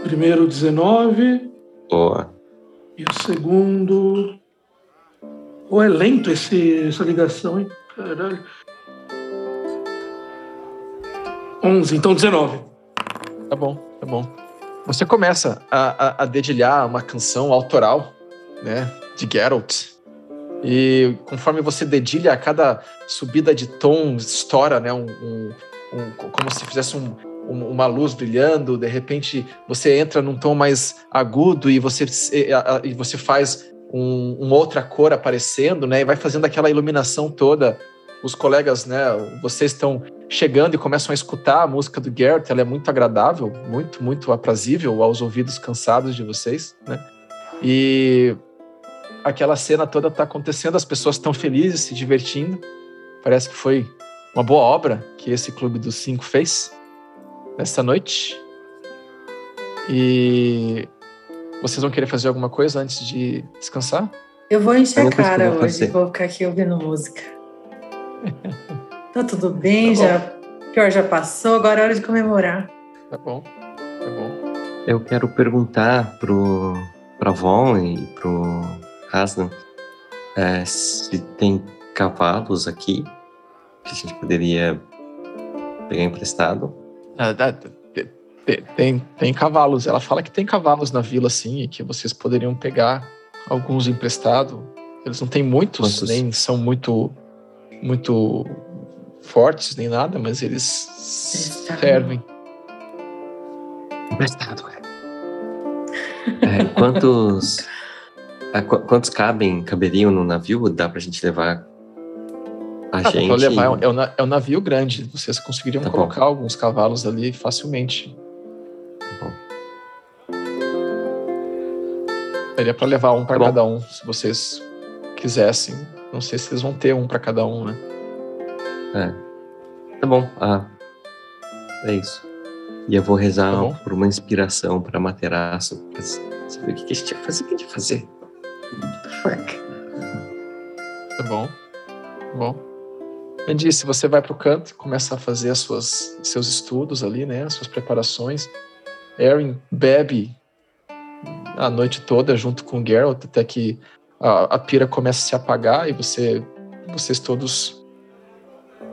C: Primeiro 19.
D: Boa.
C: E o segundo. Ou oh, é lento esse, essa ligação, hein? Caralho. 11, então 19.
A: Tá bom tá bom. Você começa a, a, a dedilhar uma canção autoral, né, de Geralt. E conforme você dedilha, a cada subida de tom estoura, né, um, um, um como se fizesse um, uma luz brilhando. De repente, você entra num tom mais agudo e você, e, você faz um, uma outra cor aparecendo, né, e vai fazendo aquela iluminação toda os colegas, né, vocês estão chegando e começam a escutar a música do Garrett, ela é muito agradável, muito, muito aprazível aos ouvidos cansados de vocês, né? E aquela cena toda está acontecendo, as pessoas estão felizes, se divertindo. Parece que foi uma boa obra que esse Clube dos Cinco fez nesta noite. E vocês vão querer fazer alguma coisa antes de descansar?
F: Eu vou encher a cara hoje, vou ficar aqui ouvindo música. *laughs* Tá tudo bem, tá já pior já passou, agora é hora de comemorar.
A: Tá bom, tá bom.
D: Eu quero perguntar pro pra Von e pro Hasdan é, se tem cavalos aqui que a gente poderia pegar emprestado.
A: Ah, tem, tem, tem cavalos. Ela fala que tem cavalos na vila, sim, e que vocês poderiam pegar alguns emprestados. Eles não têm muitos, Quantos? nem são muito muito fortes nem nada, mas eles servem.
D: Emprestado, é. é. Quantos Ah, quantos cabem, caberiam no navio? Dá pra gente levar a
A: ah,
D: gente?
A: Levar, é, um, é um navio grande. Vocês conseguiriam tá colocar bom. alguns cavalos ali facilmente. Tá bom. Daria pra levar um para tá cada um, se vocês quisessem. Não sei se vocês vão ter um para cada um, né?
D: É. Tá bom. Ah, é isso. E eu vou rezar tá por uma inspiração para Materaço. Pra saber o que a gente ia fazer, o que a gente ia fazer.
A: Fuck. Tá bom. Tá bom. Andy, se você vai para o canto e começa a fazer as suas, seus estudos ali, né, as suas preparações, Erin bebe a noite toda junto com o Geralt até que a, a pira começa a se apagar e você, vocês todos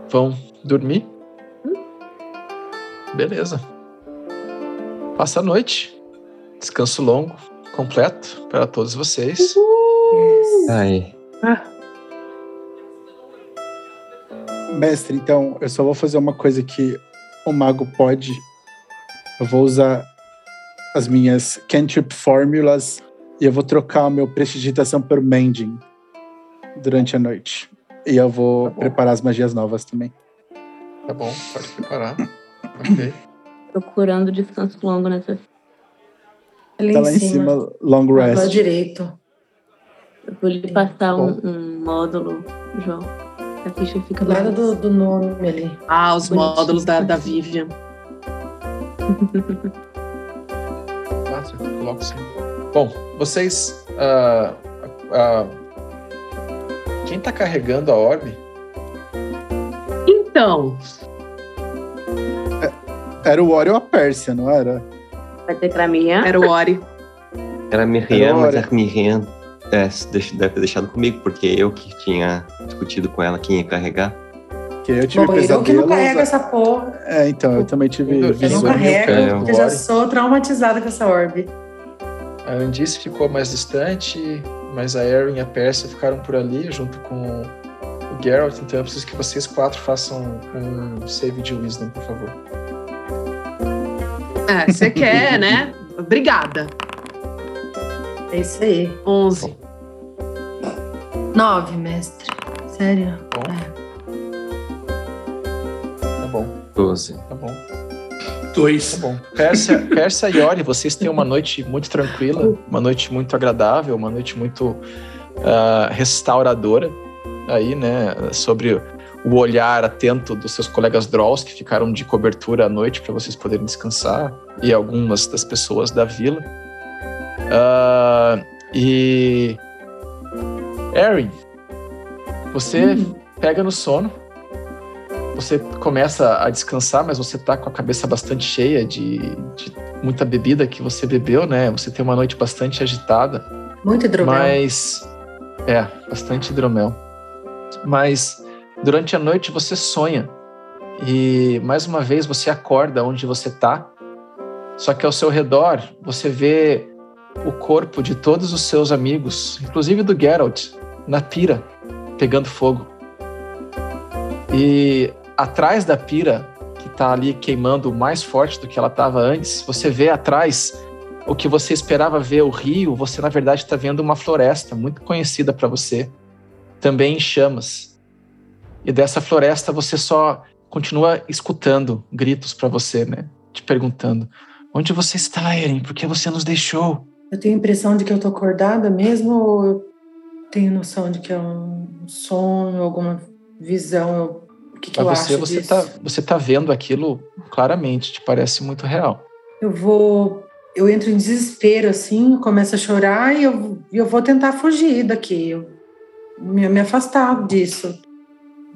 A: vão dormir. Beleza. Passa a noite. Descanso longo, completo para todos vocês.
D: Uhul. Ai. Ah.
I: Mestre, então, eu só vou fazer uma coisa que o mago pode. Eu vou usar as minhas cantrip fórmulas e eu vou trocar o meu prestidigitação por mending durante a noite. E eu vou tá preparar as magias novas também.
A: Tá bom, pode preparar. ok.
E: Procurando descanso longo nessa.
I: Ali tá lá em cima, cima long rest. Lá
F: direito.
E: Eu vou lhe passar um, um módulo, João. A ficha fica
F: do lado do, do, nome ali.
B: Ah, os Bonitinho. módulos da, da Vivian.
A: Coloco sim. Bom, vocês. Uh, uh, quem tá carregando a orbe?
B: Então.
I: É, era o Ori ou a Pérsia, não era?
E: Vai ter pra Miriam?
B: Era o Ori.
D: Era a Miriam, mas a Miriam é, deve ter deixado comigo, porque eu que tinha discutido com ela quem ia carregar.
I: Que eu tive
F: Bom, eu que não carrego essa porra.
I: É, então, eu também tive.
F: Eu, eu não carrego, porque eu já sou traumatizada com essa orbe.
A: A Andice ficou mais distante, mas a Erin e a Persia ficaram por ali, junto com o Geralt. Então eu preciso que vocês quatro façam um save de Wisdom, por favor.
B: É, você quer, né? Obrigada.
F: É isso aí.
B: 11.
F: 9, mestre. Sério?
A: Bom.
F: É.
A: Tá bom.
D: 12.
A: Tá bom.
C: Dois.
A: Tá bom. Persa, Persa e Ori, vocês têm uma noite muito tranquila, uma noite muito agradável, uma noite muito uh, restauradora aí, né? Sobre o olhar atento dos seus colegas Drolls que ficaram de cobertura à noite para vocês poderem descansar e algumas das pessoas da vila. Uh, e. Erin, você hum. pega no sono, você começa a descansar, mas você tá com a cabeça bastante cheia de, de muita bebida que você bebeu, né? Você tem uma noite bastante agitada.
F: Muito hidromel.
A: Mas. É, bastante hidromel. Mas durante a noite você sonha. E mais uma vez você acorda onde você tá. Só que ao seu redor você vê o corpo de todos os seus amigos, inclusive do Geralt, na pira, pegando fogo. E atrás da pira, que está ali queimando mais forte do que ela estava antes, você vê atrás o que você esperava ver o rio, você na verdade está vendo uma floresta muito conhecida para você, também em chamas. E dessa floresta você só continua escutando gritos para você, né? Te perguntando: onde você está, Eren? Por que você nos deixou?
F: Eu tenho a impressão de que eu tô acordada mesmo ou eu tenho noção de que é um sonho, alguma visão? O que, que eu
A: você,
F: acho
A: você
F: disso?
A: Tá, você tá vendo aquilo claramente, te parece muito real.
F: Eu vou... Eu entro em desespero, assim, começo a chorar e eu, eu vou tentar fugir daqui. Eu, me, me afastar disso.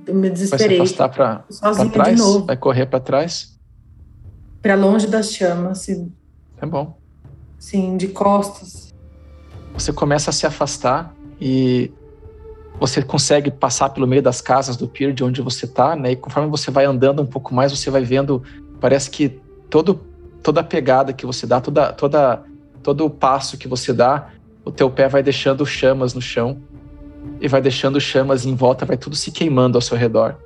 F: Eu me desesperei.
A: Vai se afastar pra, Sozinha pra trás? De novo. Vai correr para trás?
F: Para longe das chamas.
A: É bom.
F: Sim, de costas.
A: Você começa a se afastar e você consegue passar pelo meio das casas do pier de onde você está, né? E conforme você vai andando um pouco mais, você vai vendo, parece que todo, toda a pegada que você dá, toda, toda, todo o passo que você dá, o teu pé vai deixando chamas no chão e vai deixando chamas em volta, vai tudo se queimando ao seu redor.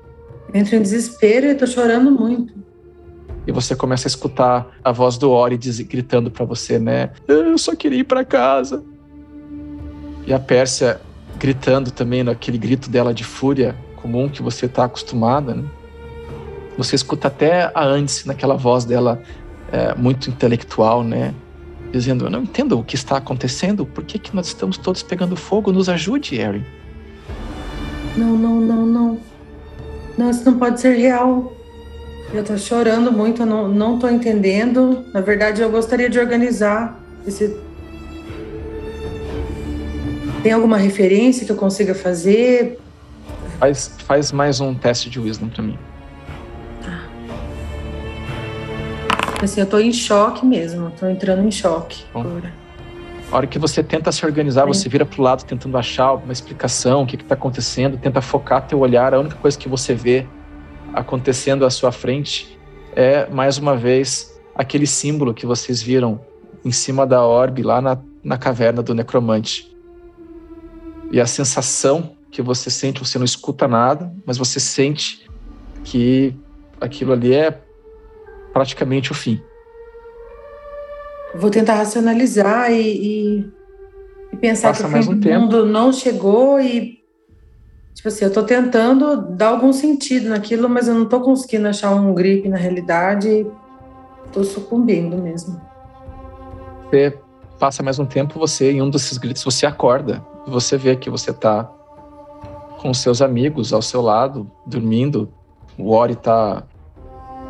F: Entro em desespero e tô chorando muito
A: e você começa a escutar a voz do Ori diz, gritando para você, né? Eu só queria ir para casa. E a Pérsia gritando também naquele grito dela de fúria comum que você está acostumada, né? Você escuta até a Andes naquela voz dela é, muito intelectual, né? Dizendo, eu não entendo o que está acontecendo, por que, que nós estamos todos pegando fogo? Nos ajude, Erin.
F: Não, não, não, não. Não, isso não pode ser real. Eu tô chorando muito, eu não, não tô entendendo. Na verdade, eu gostaria de organizar esse. Tem alguma referência que eu consiga fazer?
A: Faz, faz mais um teste de wisdom pra mim.
F: Tá. Assim, eu tô em choque mesmo, tô entrando em choque
A: Bom. agora. A hora que você tenta se organizar, você vira pro lado tentando achar uma explicação, o que está acontecendo, tenta focar teu olhar, a única coisa que você vê acontecendo à sua frente é, mais uma vez, aquele símbolo que vocês viram em cima da orbe lá na, na caverna do necromante. E a sensação que você sente, você não escuta nada, mas você sente que aquilo ali é praticamente o fim
F: vou tentar racionalizar e, e, e pensar Passa que o fim um tempo. mundo não chegou e tipo assim, eu tô tentando dar algum sentido naquilo, mas eu não tô conseguindo achar um grip na realidade. Tô sucumbindo mesmo.
A: Você passa mais um tempo, você em um desses gritos você acorda, você vê que você tá com seus amigos ao seu lado, dormindo. O Ori tá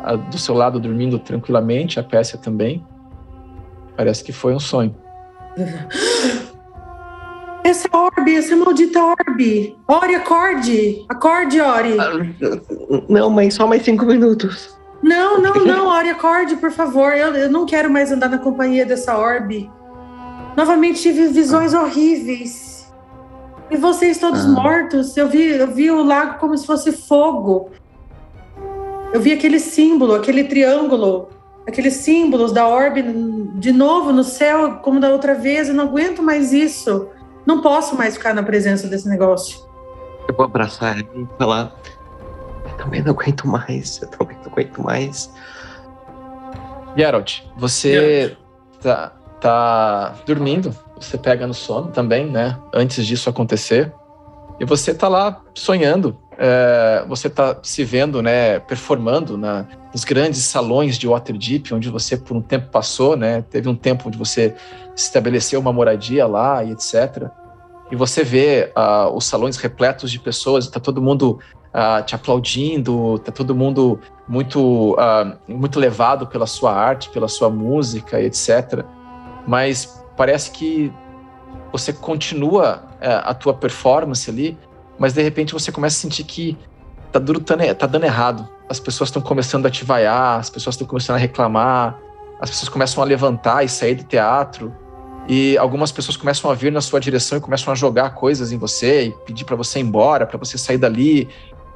A: ah, do seu lado dormindo tranquilamente, a Pérsia também. Parece que foi um sonho. *gasps*
F: Essa orbe, essa maldita orbe. Ori, acorde. Acorde, Ori.
J: Não, mãe, só mais cinco minutos.
F: Não, não, não, Ori, acorde, por favor. Eu, eu não quero mais andar na companhia dessa orbe. Novamente tive visões horríveis. E vocês todos ah. mortos. Eu vi, eu vi o lago como se fosse fogo. Eu vi aquele símbolo, aquele triângulo aqueles símbolos da orbe de novo no céu, como da outra vez. Eu não aguento mais isso. Não posso mais ficar na presença desse negócio.
J: Eu vou abraçar ela e falar: Eu também não aguento mais. Eu também não aguento mais.
A: Geralt, você tá, tá dormindo. Você pega no sono também, né? Antes disso acontecer. E você tá lá sonhando é, você está se vendo, né, performando na, nos grandes salões de Waterdeep, onde você por um tempo passou, né, teve um tempo onde você estabeleceu uma moradia lá e etc. E você vê uh, os salões repletos de pessoas, está todo mundo uh, te aplaudindo, está todo mundo muito, uh, muito levado pela sua arte, pela sua música e etc. Mas parece que você continua eh, a tua performance ali, mas de repente você começa a sentir que tá, duro, tá dando errado. As pessoas estão começando a te vaiar, as pessoas estão começando a reclamar, as pessoas começam a levantar e sair do teatro, e algumas pessoas começam a vir na sua direção e começam a jogar coisas em você e pedir para você ir embora, para você sair dali.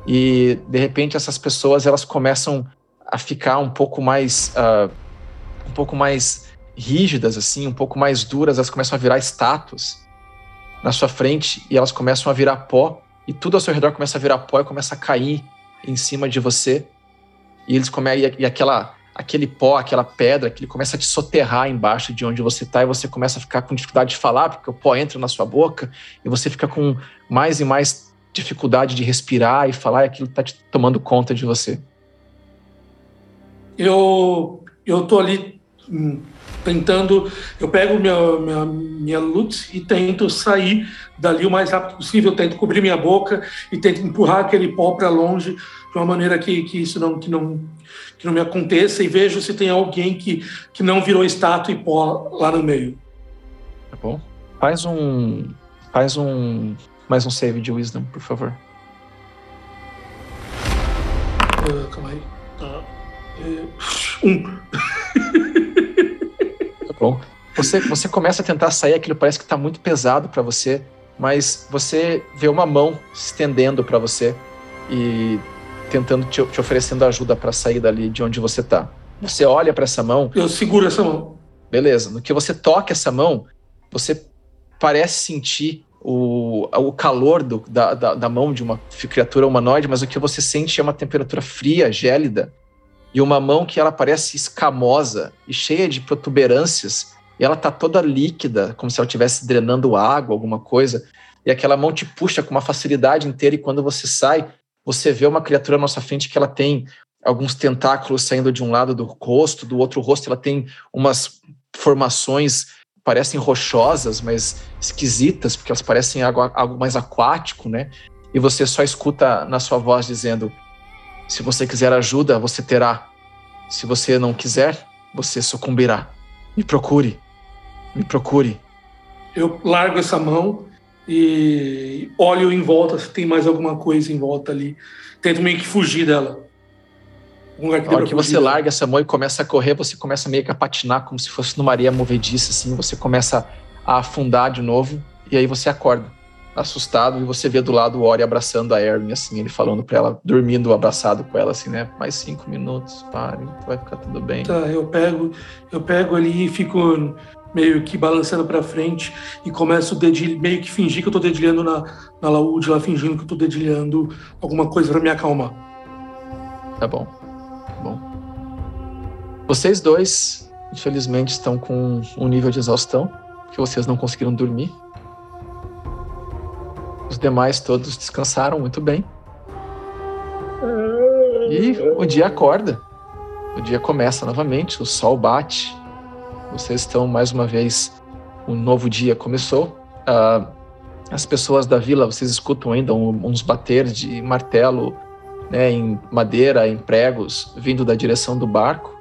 A: E de repente essas pessoas elas começam a ficar um pouco mais uh, um pouco mais rígidas assim, um pouco mais duras, elas começam a virar estátuas na sua frente e elas começam a virar pó e tudo ao seu redor começa a virar pó e começa a cair em cima de você. E eles começam e aquela aquele pó, aquela pedra, que ele começa a te soterrar embaixo de onde você está e você começa a ficar com dificuldade de falar, porque o pó entra na sua boca e você fica com mais e mais dificuldade de respirar e falar e aquilo está te tomando conta de você.
C: Eu eu tô ali hum, tentando, eu pego minha, minha, minha lute e tento sair dali o mais rápido possível, tento cobrir minha boca e tento empurrar aquele pó para longe de uma maneira que, que isso não que, não que não me aconteça e vejo se tem alguém que, que não virou estátua e pó lá no meio.
A: Tá bom. Faz um faz um mais um save de wisdom, por favor.
C: Uh, calma aí. Uh, um.
A: Bom, você, você começa a tentar sair, aquilo parece que está muito pesado para você, mas você vê uma mão se estendendo para você e tentando te, te oferecendo ajuda para sair dali de onde você está. Você olha para essa mão.
C: Eu seguro essa mão.
A: Beleza. No que você toca essa mão, você parece sentir o, o calor do, da, da, da, mão de uma criatura humanoide, mas o que você sente é uma temperatura fria, gélida, e uma mão que ela parece escamosa e cheia de protuberâncias e ela tá toda líquida, como se ela estivesse drenando água, alguma coisa, e aquela mão te puxa com uma facilidade inteira, e quando você sai, você vê uma criatura na nossa frente que ela tem alguns tentáculos saindo de um lado do rosto, do outro rosto ela tem umas formações parecem rochosas, mas esquisitas, porque elas parecem algo, algo mais aquático, né? E você só escuta na sua voz dizendo: se você quiser ajuda, você terá. Se você não quiser, você sucumbirá. Me procure. Me procure.
C: Eu largo essa mão e olho em volta se tem mais alguma coisa em volta ali. Tento meio que fugir dela.
A: Um lugar que Na hora que você larga essa mão e começa a correr, você começa meio que a patinar como se fosse numa areia movediça, assim. Você começa a afundar de novo e aí você acorda, assustado, e você vê do lado o Ori abraçando a Erin, assim, ele falando pra ela, dormindo abraçado com ela, assim, né? Mais cinco minutos, pare, vai ficar tudo bem.
C: Tá, eu pego, eu pego ali e fico meio que balançando para frente e começo dedilho, meio que fingir que eu tô dedilhando na, na laúde, lá fingindo que eu tô dedilhando alguma coisa para me acalmar.
A: Tá bom. Bom. Vocês dois, infelizmente, estão com um nível de exaustão, que vocês não conseguiram dormir. Os demais todos descansaram muito bem. E o dia acorda. O dia começa novamente, o sol bate. Vocês estão mais uma vez. Um novo dia começou. Uh, as pessoas da vila, vocês escutam ainda uns bater de martelo né, em madeira, em pregos, vindo da direção do barco.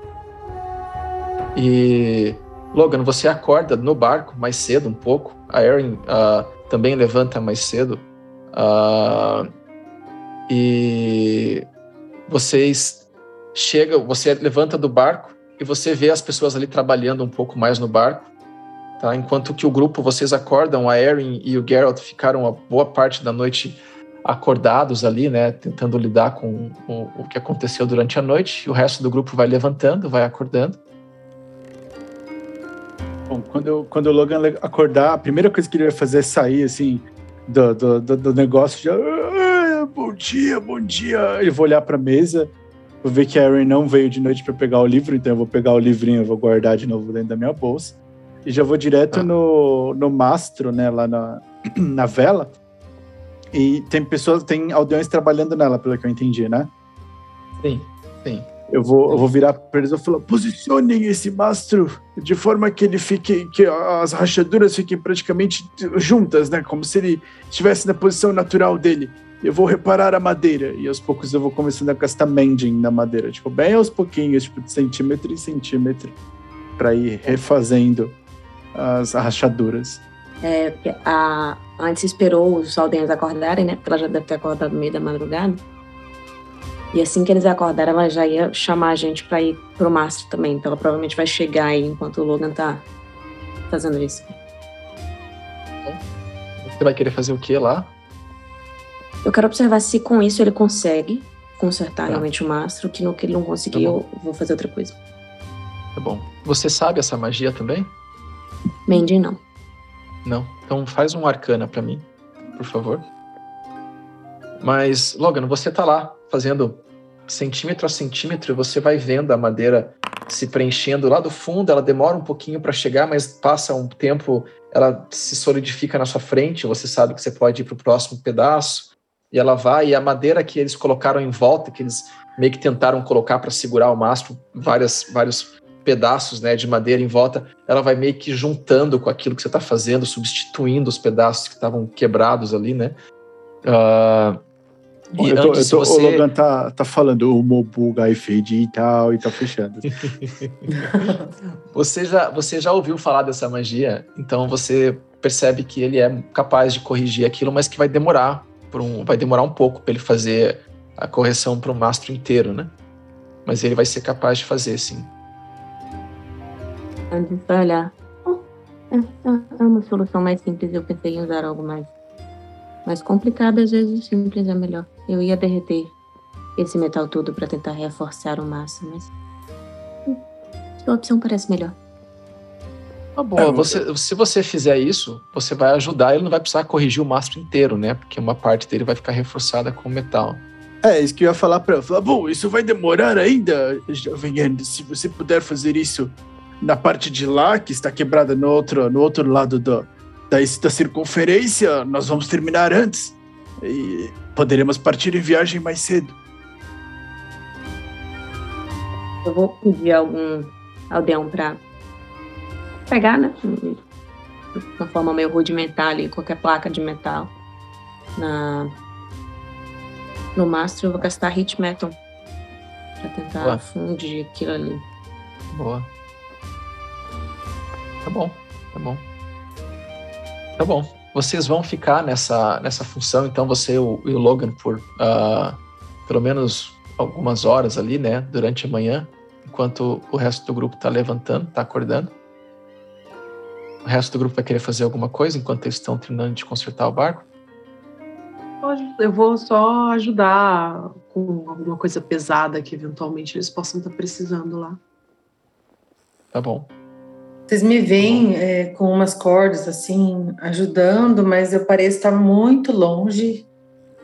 A: E Logan, você acorda no barco mais cedo um pouco. A Erin uh, também levanta mais cedo. Uh, e vocês chegam, você levanta do barco e você vê as pessoas ali trabalhando um pouco mais no barco. Tá? Enquanto que o grupo, vocês acordam, a Erin e o Geralt ficaram a boa parte da noite acordados ali, né, tentando lidar com o, o, que aconteceu durante a noite, e o resto do grupo vai levantando, vai acordando.
I: Bom, quando, quando o Logan acordar, a primeira coisa que ele vai fazer é sair, assim, do, do, do, negócio, já, ah, bom dia, bom dia. Eu vou olhar para a mesa, vou ver que a Erin não veio de noite para pegar o livro, então eu vou pegar o livrinho, e vou guardar de novo dentro da minha bolsa. E já vou direto ah. no, no mastro, né, lá na, *clears throat* na vela, e tem pessoas, tem aldeões trabalhando nela, pelo que eu entendi, né?
A: Sim, sim.
I: Eu vou, eu vou virar para eles e falar: posicionem esse mastro de forma que ele fique, que as rachaduras fiquem praticamente juntas, né? Como se ele estivesse na posição natural dele. Eu vou reparar a madeira e aos poucos eu vou começando a gastar mending na madeira, tipo, bem aos pouquinhos, tipo, de centímetro em centímetro, para ir refazendo as rachaduras.
E: É, a, antes esperou os aldeões acordarem, né? Porque ela já deve ter acordado no meio da madrugada. E assim que eles acordaram, ela já ia chamar a gente para ir pro mastro também. Então ela provavelmente vai chegar aí enquanto o Logan tá fazendo isso.
A: Você vai querer fazer o que lá?
E: Eu quero observar se com isso ele consegue consertar tá. realmente o mastro, que no que ele não conseguir, tá eu vou fazer outra coisa.
A: Tá bom. Você sabe essa magia também?
E: Mandy, não.
A: Não. Então faz um arcana para mim, por favor. Mas, Logan, você tá lá fazendo centímetro a centímetro, você vai vendo a madeira se preenchendo lá do fundo, ela demora um pouquinho para chegar, mas passa um tempo, ela se solidifica na sua frente, você sabe que você pode ir para o próximo pedaço, e ela vai, e a madeira que eles colocaram em volta, que eles meio que tentaram colocar para segurar o mastro, várias, vários pedaços né, de madeira em volta, ela vai meio que juntando com aquilo que você está fazendo, substituindo os pedaços que estavam quebrados ali, né? Uh,
I: e eu tô, eu tô, você... O Logan tá, tá falando o Mobuga e Fade e tal, e tá fechando. *laughs*
A: você, já, você já ouviu falar dessa magia, então você percebe que ele é capaz de corrigir aquilo, mas que vai demorar, por um, vai demorar um pouco para ele fazer a correção para o mastro inteiro, né? Mas ele vai ser capaz de fazer, sim
E: antes para olhar. Oh, é, é, uma solução mais simples. Eu pensei em usar algo mais, mais complicado. Às vezes simples é melhor. Eu ia derreter esse metal todo para tentar reforçar o máximo, mas a opção parece melhor.
A: Tá bom, é, você, se você fizer isso, você vai ajudar, ele não vai precisar corrigir o mastro inteiro, né? Porque uma parte dele vai ficar reforçada com metal.
G: É, isso que eu ia falar pra ela. Falar, bom, isso vai demorar ainda, jovem Andy, se você puder fazer isso na parte de lá, que está quebrada no outro, no outro lado do, da, da circunferência, nós vamos terminar antes. E poderemos partir em viagem mais cedo.
E: Eu vou pedir algum aldeão para pegar, né? De uma forma meio rudimentar ali, qualquer placa de metal. Na... No mastro eu vou gastar Hit Metal pra tentar Boa. fundir aquilo ali.
A: Boa. Tá bom, tá bom. Tá bom. Vocês vão ficar nessa, nessa função, então você e o, o Logan por uh, pelo menos algumas horas ali, né, durante a manhã, enquanto o resto do grupo tá levantando, tá acordando. O resto do grupo vai querer fazer alguma coisa enquanto eles estão terminando de consertar o barco?
B: Eu vou só ajudar com alguma coisa pesada que eventualmente eles possam estar precisando lá.
A: Tá bom.
F: Vocês me veem é, com umas cordas assim, ajudando, mas eu pareço estar muito longe,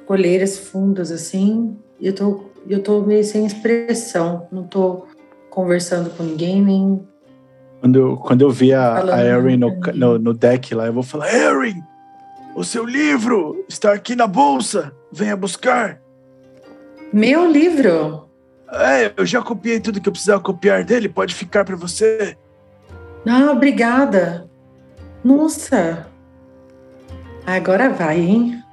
F: colheiras fundas assim, e eu tô, eu tô meio sem expressão, não tô conversando com ninguém, nem.
G: Quando eu, quando eu vi a, a Erin no, no, no, deck lá, eu vou falar: Erin, o seu livro está aqui na bolsa, venha buscar.
F: Meu livro?
G: É, eu já copiei tudo que eu precisava copiar dele, pode ficar para você.
F: Ah, obrigada. Nossa. Agora vai, hein?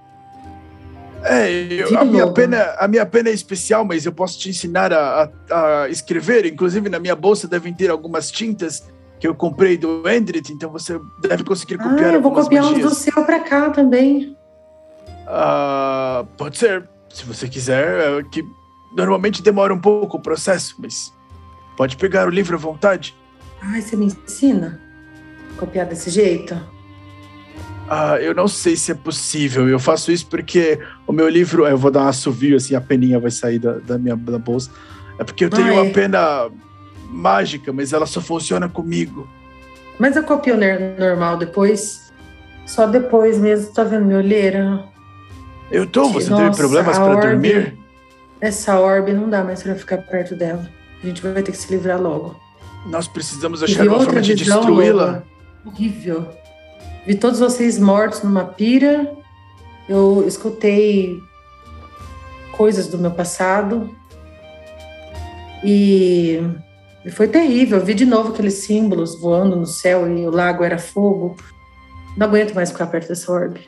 G: É, eu, a, minha pena, a minha pena é especial, mas eu posso te ensinar a, a, a, escrever. Inclusive, na minha bolsa devem ter algumas tintas que eu comprei do Endrit, então você deve conseguir ah, copiar ah,
F: eu vou copiar magias. uns do seu para cá também.
G: Ah, pode ser, se você quiser, é que normalmente demora um pouco o processo, mas pode pegar o livro à vontade.
F: Ai, você me ensina a copiar desse jeito?
G: Ah, eu não sei se é possível. Eu faço isso porque o meu livro, eu vou dar um assovio assim, a peninha vai sair da, da minha da bolsa. É porque eu tenho Ai. uma pena mágica, mas ela só funciona comigo.
F: Mas eu copio normal depois? Só depois mesmo, tá vendo minha olheira?
G: Eu tô, você Nossa, teve problemas para dormir?
F: Essa orbe não dá mais para ficar perto dela. A gente vai ter que se livrar logo.
G: Nós precisamos achar uma forma de destruí-la.
F: Horrível. Vi todos vocês mortos numa pira. Eu escutei coisas do meu passado. E, e foi terrível. Eu vi de novo aqueles símbolos voando no céu e o lago era fogo. Não aguento mais ficar perto dessa orbe.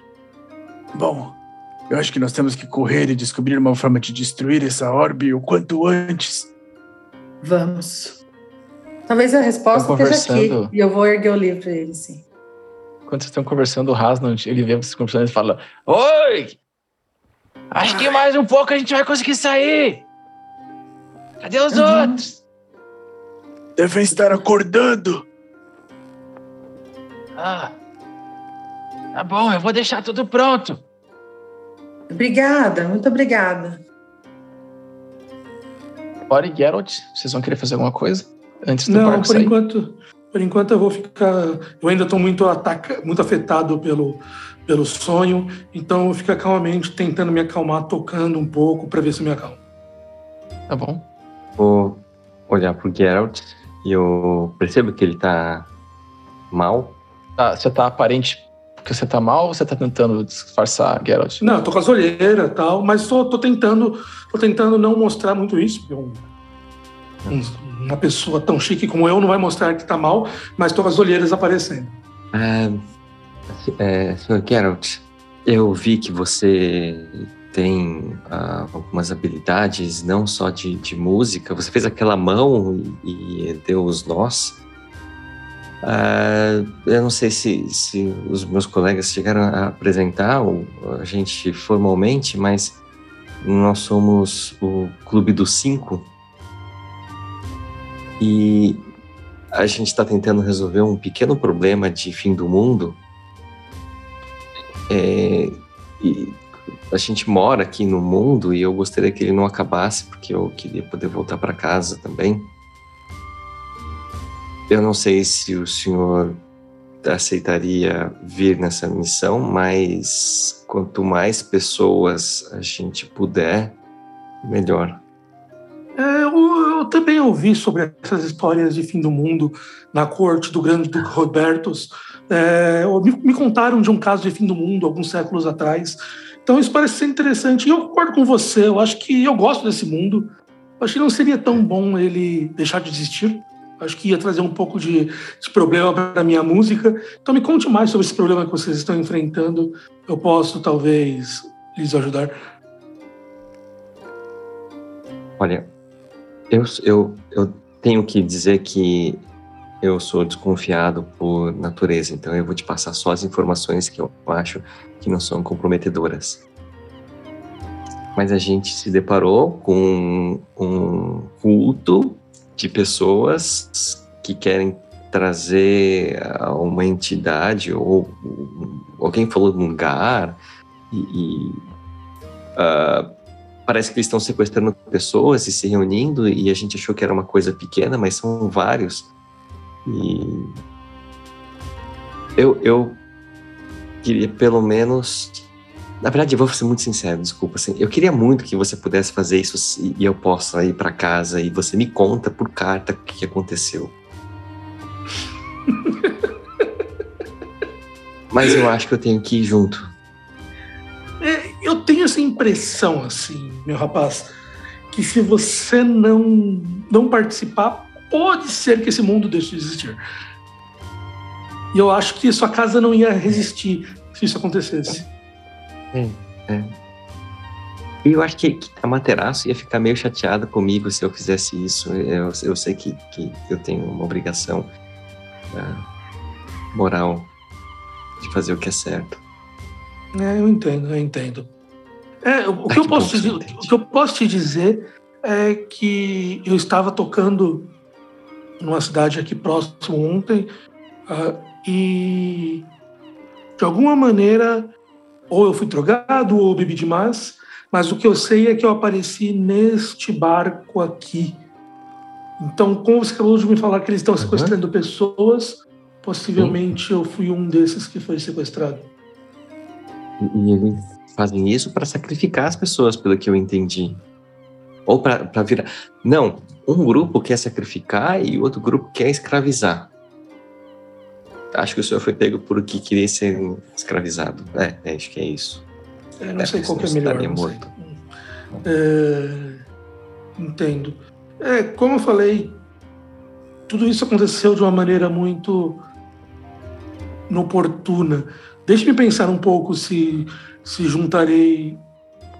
G: Bom, eu acho que nós temos que correr e descobrir uma forma de destruir essa orbe o quanto antes.
F: Vamos. Talvez a resposta esteja aqui. E eu vou erguer o livro para ele, sim.
A: Quando vocês estão conversando, o Hasnan, ele vê vocês conversando e fala: Oi! Acho que mais um pouco a gente vai conseguir sair. Cadê os uhum. outros?
G: Devem estar acordando.
H: Ah. Tá bom, eu vou deixar tudo pronto.
F: Obrigada, muito obrigada.
A: Ori e Geralt, vocês vão querer fazer alguma coisa? Antes do
C: Não,
A: barco
C: por
A: sair?
C: enquanto, por enquanto eu vou ficar. Eu ainda estou muito ataca, muito afetado pelo pelo sonho, então eu fico calmamente tentando me acalmar, tocando um pouco para ver se eu me acalmo.
A: Tá bom.
D: Vou olhar pro Geralt e eu percebo que ele tá mal.
A: Ah, você tá aparente porque você tá mal ou você tá tentando disfarçar, Geralt?
C: Não, eu tô com as olheiras e tal, mas tô, tô tentando, tô tentando não mostrar muito isso, eu, um, uma pessoa tão chique como eu não vai mostrar que está mal, mas estou com as olheiras aparecendo.
D: É, é, Sr. Geralt, eu vi que você tem uh, algumas habilidades, não só de, de, música. Você fez aquela mão e, e deu os nós. Uh, eu não sei se, se os meus colegas chegaram a apresentar a gente formalmente, mas nós somos o Clube dos Cinco e a gente está tentando resolver um pequeno problema de fim do mundo. É, e a gente mora aqui no mundo e eu gostaria que ele não acabasse, porque eu queria poder voltar para casa também. Eu não sei se o senhor aceitaria vir nessa missão, mas quanto mais pessoas a gente puder, melhor.
C: É, eu, eu, também ouvi sobre essas histórias de fim do mundo na corte do grande Duque Robertus. É, me, me, contaram de um caso de fim do mundo alguns séculos atrás. Então isso parece ser interessante. E eu concordo com você. Eu acho que eu gosto desse mundo. Eu acho que não seria tão bom ele deixar de existir. Acho que ia trazer um pouco de, de problema para a minha música. Então me conte mais sobre esse problema que vocês estão enfrentando. Eu posso talvez lhes ajudar.
D: Olha, eu, eu, eu tenho que dizer que eu sou desconfiado por natureza, então eu vou te passar só as informações que eu acho que não são comprometedoras. Mas a gente se deparou com um culto de pessoas que querem trazer uma entidade ou alguém falou de um lugar e, e uh, parece que eles estão sequestrando pessoas e se reunindo e a gente achou que era uma coisa pequena, mas são vários. E eu, eu queria pelo menos. Na verdade, eu vou ser muito sincero, desculpa. Assim, eu queria muito que você pudesse fazer isso e eu possa ir para casa e você me conta por carta o que aconteceu. *laughs* Mas eu acho que eu tenho que ir junto.
C: É, eu tenho essa impressão, assim, meu rapaz, que se você não, não participar, pode ser que esse mundo deixe de existir. E eu acho que sua casa não ia resistir se isso acontecesse.
D: É, é. E eu acho que a Materaço ia ficar meio chateada comigo se eu fizesse isso. Eu, eu sei que, que eu tenho uma obrigação uh, moral de fazer o que é certo.
C: É, eu entendo, eu entendo. É, o, que eu posso te, o que eu posso te dizer é que eu estava tocando numa cidade aqui próximo ontem uh, e de alguma maneira ou eu fui drogado ou bebi demais, mas o que eu sei é que eu apareci neste barco aqui. Então, como você acabou de me falar que eles estão sequestrando uhum. pessoas, possivelmente uhum. eu fui um desses que foi sequestrado.
D: E eles fazem isso para sacrificar as pessoas, pelo que eu entendi. Ou para virar. Não, um grupo quer sacrificar e o outro grupo quer escravizar. Acho que o senhor foi pego por que queria ser escravizado. É, é acho que é isso.
C: É, não é, sei qual que é melhor. Morto. É, entendo. É, como eu falei, tudo isso aconteceu de uma maneira muito inoportuna. Deixe-me pensar um pouco se, se juntarei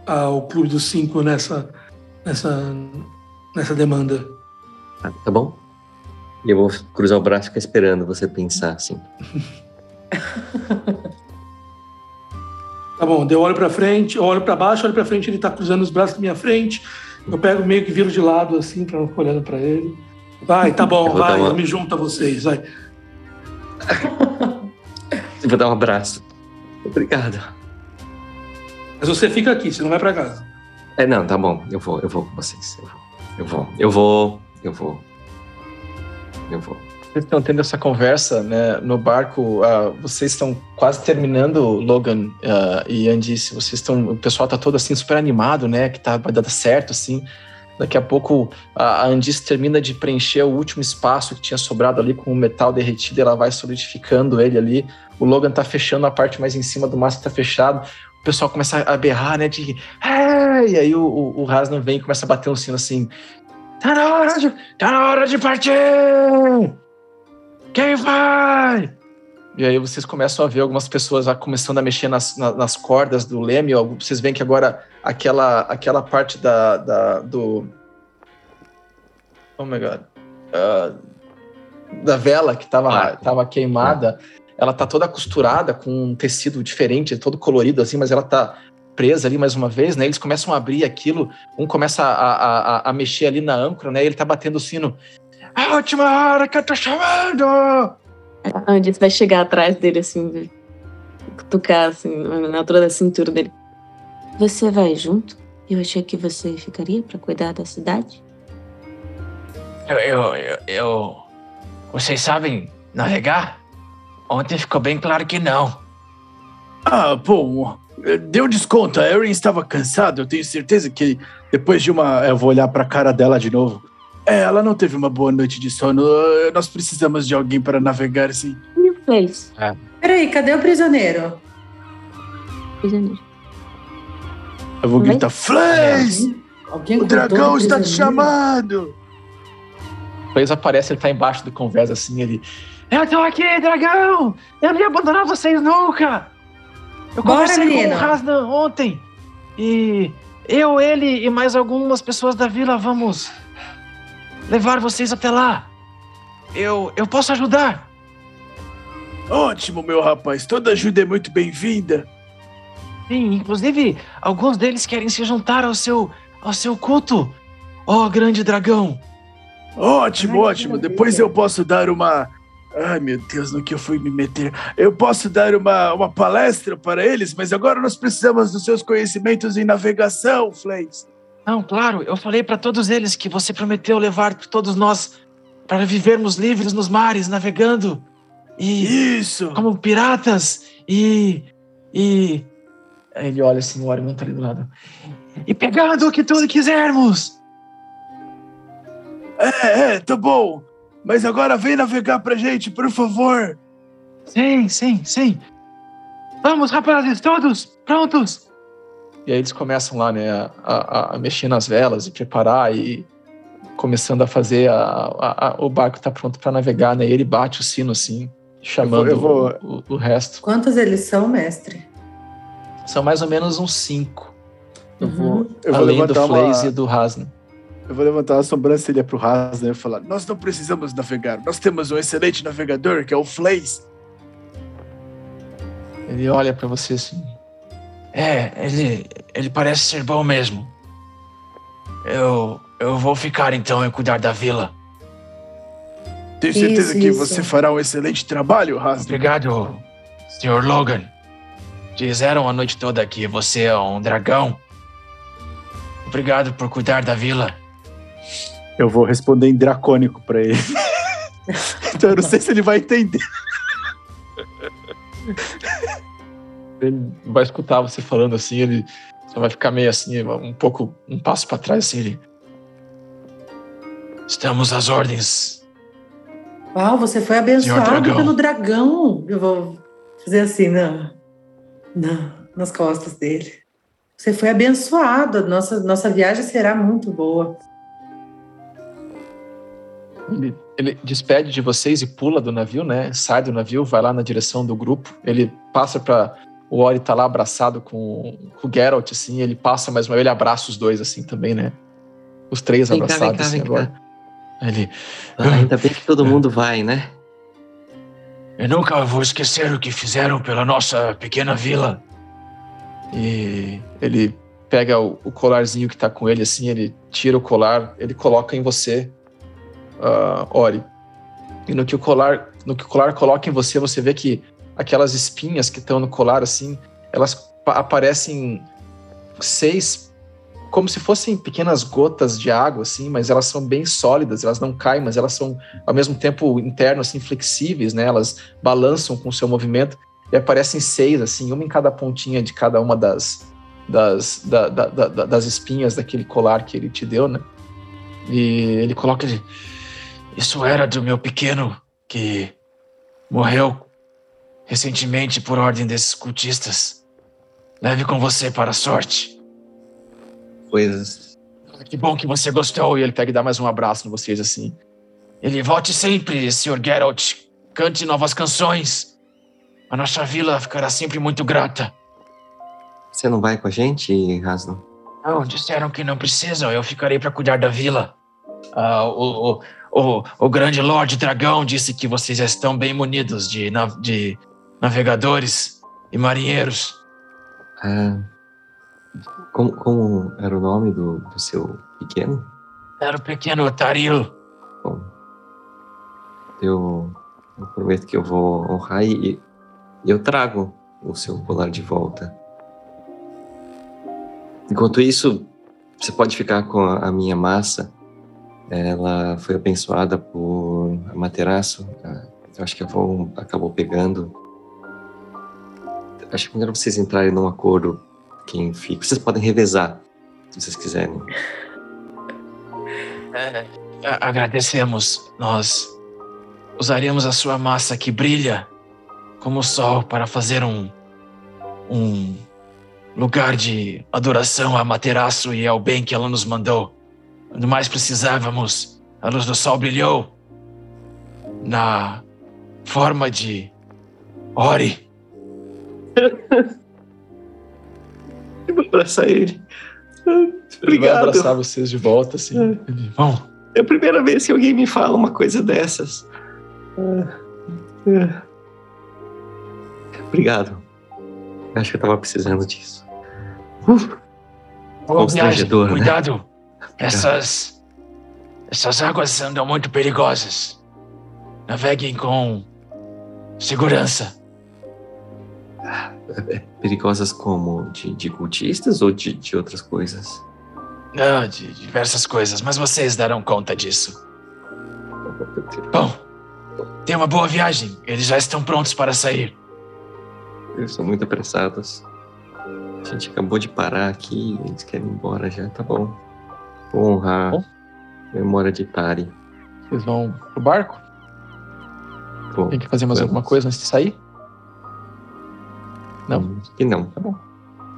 C: ao Clube dos Cinco nessa, nessa, nessa demanda.
D: Ah, tá bom. E eu vou cruzar o braço e ficar esperando você pensar assim. *laughs*
C: tá bom, eu olho para frente, eu olho para baixo, olho para frente, ele tá cruzando os braços na minha frente. Eu pego meio que viro de lado assim, para ficar olhando para ele. Vai, tá bom, *laughs* vai, uma... eu me junto a vocês, vai. *laughs*
D: Eu vou dar um abraço. Obrigado.
C: Mas você fica aqui, você não vai para casa.
D: É, não, tá bom. Eu vou, eu vou com vocês. Eu vou, eu vou, eu vou. Eu vou. Eu vou.
A: Vocês estão tendo essa conversa, né, no barco. Uh, vocês estão quase terminando, Logan uh, e Andice. Vocês estão, o pessoal tá todo assim super animado, né, que tá vai dar certo, assim. Daqui a pouco a Andice termina de preencher o último espaço que tinha sobrado ali com o metal derretido, e ela vai solidificando ele ali. O Logan tá fechando a parte mais em cima do mastro, tá fechado. O pessoal começa a berrar, né? De. Ah! E aí o, o, o vem e começa a bater um sino assim. Tá na hora de. Tá na hora de partir! Quem vai? E aí vocês começam a ver algumas pessoas começando a mexer nas, nas, nas cordas do leme. Vocês veem que agora aquela, aquela parte da, da do... Oh my God. Uh, da vela que estava ah, tava queimada, ela tá toda costurada com um tecido diferente, todo colorido assim, mas ela tá presa ali mais uma vez, né? Eles começam a abrir aquilo, um começa a, a, a mexer ali na âncora, né? Ele tá batendo o sino. É a última hora que eu tô chamando!
E: A Andis vai chegar atrás dele, assim, tocar, assim, na altura da cintura dele. Você vai junto? Eu achei que você ficaria para cuidar da cidade.
H: Eu, eu, eu, eu, Vocês sabem navegar? Ontem ficou bem claro que não.
G: Ah, bom. Deu desconto. A Erin estava cansado. Eu tenho certeza que Depois de uma. Eu vou olhar pra cara dela de novo. É, ela não teve uma boa noite de sono. Nós precisamos de alguém para navegar assim.
E: E o fez?
F: É. Peraí, cadê o prisioneiro?
E: Prisioneiro.
G: Eu vou gritar: Flays! O dragão está te chamando!
A: Flays aparece, ele tá embaixo do conversa assim, ele. Eu tô aqui, dragão! Eu não ia abandonar vocês nunca! Eu conversei com o Rasnan ontem e eu, ele e mais algumas pessoas da vila vamos levar vocês até lá. Eu, eu posso ajudar.
G: Ótimo, meu rapaz. Toda ajuda é muito bem-vinda.
A: Sim, inclusive, alguns deles querem se juntar ao seu, ao seu culto. Ó, oh, grande dragão.
G: Ótimo, Ai, ótimo. Depois eu posso dar uma. Ai, meu Deus, no que eu fui me meter. Eu posso dar uma, uma palestra para eles, mas agora nós precisamos dos seus conhecimentos em navegação, Flames.
A: Não, claro, eu falei para todos eles que você prometeu levar todos nós para vivermos livres nos mares, navegando. E
G: Isso!
A: Como piratas e e Aí ele olha assim, o Orion tá ali do lado. E pegando o que tudo quisermos.
G: É, é, tá bom. Mas agora vem navegar pra gente, por favor.
A: Sim, sim, sim. Vamos, rapazes, todos prontos. E aí eles começam lá, né, a, a, a mexer nas velas e preparar e começando a fazer a, a o barco tá pronto para navegar, né? E ele bate o sino assim, chamando eu vou, eu vou... O, o, o, resto.
F: Quantos eles são, mestre?
A: São mais ou menos uns cinco.
I: Eu vou, uhum. eu
A: Além vou do Flaze uma... e do Hasna.
I: Eu vou levantar a sobrancelha pro Hasna e falar: Nós não precisamos navegar. Nós temos um excelente navegador que é o Flaze.
A: Ele olha para você assim. É, ele, ele parece ser bom mesmo. Eu, eu vou ficar então e cuidar da vila.
G: Tenho certeza isso, que isso. você fará um excelente trabalho, Hasna.
A: Obrigado, Sr. Logan. Disseram a noite toda que você é um dragão. Obrigado por cuidar da vila.
I: Eu vou responder em dracônico para ele. *laughs* então eu não sei se ele vai entender.
A: Ele vai escutar você falando assim, ele só vai ficar meio assim, um pouco, um passo para trás assim, ele... Estamos às ordens.
F: Uau, você foi abençoado dragão. pelo dragão. Eu vou fazer assim, não. Não, nas costas dele. Você foi abençoado. Nossa, nossa viagem será muito boa.
A: Ele, ele, despede de vocês e pula do navio, né? Sai do navio, vai lá na direção do grupo. Ele passa para o Ori tá lá abraçado com, com o Geralt, assim. Ele passa mais uma ele abraça os dois, assim, também, né? Os três vem abraçados, cá, vem cá, assim, agora. Cá. Ele.
J: Ah, ainda bem que todo mundo vai, né?
A: Eu nunca vou esquecer o que fizeram pela nossa pequena vila. E ele pega o, o colarzinho que tá com ele, assim, ele tira o colar, ele coloca em você, uh, Ori. E no que o colar, no que o colar coloca em você, você vê que aquelas espinhas que estão no colar, assim, elas aparecem seis como se fossem pequenas gotas de água, assim, mas elas são bem sólidas, elas não caem, mas elas são, ao mesmo tempo, interno, assim, flexíveis, né? Elas balançam com o seu movimento e aparecem seis, assim, uma em cada pontinha de cada uma das, das, da, da, da, das espinhas daquele colar que ele te deu, né? E ele coloca ele, isso era do meu pequeno que morreu recentemente por ordem desses cultistas. Leve com você para a sorte
J: coisas.
A: Que bom que você gostou. E ele pega e dá mais um abraço em vocês assim. Ele volte sempre, Sr. Geralt. Cante novas canções. A nossa vila ficará sempre muito grata.
J: Você não vai com a gente, Rasno?
A: Não, disseram que não precisam. Eu ficarei para cuidar da vila. Ah, o, o, o, o, grande Lorde Dragão disse que vocês já estão bem munidos de, de navegadores e marinheiros.
J: Ah, como, como era o nome do, do seu pequeno?
A: Era o pequeno Taril.
J: Bom, eu, eu prometo que eu vou honrar e, eu trago o seu colar de volta. Enquanto isso, você pode ficar com a minha massa. Ela foi abençoada por Amaterasu. Eu acho que a avó acabou pegando. Acho que melhor vocês entrarem num acordo quem fica. Vocês podem revezar se vocês quiserem.
H: É, agradecemos. Nós usaremos a sua massa que brilha como o sol para fazer um, um lugar de adoração a Materaço e ao bem que ela nos mandou. Quando mais precisávamos, a luz do sol brilhou na forma de Ori. *laughs*
J: Eu vou abraçar ele.
A: Obrigado. Ele vai abraçar vocês de volta, assim. É.
J: Bom, é a primeira vez que alguém me fala uma coisa dessas. Obrigado. Acho que eu tava precisando disso.
H: Uh, Constrangedor, né? Cuidado. Essas, essas águas andam muito perigosas. Naveguem com segurança.
J: Perigosas como? De, de cultistas ou de, de outras coisas?
H: Não, de diversas coisas, mas vocês darão conta disso. Bom, tenha uma boa viagem. Eles já estão prontos para sair.
J: Eles são muito apressados. A gente acabou de parar aqui e eles querem ir embora já, tá bom. Vou honrar bom. memória de Tari.
A: Vocês vão pro barco? Bom, Tem que fazer mais vamos. alguma coisa antes de sair?
J: Não. E não.
A: Tá bom.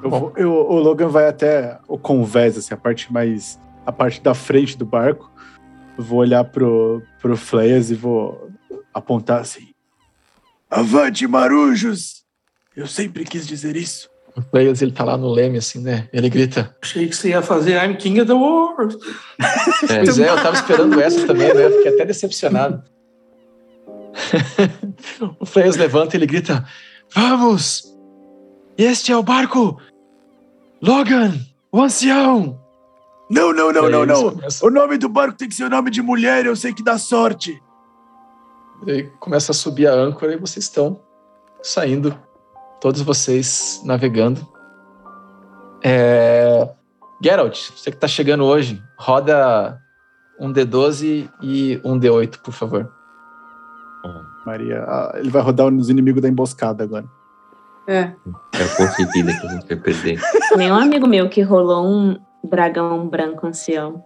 A: Eu vou, eu, o Logan vai até o convés, assim, a parte mais. a parte da frente do barco. Vou olhar pro, pro Fleias e vou apontar assim.
G: Avante, marujos! Eu sempre quis dizer isso.
A: O Fleias, ele tá lá no leme, assim, né? Ele grita.
C: Achei que você ia fazer I'm King of the World.
A: É. Pois é, eu tava esperando essa também, né? Fiquei até decepcionado. *laughs* o Fleias levanta e ele grita: Vamos! Este é o barco! Logan! O ancião!
G: Não, não, não, não, não. Começa... O nome do barco tem que ser o nome de mulher, eu sei que dá sorte.
A: E aí começa a subir a âncora e vocês estão saindo, todos vocês navegando. É... Geralt, você que está chegando hoje, roda um D12 e um D8, por favor. Maria, ele vai rodar nos inimigos da emboscada agora.
J: É. É o ponto de vida que a gente vai perder. *laughs*
E: Tem um amigo meu que rolou um dragão branco ancião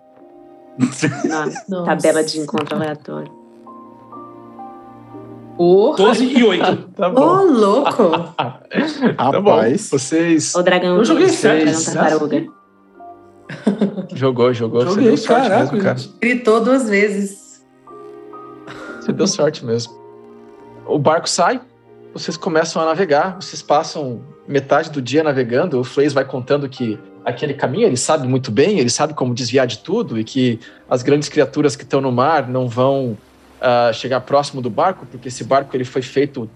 E: *laughs* na tabela de encontro aleatório.
C: Oh. 12 e 8. *laughs*
F: tá bom. Ô, oh, louco! *laughs*
A: tá bom. Vocês.
E: O dragão.
C: Eu joguei certo.
E: tartaruga. *laughs*
A: jogou, jogou.
C: Joguei, Você deu sorte caraca, mesmo, cara.
F: Gritou duas vezes.
A: Você deu sorte mesmo. O barco sai, vocês começam a navegar, vocês passam metade do dia navegando. O Flays vai contando que aquele caminho ele sabe muito bem, ele sabe como desviar de tudo e que as grandes criaturas que estão no mar não vão uh, chegar próximo do barco, porque esse barco ele foi feito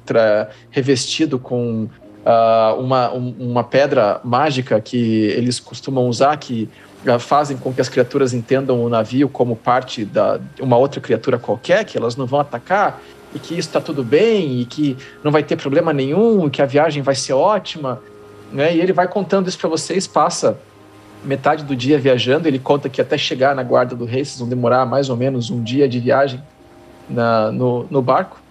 A: revestido com uh, uma, um, uma pedra mágica que eles costumam usar, que fazem com que as criaturas entendam o navio como parte da uma outra criatura qualquer, que elas não vão atacar e que isso está tudo bem e que não vai ter problema nenhum, que a viagem vai ser ótima, né? E ele vai contando isso para vocês, passa metade do dia viajando, ele conta que até chegar na guarda do rei vocês vão demorar mais ou menos um dia de viagem na, no, no barco.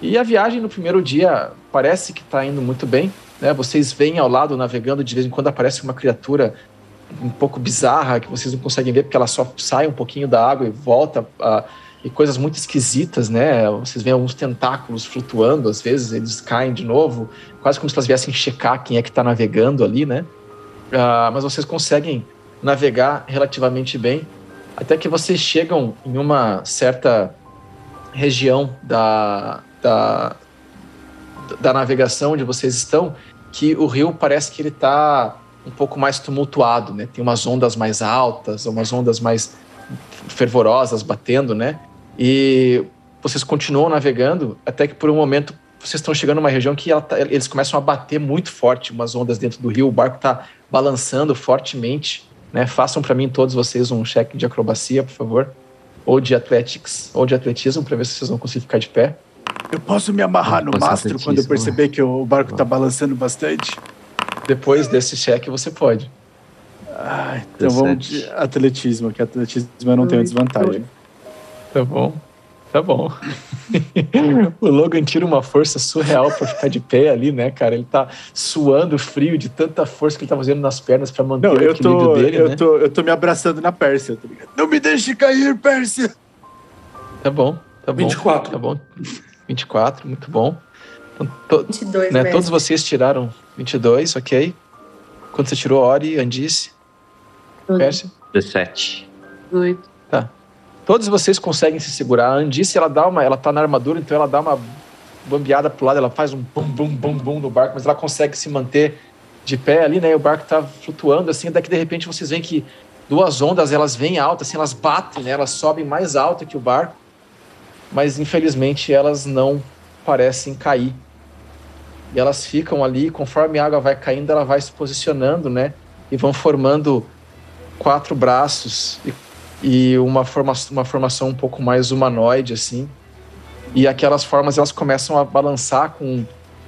A: E a viagem no primeiro dia parece que está indo muito bem, né? Vocês veem ao lado navegando de vez em quando aparece uma criatura um pouco bizarra que vocês não conseguem ver porque ela só sai um pouquinho da água e volta a e coisas muito esquisitas, né? Vocês veem alguns tentáculos flutuando, às vezes eles caem de novo, quase como se elas viessem checar quem é que está navegando ali, né? Uh, mas vocês conseguem navegar relativamente bem, até que vocês chegam em uma certa região da, da, da navegação onde vocês estão, que o rio parece que ele está um pouco mais tumultuado, né? Tem umas ondas mais altas, umas ondas mais fervorosas batendo, né? E vocês continuam navegando até que por um momento vocês estão chegando numa região que tá, eles começam a bater muito forte umas ondas dentro do rio, o barco está balançando fortemente. Né? Façam para mim todos vocês um cheque de acrobacia, por favor, ou de athletics, ou de atletismo, para ver se vocês vão conseguir ficar de pé.
G: Eu posso me amarrar no mastro quando eu perceber né? que o barco está balançando bastante?
A: Depois desse cheque você pode.
I: Ah, então vamos de atletismo, que atletismo eu não tenho desvantagem.
A: Tá bom. Tá bom. *laughs* o Logan tira uma força surreal para ficar de pé ali, né, cara? Ele tá suando frio de tanta força que ele tá fazendo nas pernas para manter Não, o equilíbrio
I: tô,
A: dele,
I: eu
A: né?
I: Tô, eu tô me abraçando na Pérsia, tá ligado? Não me deixe cair, Pérsia!
A: Tá bom, tá bom.
C: 24.
A: Tá bom. 24, muito bom. Então, to,
F: 22,
A: né,
F: mesmo.
A: todos vocês tiraram 22, ok. Quando você tirou Ori, Andice, Pérsia?
J: 17.
B: 18.
A: Todos vocês conseguem se segurar. A Andice, ela dá uma, ela tá na armadura, então ela dá uma bambeada pro lado, ela faz um bum bum bum bum no barco, mas ela consegue se manter de pé ali, né? E o barco tá flutuando assim, que de repente vocês veem que duas ondas, elas vêm altas, assim, elas batem, né? Elas sobem mais alto que o barco. Mas infelizmente elas não parecem cair. E elas ficam ali, conforme a água vai caindo, ela vai se posicionando, né? E vão formando quatro braços e e uma, forma, uma formação um pouco mais humanoide, assim. E aquelas formas elas começam a balançar com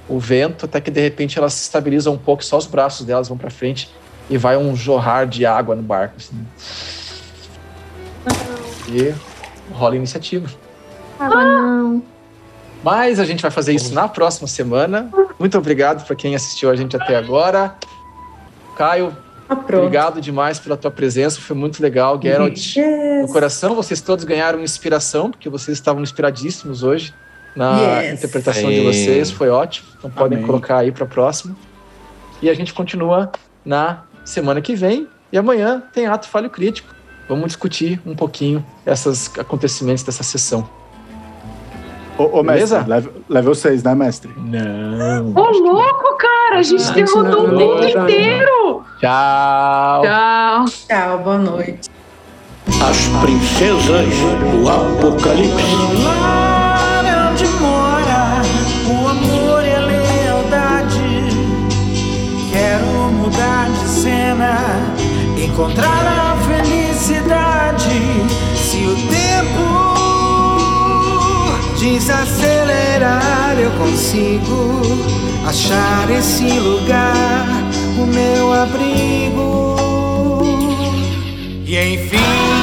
A: o vento, até que de repente elas se estabilizam um pouco, só os braços delas vão para frente e vai um jorrar de água no barco. Assim. E rola a iniciativa.
E: Água não.
A: Mas a gente vai fazer isso na próxima semana. Muito obrigado para quem assistiu a gente até agora. Caio,
F: Ah, pronto.
A: Obrigado demais pela tua presença, foi muito legal, Geralt. No
F: Yes.
A: coração, vocês todos ganharam inspiração, porque vocês estavam inspiradíssimos hoje na
F: Yes.
A: interpretação de vocês, foi ótimo. Então podem
I: Amém.
A: colocar aí para próxima. E a gente continua na semana que vem. E amanhã tem ato falho crítico. Vamos discutir um pouquinho esses acontecimentos dessa sessão.
I: Ô, ô mestre, level, level 6, né, mestre?
A: Não.
B: Ô, louco, cara! A gente derrotou o mundo inteiro!
A: Tchau.
B: Tchau!
F: Tchau, boa noite.
K: As princesas do Apocalipse.
L: Lá onde mora o amor e a lealdade. Quero mudar de cena, encontrar a felicidade. Se o tempo desacelerar, eu consigo achar esse lugar, o meu abrigo. E enfim